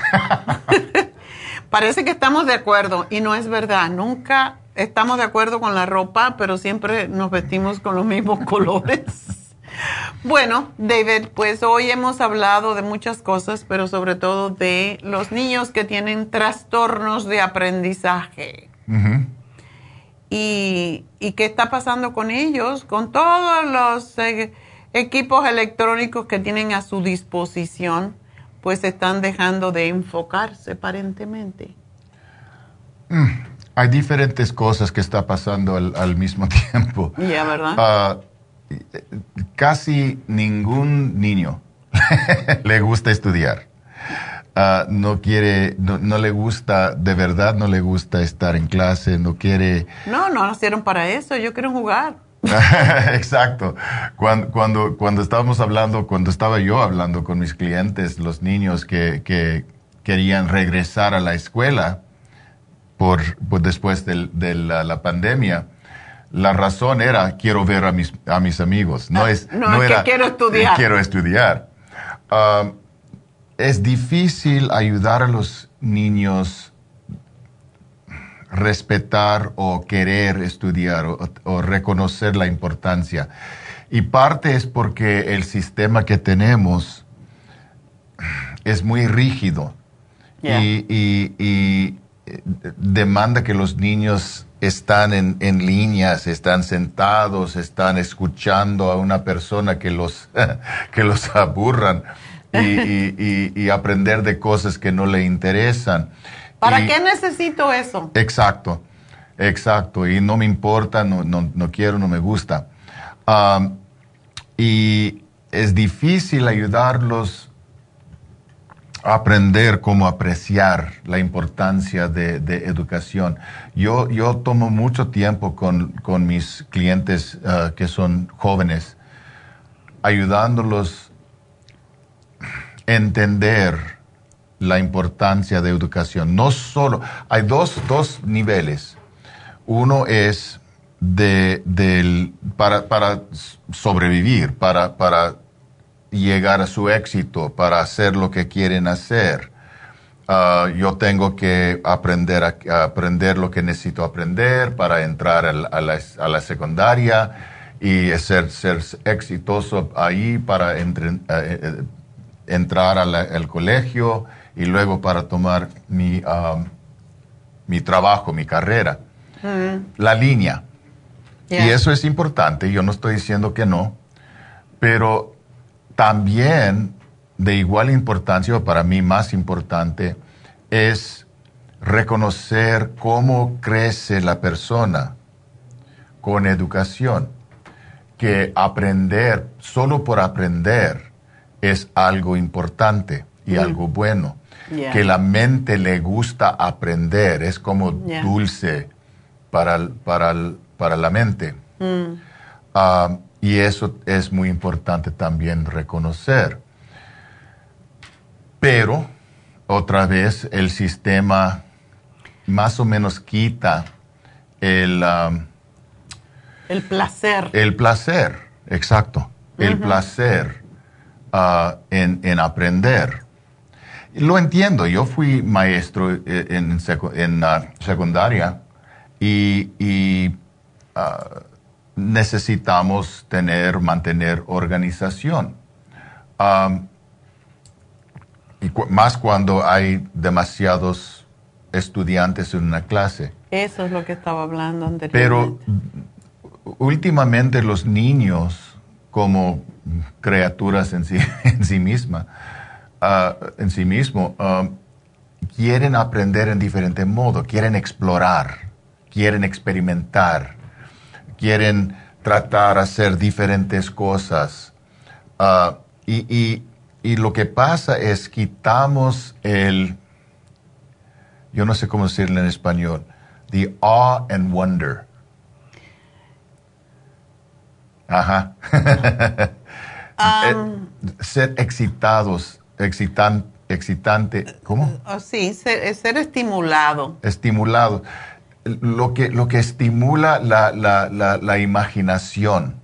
Parece que estamos de acuerdo y no es verdad. Nunca estamos de acuerdo con la ropa, pero siempre nos vestimos con los mismos colores. Bueno, David, pues hoy hemos hablado de muchas cosas, pero sobre todo de los niños que tienen trastornos de aprendizaje. y, y, qué está pasando con ellos, con todos los eh, equipos electrónicos que tienen a su disposición, pues están dejando de enfocarse aparentemente. Mm, hay diferentes cosas que está pasando al, mismo tiempo. Ya, ¿verdad? Ah, casi ningún niño le gusta estudiar. Ah, no quiere, no, le gusta, de verdad no le gusta estar en clase, no quiere... No, no nacieron para eso, yo quiero jugar. Exacto. Cuando, cuando, cuando, estábamos hablando, cuando estaba yo hablando con mis clientes, los niños que, que querían regresar a la escuela por, pues, después de, la, pandemia, la razón era quiero ver a mis, a mis amigos. No es, no, era que quiero estudiar. Quiero estudiar. Ah, es difícil ayudar a los niños respetar o querer estudiar o, reconocer la importancia. Y parte es porque el sistema que tenemos es muy rígido y, y, demanda que los niños están en, en, líneas, están sentados, están escuchando a una persona que los, que los aburran y, y aprender de cosas que no le interesan. ¿Para qué necesito eso? Exacto, exacto. Y no me importa, no, no, quiero, no me gusta. y es difícil ayudarlos aprender cómo apreciar la importancia de, educación. Yo, yo tomo mucho tiempo con, con mis clientes ah, que son jóvenes, ayudándolos a entender la importancia de educación. No solo, hay dos, dos niveles. Uno es de, del, para, para sobrevivir, para, para llegar a su éxito, para hacer lo que quieren hacer. Ah, yo tengo que aprender a, aprender lo que necesito aprender para entrar a la, a la, secundaria y ser, ser exitoso ahí para eh, entrar al colegio y luego para tomar mi, um, mi trabajo, mi carrera. Mm. La línea. Y eso es importante, yo no estoy diciendo que no, pero también de igual importancia, o para mí más importante, es reconocer cómo crece la persona con educación, que aprender, solo por aprender, es algo importante y mm. algo bueno que la mente le gusta aprender, es como dulce para, para, para, la mente. Mm. Ah, y eso es muy importante también reconocer. Pero, otra vez, el sistema más o menos quita el... El placer. El placer, exacto. El placer ah, en, en aprender. Lo entiendo, yo fui maestro eh, en, en secundaria y, ah, necesitamos tener, mantener organización. y más cuando hay demasiados estudiantes en una clase. Eso es lo que estaba hablando anteriormente. Pero últimamente los niños, como criaturas en sí, en sí mismas, Ah, en sí mismo, quieren aprender en diferente modo, quieren explorar, quieren experimentar, quieren tratar de hacer diferentes cosas. Ah, y, lo que pasa es quitamos el, yo no sé cómo decirlo en español, the awe and wonder. Ajá. Um. Eh, ser excitados excitan, excitante, ¿cómo? Oh, sí, ser, ser, estimulado. Estimulado. Lo que, lo que estimula la, la, la, imaginación.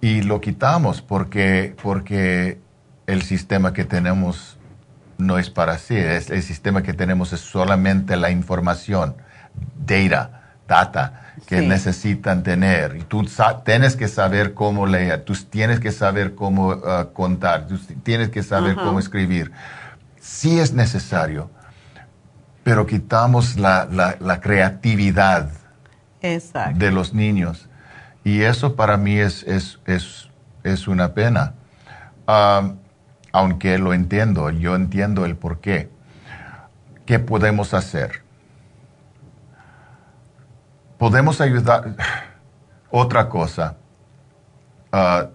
Y lo quitamos porque, porque el sistema que tenemos no es para sí. Es, el sistema que tenemos es solamente la información, data, data que Sí. necesitan tener. Y tú tienes que saber cómo leer, tú tienes que saber cómo ah, contar, tú tienes que saber cómo escribir. Sí es necesario, pero quitamos la, la- la creatividad Exacto. de los niños. Y eso para mí es, es, es, es una pena. Aunque lo entiendo, yo entiendo el por qué. ¿Qué podemos hacer? Podemos ayudar. Otra cosa, ah,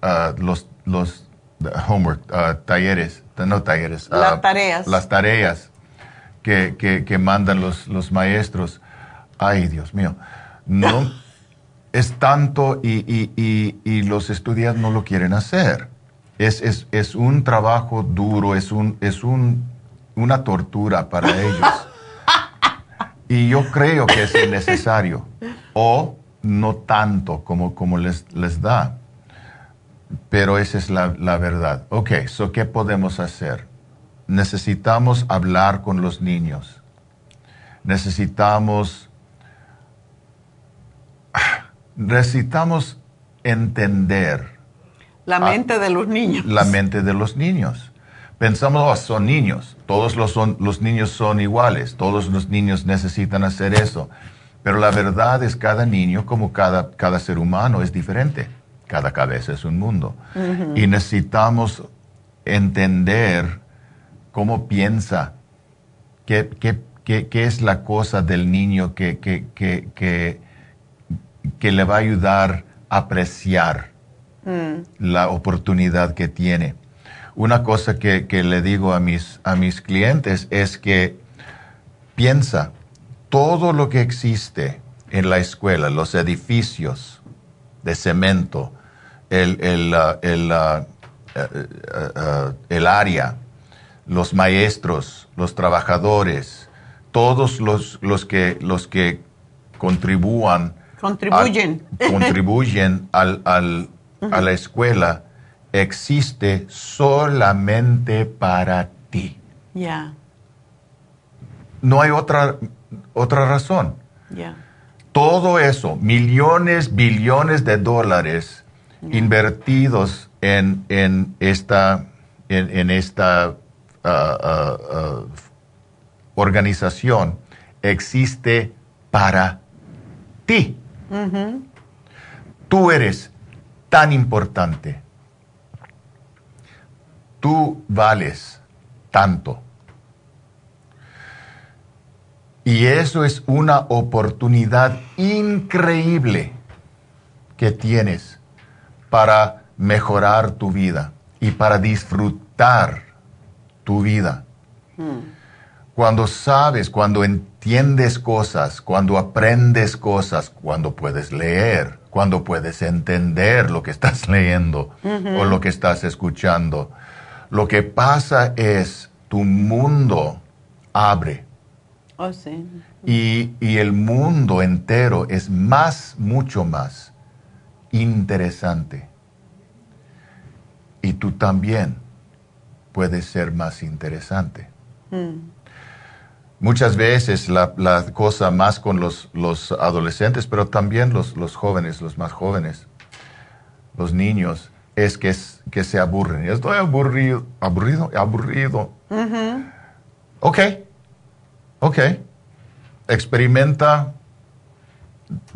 ah, los, los homework, ah, talleres, no talleres, Las tareas. Las tareas que, que, que mandan los, los maestros. Ay, Dios mío. No, es tanto y, y- y- y los estudiantes no lo quieren hacer. Es, es, es un trabajo duro, es, un, es un, una tortura para ellos. Y yo creo que es innecesario. O no tanto como, como les, les da. Pero esa es la, la verdad. Ok, so ¿qué podemos hacer? Necesitamos hablar con los niños. Necesitamos necesitamos entender La mente de los niños. la mente de los niños. Pensamos, oh, son niños, todos los, son, los niños son iguales, todos los niños necesitan hacer eso. Pero la verdad es cada niño, como cada, cada ser humano, es diferente. Cada cabeza es un mundo. Y necesitamos entender cómo piensa, qué, qué- qué- qué es la cosa del niño que, que, que, que, le va a ayudar a apreciar Mm. la oportunidad que tiene. Una cosa que, que le digo a mis, a mis clientes es que piensa, todo lo que existe en la escuela, los edificios de cemento, el, el, el, eh, eh, ah, el área, los maestros, los trabajadores, todos los, los, que, los que Contribuyen. a- contribuyen al, al- a la escuela existe solamente para ti. Ya, No hay otra, otra razón. ya. Todo eso, millones, billones de dólares invertidos en, en esta, en, en esta ah, ah, organización, existe para ti. Tú eres tan importante. Tú vales tanto. Y eso es una oportunidad increíble que tienes para mejorar tu vida y para disfrutar tu vida. Cuando sabes, cuando entiendes cosas, cuando aprendes cosas, cuando puedes leer, cuando puedes entender lo que estás leyendo o lo que estás escuchando, lo que pasa es tu mundo abre Oh, sí. y, y el mundo entero es más, mucho más interesante. Y tú también puedes ser más interesante. Mm. Muchas veces la, la cosa más con los, los adolescentes, pero también los, los jóvenes, los más jóvenes, los niños, es que, es que se aburren. Estoy aburrido, aburrido, aburrido. Ujú. Ok, ok. Experimenta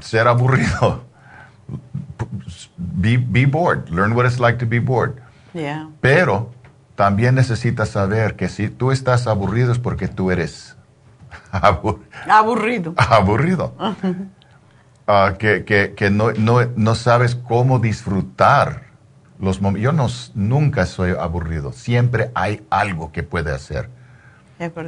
ser aburrido. Be, be bored. Learn what it's like to be bored. Ya. Pero también necesitas saber que si tú estás aburrido es porque tú eres abu- Aburrido. aburrido. Ah, que que- que no, no, no sabes cómo disfrutar los momentos. Yo no, nunca soy aburrido. Siempre hay algo que puede hacer.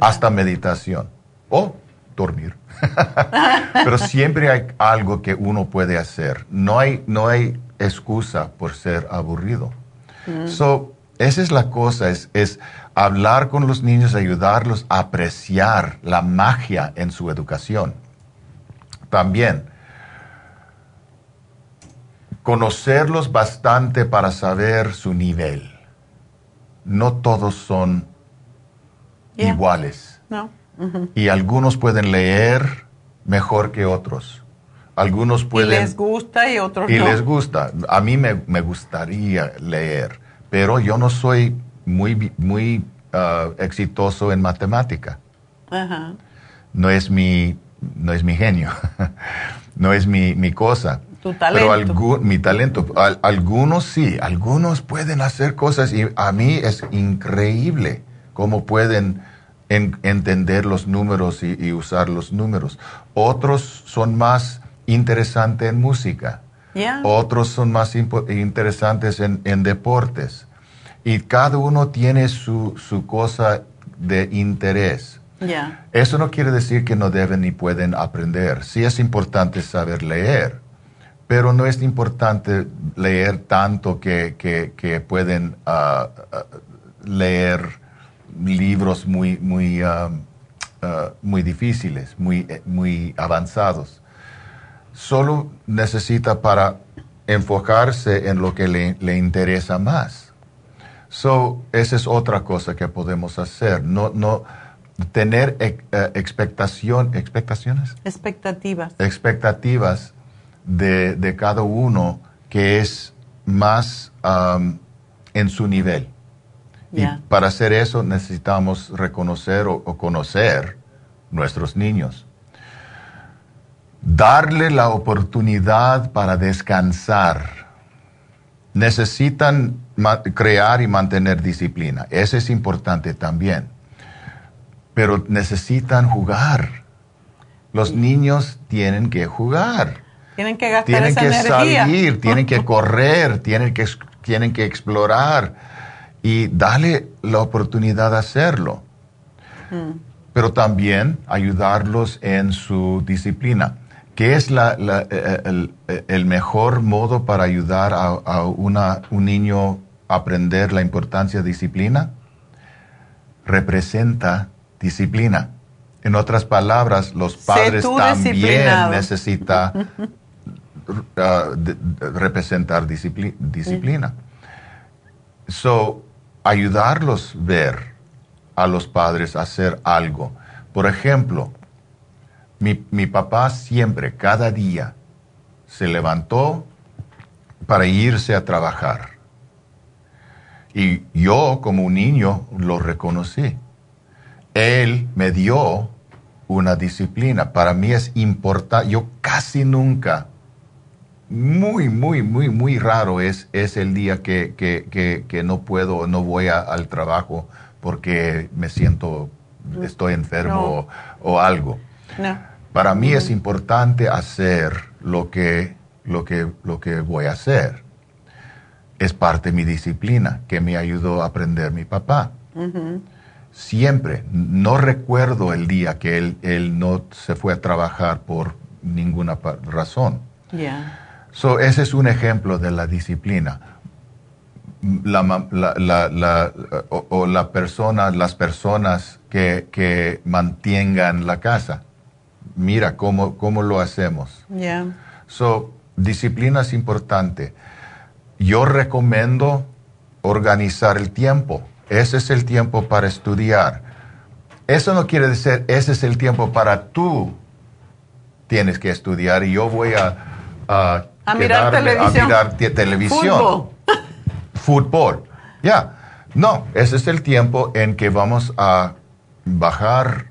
Hasta meditación. O dormir. Pero siempre hay algo que uno puede hacer. No hay, no hay excusa por ser aburrido. Mm. So, esa es la cosa, es, es hablar con los niños, ayudarlos a apreciar la magia en su educación. También, conocerlos bastante para saber su nivel. No todos son Yeah. iguales No. Y algunos pueden leer mejor que otros. Algunos pueden... Y les gusta y otros y no. les gusta. A mí me, me gustaría leer, pero yo no soy muy, muy ah, exitoso en matemática. Ajá. No es mi, no es mi genio, no es mi, mi cosa. Tu Pero talento. algu- mi talento, al- algunos sí, algunos pueden hacer cosas y a mí es increíble cómo pueden en- entender los números y, y usar los números. Otros son más interesantes en música, Otros son más interesantes en, en deportes y cada uno tiene su, su cosa de interés. Eso no quiere decir que no deben ni pueden aprender. Sí es importante saber leer, pero no es importante leer tanto que, que- que pueden ah, ah, leer libros muy, muy, ah, muy difíciles, muy, eh, muy avanzados. Solo necesita para enfocarse en lo que le, le interesa más. So, esa es otra cosa que podemos hacer. No, no tener eh, expectación, expectaciones, Expectativas. expectativas de, de cada uno que es más am, en su nivel. Y para hacer eso necesitamos reconocer o, o conocer nuestros niños. Darle la oportunidad para descansar. Necesitan crear y mantener disciplina. Eso es importante también. Pero necesitan jugar. Los niños tienen que jugar Tienen que gastar tienen esa que energía. salir, tienen que correr, tienen que, tienen que explorar y darle la oportunidad de hacerlo, Mm. pero también ayudarlos en su disciplina. ¿Qué es la- la- eh, el, el mejor modo para ayudar a, a una- un niño a aprender la importancia de disciplina? Representa disciplina. En otras palabras, los padres también necesitan uh, de- de- representar discipli- disciplina. So, ayudarlos ver a los padres a hacer algo. Por ejemplo, mi, mi papá siempre, cada día, se levantó para irse a trabajar. Y yo, como un niño, lo reconocí. Él me dio una disciplina. Para mí es importante. Yo casi nunca, muy, muy, muy, muy raro es, es el día que, que- que- que no puedo, no voy a- al trabajo porque me siento, estoy enfermo o, o algo. No. Para mí es importante hacer lo que, lo que, lo que voy a hacer. Es parte de mi disciplina que me ayudó a aprender mi papá. Siempre. No recuerdo el día que él, él no se fue a trabajar por ninguna razón. Ya. So, ese es un ejemplo de la disciplina. La, la- la- la- o, o la persona, las personas que, que mantengan la casa. Mira cómo, cómo lo hacemos. Ya. So, disciplina es importante. Yo recomiendo organizar el tiempo. Ese es el tiempo para estudiar. Eso no quiere decir, ese es el tiempo para tú tienes que estudiar y yo voy a, a, A mirar televisión. A mirar te- televisión. Fútbol. Fútbol. Ya. No, ese es el tiempo en que vamos a bajar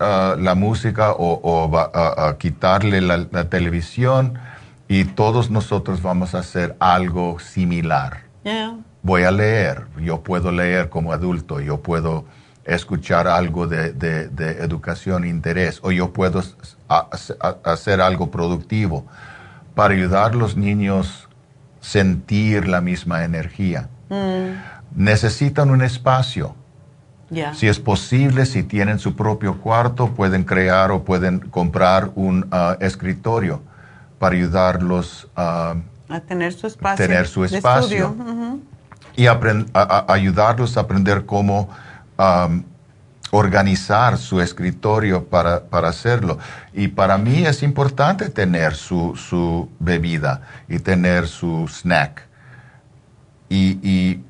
ah, la música o, o va- a, a quitarle la, la televisión y todos nosotros vamos a hacer algo similar. Voy a leer, yo puedo leer como adulto, yo puedo escuchar algo de, de- de educación e interés, o yo puedo s- a- a- hacer algo productivo para ayudar a los niños sentir la misma energía. Mm. Necesitan un espacio. Si es posible, si tienen su propio cuarto, pueden crear o pueden comprar un ah, escritorio para ayudarlos a A tener su espacio. Tener su espacio. y apren- a- a- ayudarlos a aprender cómo organizar su escritorio para, para hacerlo. Y para mí es importante tener su, su bebida y tener su snack. Y, y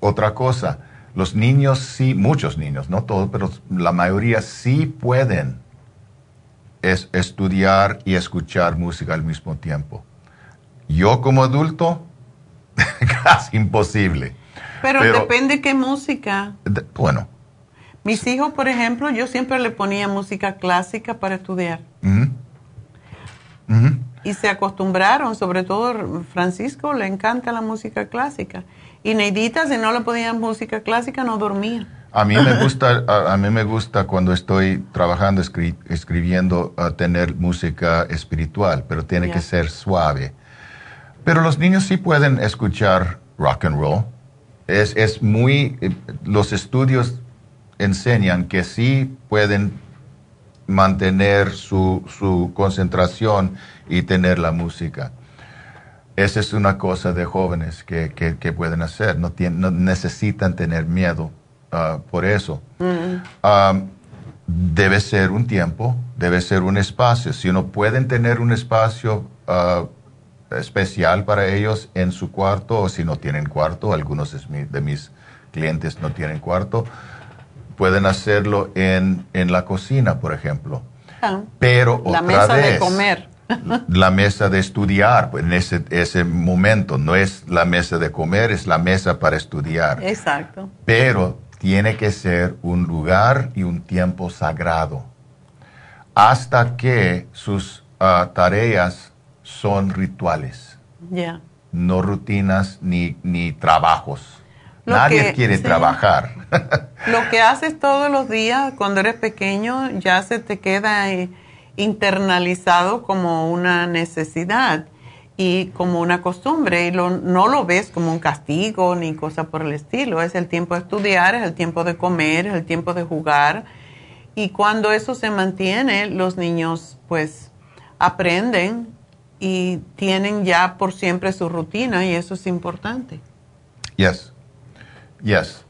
otra cosa, los niños sí, muchos niños, no todos, pero la mayoría sí pueden es estudiar y escuchar música al mismo tiempo. Yo como adulto, casi imposible. Pero, depende qué música. bueno. Mis hijos, por ejemplo, yo siempre le ponía música clásica para estudiar. Y se acostumbraron, sobre todo Francisco le encanta la música clásica. Y Neidita, si no le ponían música clásica, no dormía. A mí me gusta, a, mí me gusta cuando estoy trabajando, escribiendo, tener música espiritual, pero tiene que ser suave. Pero los niños sí pueden escuchar rock and roll. Es, es muy, eh, los estudios enseñan que sí pueden mantener su, su concentración y tener la música. Esa es una cosa de jóvenes que, que, pueden hacer, no, no necesitan tener miedo Ah, por eso. Mm. debe ser un tiempo, debe ser un espacio. Si no pueden tener un espacio ah, especial para ellos en su cuarto, o si no tienen cuarto, algunos de mis clientes no tienen cuarto, pueden hacerlo en, en la cocina, por ejemplo. Ah. Pero la mesa de comer. La mesa de estudiar, pues, en ese, ese momento, no es la mesa de comer, es la mesa para estudiar. Exacto. Pero tiene que ser un lugar y un tiempo sagrado, hasta que sus ah, tareas son rituales, no rutinas ni, ni trabajos. Nadie quiere trabajar. Lo que haces todos los días cuando eres pequeño ya se te queda eh, internalizado como una necesidad y como una costumbre y no lo ves como un castigo ni cosa por el estilo. Es el tiempo de estudiar, es el tiempo de comer, es el tiempo de jugar. Y cuando eso se mantiene, los niños pues aprenden y tienen ya por siempre su rutina y eso es importante. Yes. Yes.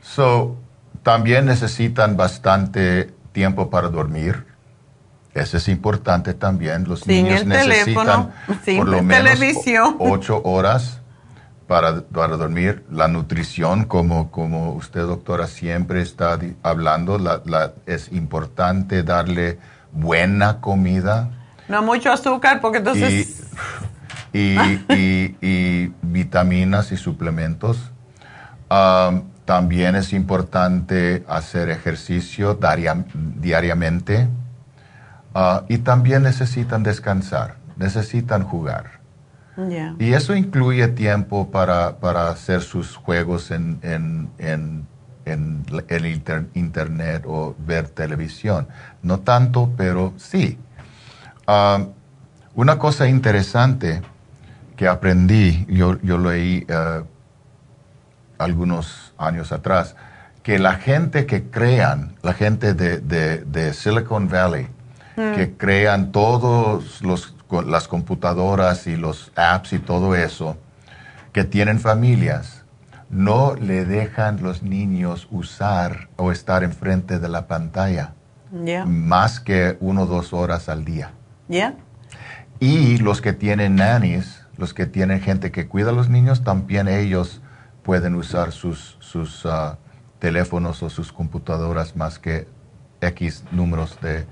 So, también necesitan bastante tiempo para dormir eso es importante también. Los niños necesitan por lo menos ocho horas para, para, dormir. La nutrición, como, como usted, doctora, siempre está hablando, la, es importante darle buena comida. No mucho azúcar, porque entonces... Y, y, vitaminas y suplementos. Um, también es importante hacer ejercicio diariamente Ah, y también necesitan descansar, necesitan jugar. Y eso incluye tiempo para, hacer sus juegos en, en, el internet o ver televisión. No tanto, pero sí. Ah, una cosa interesante que aprendí, yo, yo leí uh, algunos años atrás, que la gente que crean, la gente de, de Silicon Valley, que crean todas las computadoras y los apps y todo eso, que tienen familias, no le dejan los niños usar o estar enfrente de la pantalla más que uno o dos horas al día. Y los que tienen nannies, los que tienen gente que cuida a los niños, también ellos pueden usar sus, sus ah, teléfonos o sus computadoras más que X números de,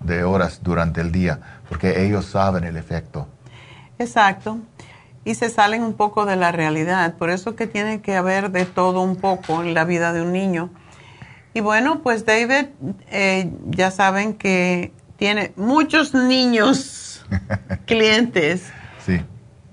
de horas durante el día, porque ellos saben el efecto. Exacto. Y se salen un poco de la realidad. Por eso que tiene que haber de todo un poco en la vida de un niño. Y bueno, pues David, eh, ya saben que tiene muchos niños clientes. Sí.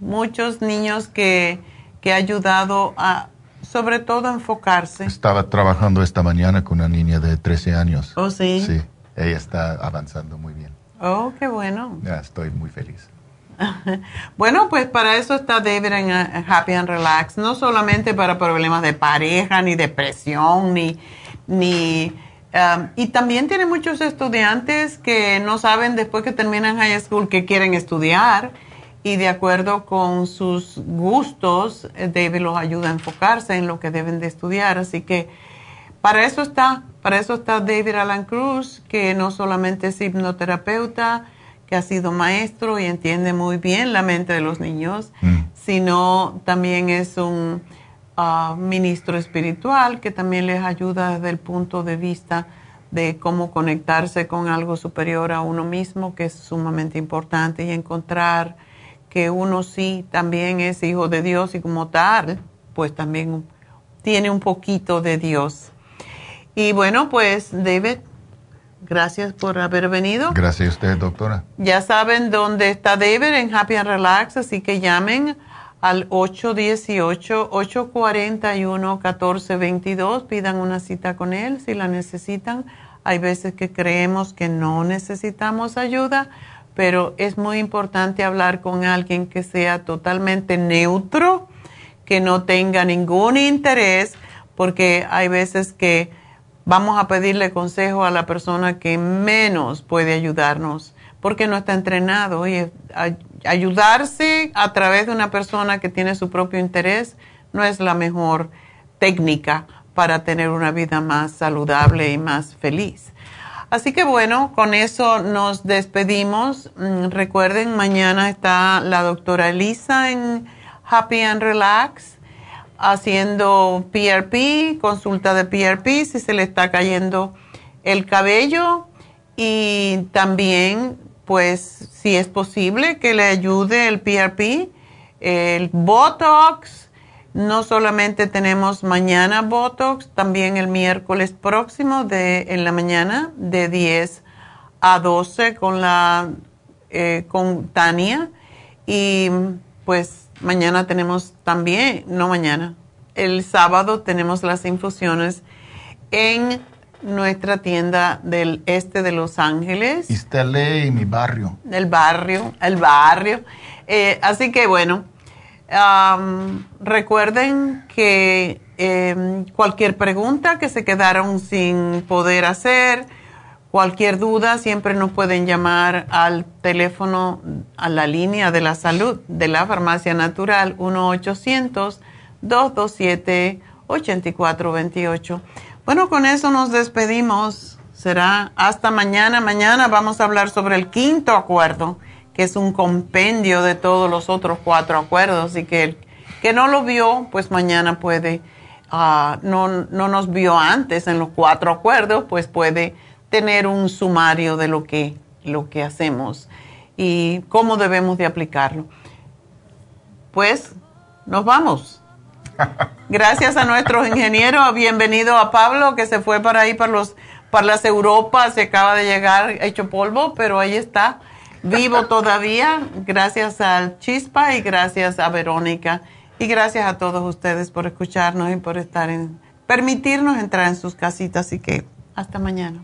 Muchos niños que, que ha ayudado a, sobre todo, a enfocarse. Estaba trabajando esta mañana con una niña de 13 años. Oh, sí. Sí ella está avanzando muy bien. Oh, qué bueno. Ya estoy muy feliz. bueno, pues para eso está David en uh, Happy and Relax, no solamente para problemas de pareja, ni depresión, ni... ni um, y también tiene muchos estudiantes que no saben después que terminan high school qué quieren estudiar y de acuerdo con sus gustos, eh, David los ayuda a enfocarse en lo que deben de estudiar. Así que para eso está, para eso está David Alan Cruz, que no solamente es hipnoterapeuta, que ha sido maestro y entiende muy bien la mente de los niños, mm. sino también es un ah, ministro espiritual que también les ayuda desde el punto de vista de cómo conectarse con algo superior a uno mismo, que es sumamente importante, y encontrar que uno sí también es hijo de Dios y como tal, pues también tiene un poquito de Dios. Y bueno, pues David, gracias por haber venido. Gracias a usted, doctora. Ya saben dónde está David en Happy and Relax, así que llamen al 818-841-1422. Pidan una cita con él si la necesitan. Hay veces que creemos que no necesitamos ayuda, pero es muy importante hablar con alguien que sea totalmente neutro, que no tenga ningún interés, porque hay veces que vamos a pedirle consejo a la persona que menos puede ayudarnos, porque no está entrenado. Y ayudarse a través de una persona que tiene su propio interés no es la mejor técnica para tener una vida más saludable y más feliz. Así que bueno, con eso nos despedimos. Mm, recuerden, mañana está la doctora Elisa en Happy and Relax haciendo PRP, consulta de PRP si se le está cayendo el cabello y también pues si es posible que le ayude el PRP, el Botox. No solamente tenemos mañana Botox, también el miércoles próximo de, en la mañana de 10 a 12 con la eh, con Tania y pues mañana tenemos también, no mañana, el sábado tenemos las infusiones en nuestra tienda del este de Los Ángeles. y mi barrio. El barrio, el barrio. Eh, así que bueno, recuerden que em, cualquier pregunta que se quedaron sin poder hacer, cualquier duda, siempre nos pueden llamar al teléfono, a la línea de la salud de la farmacia natural 1-800-227-8428. Bueno, con eso nos despedimos. Será hasta mañana. Mañana vamos a hablar sobre el quinto acuerdo, que es un compendio de todos los otros cuatro acuerdos. Y que el que no lo vio, pues mañana puede, ah, no, no nos vio antes en los cuatro acuerdos, pues puede tener un sumario de lo que, lo que hacemos y cómo debemos de aplicarlo. Pues nos vamos. Gracias a nuestros ingenieros. Bienvenido a Pablo, que se fue para ahí, para, los, para las Europas, se acaba de llegar hecho polvo, pero ahí está, vivo todavía. Gracias al Chispa y gracias a Verónica. Y gracias a todos ustedes por escucharnos y por estar en, permitirnos entrar en sus casitas. Así que hasta mañana.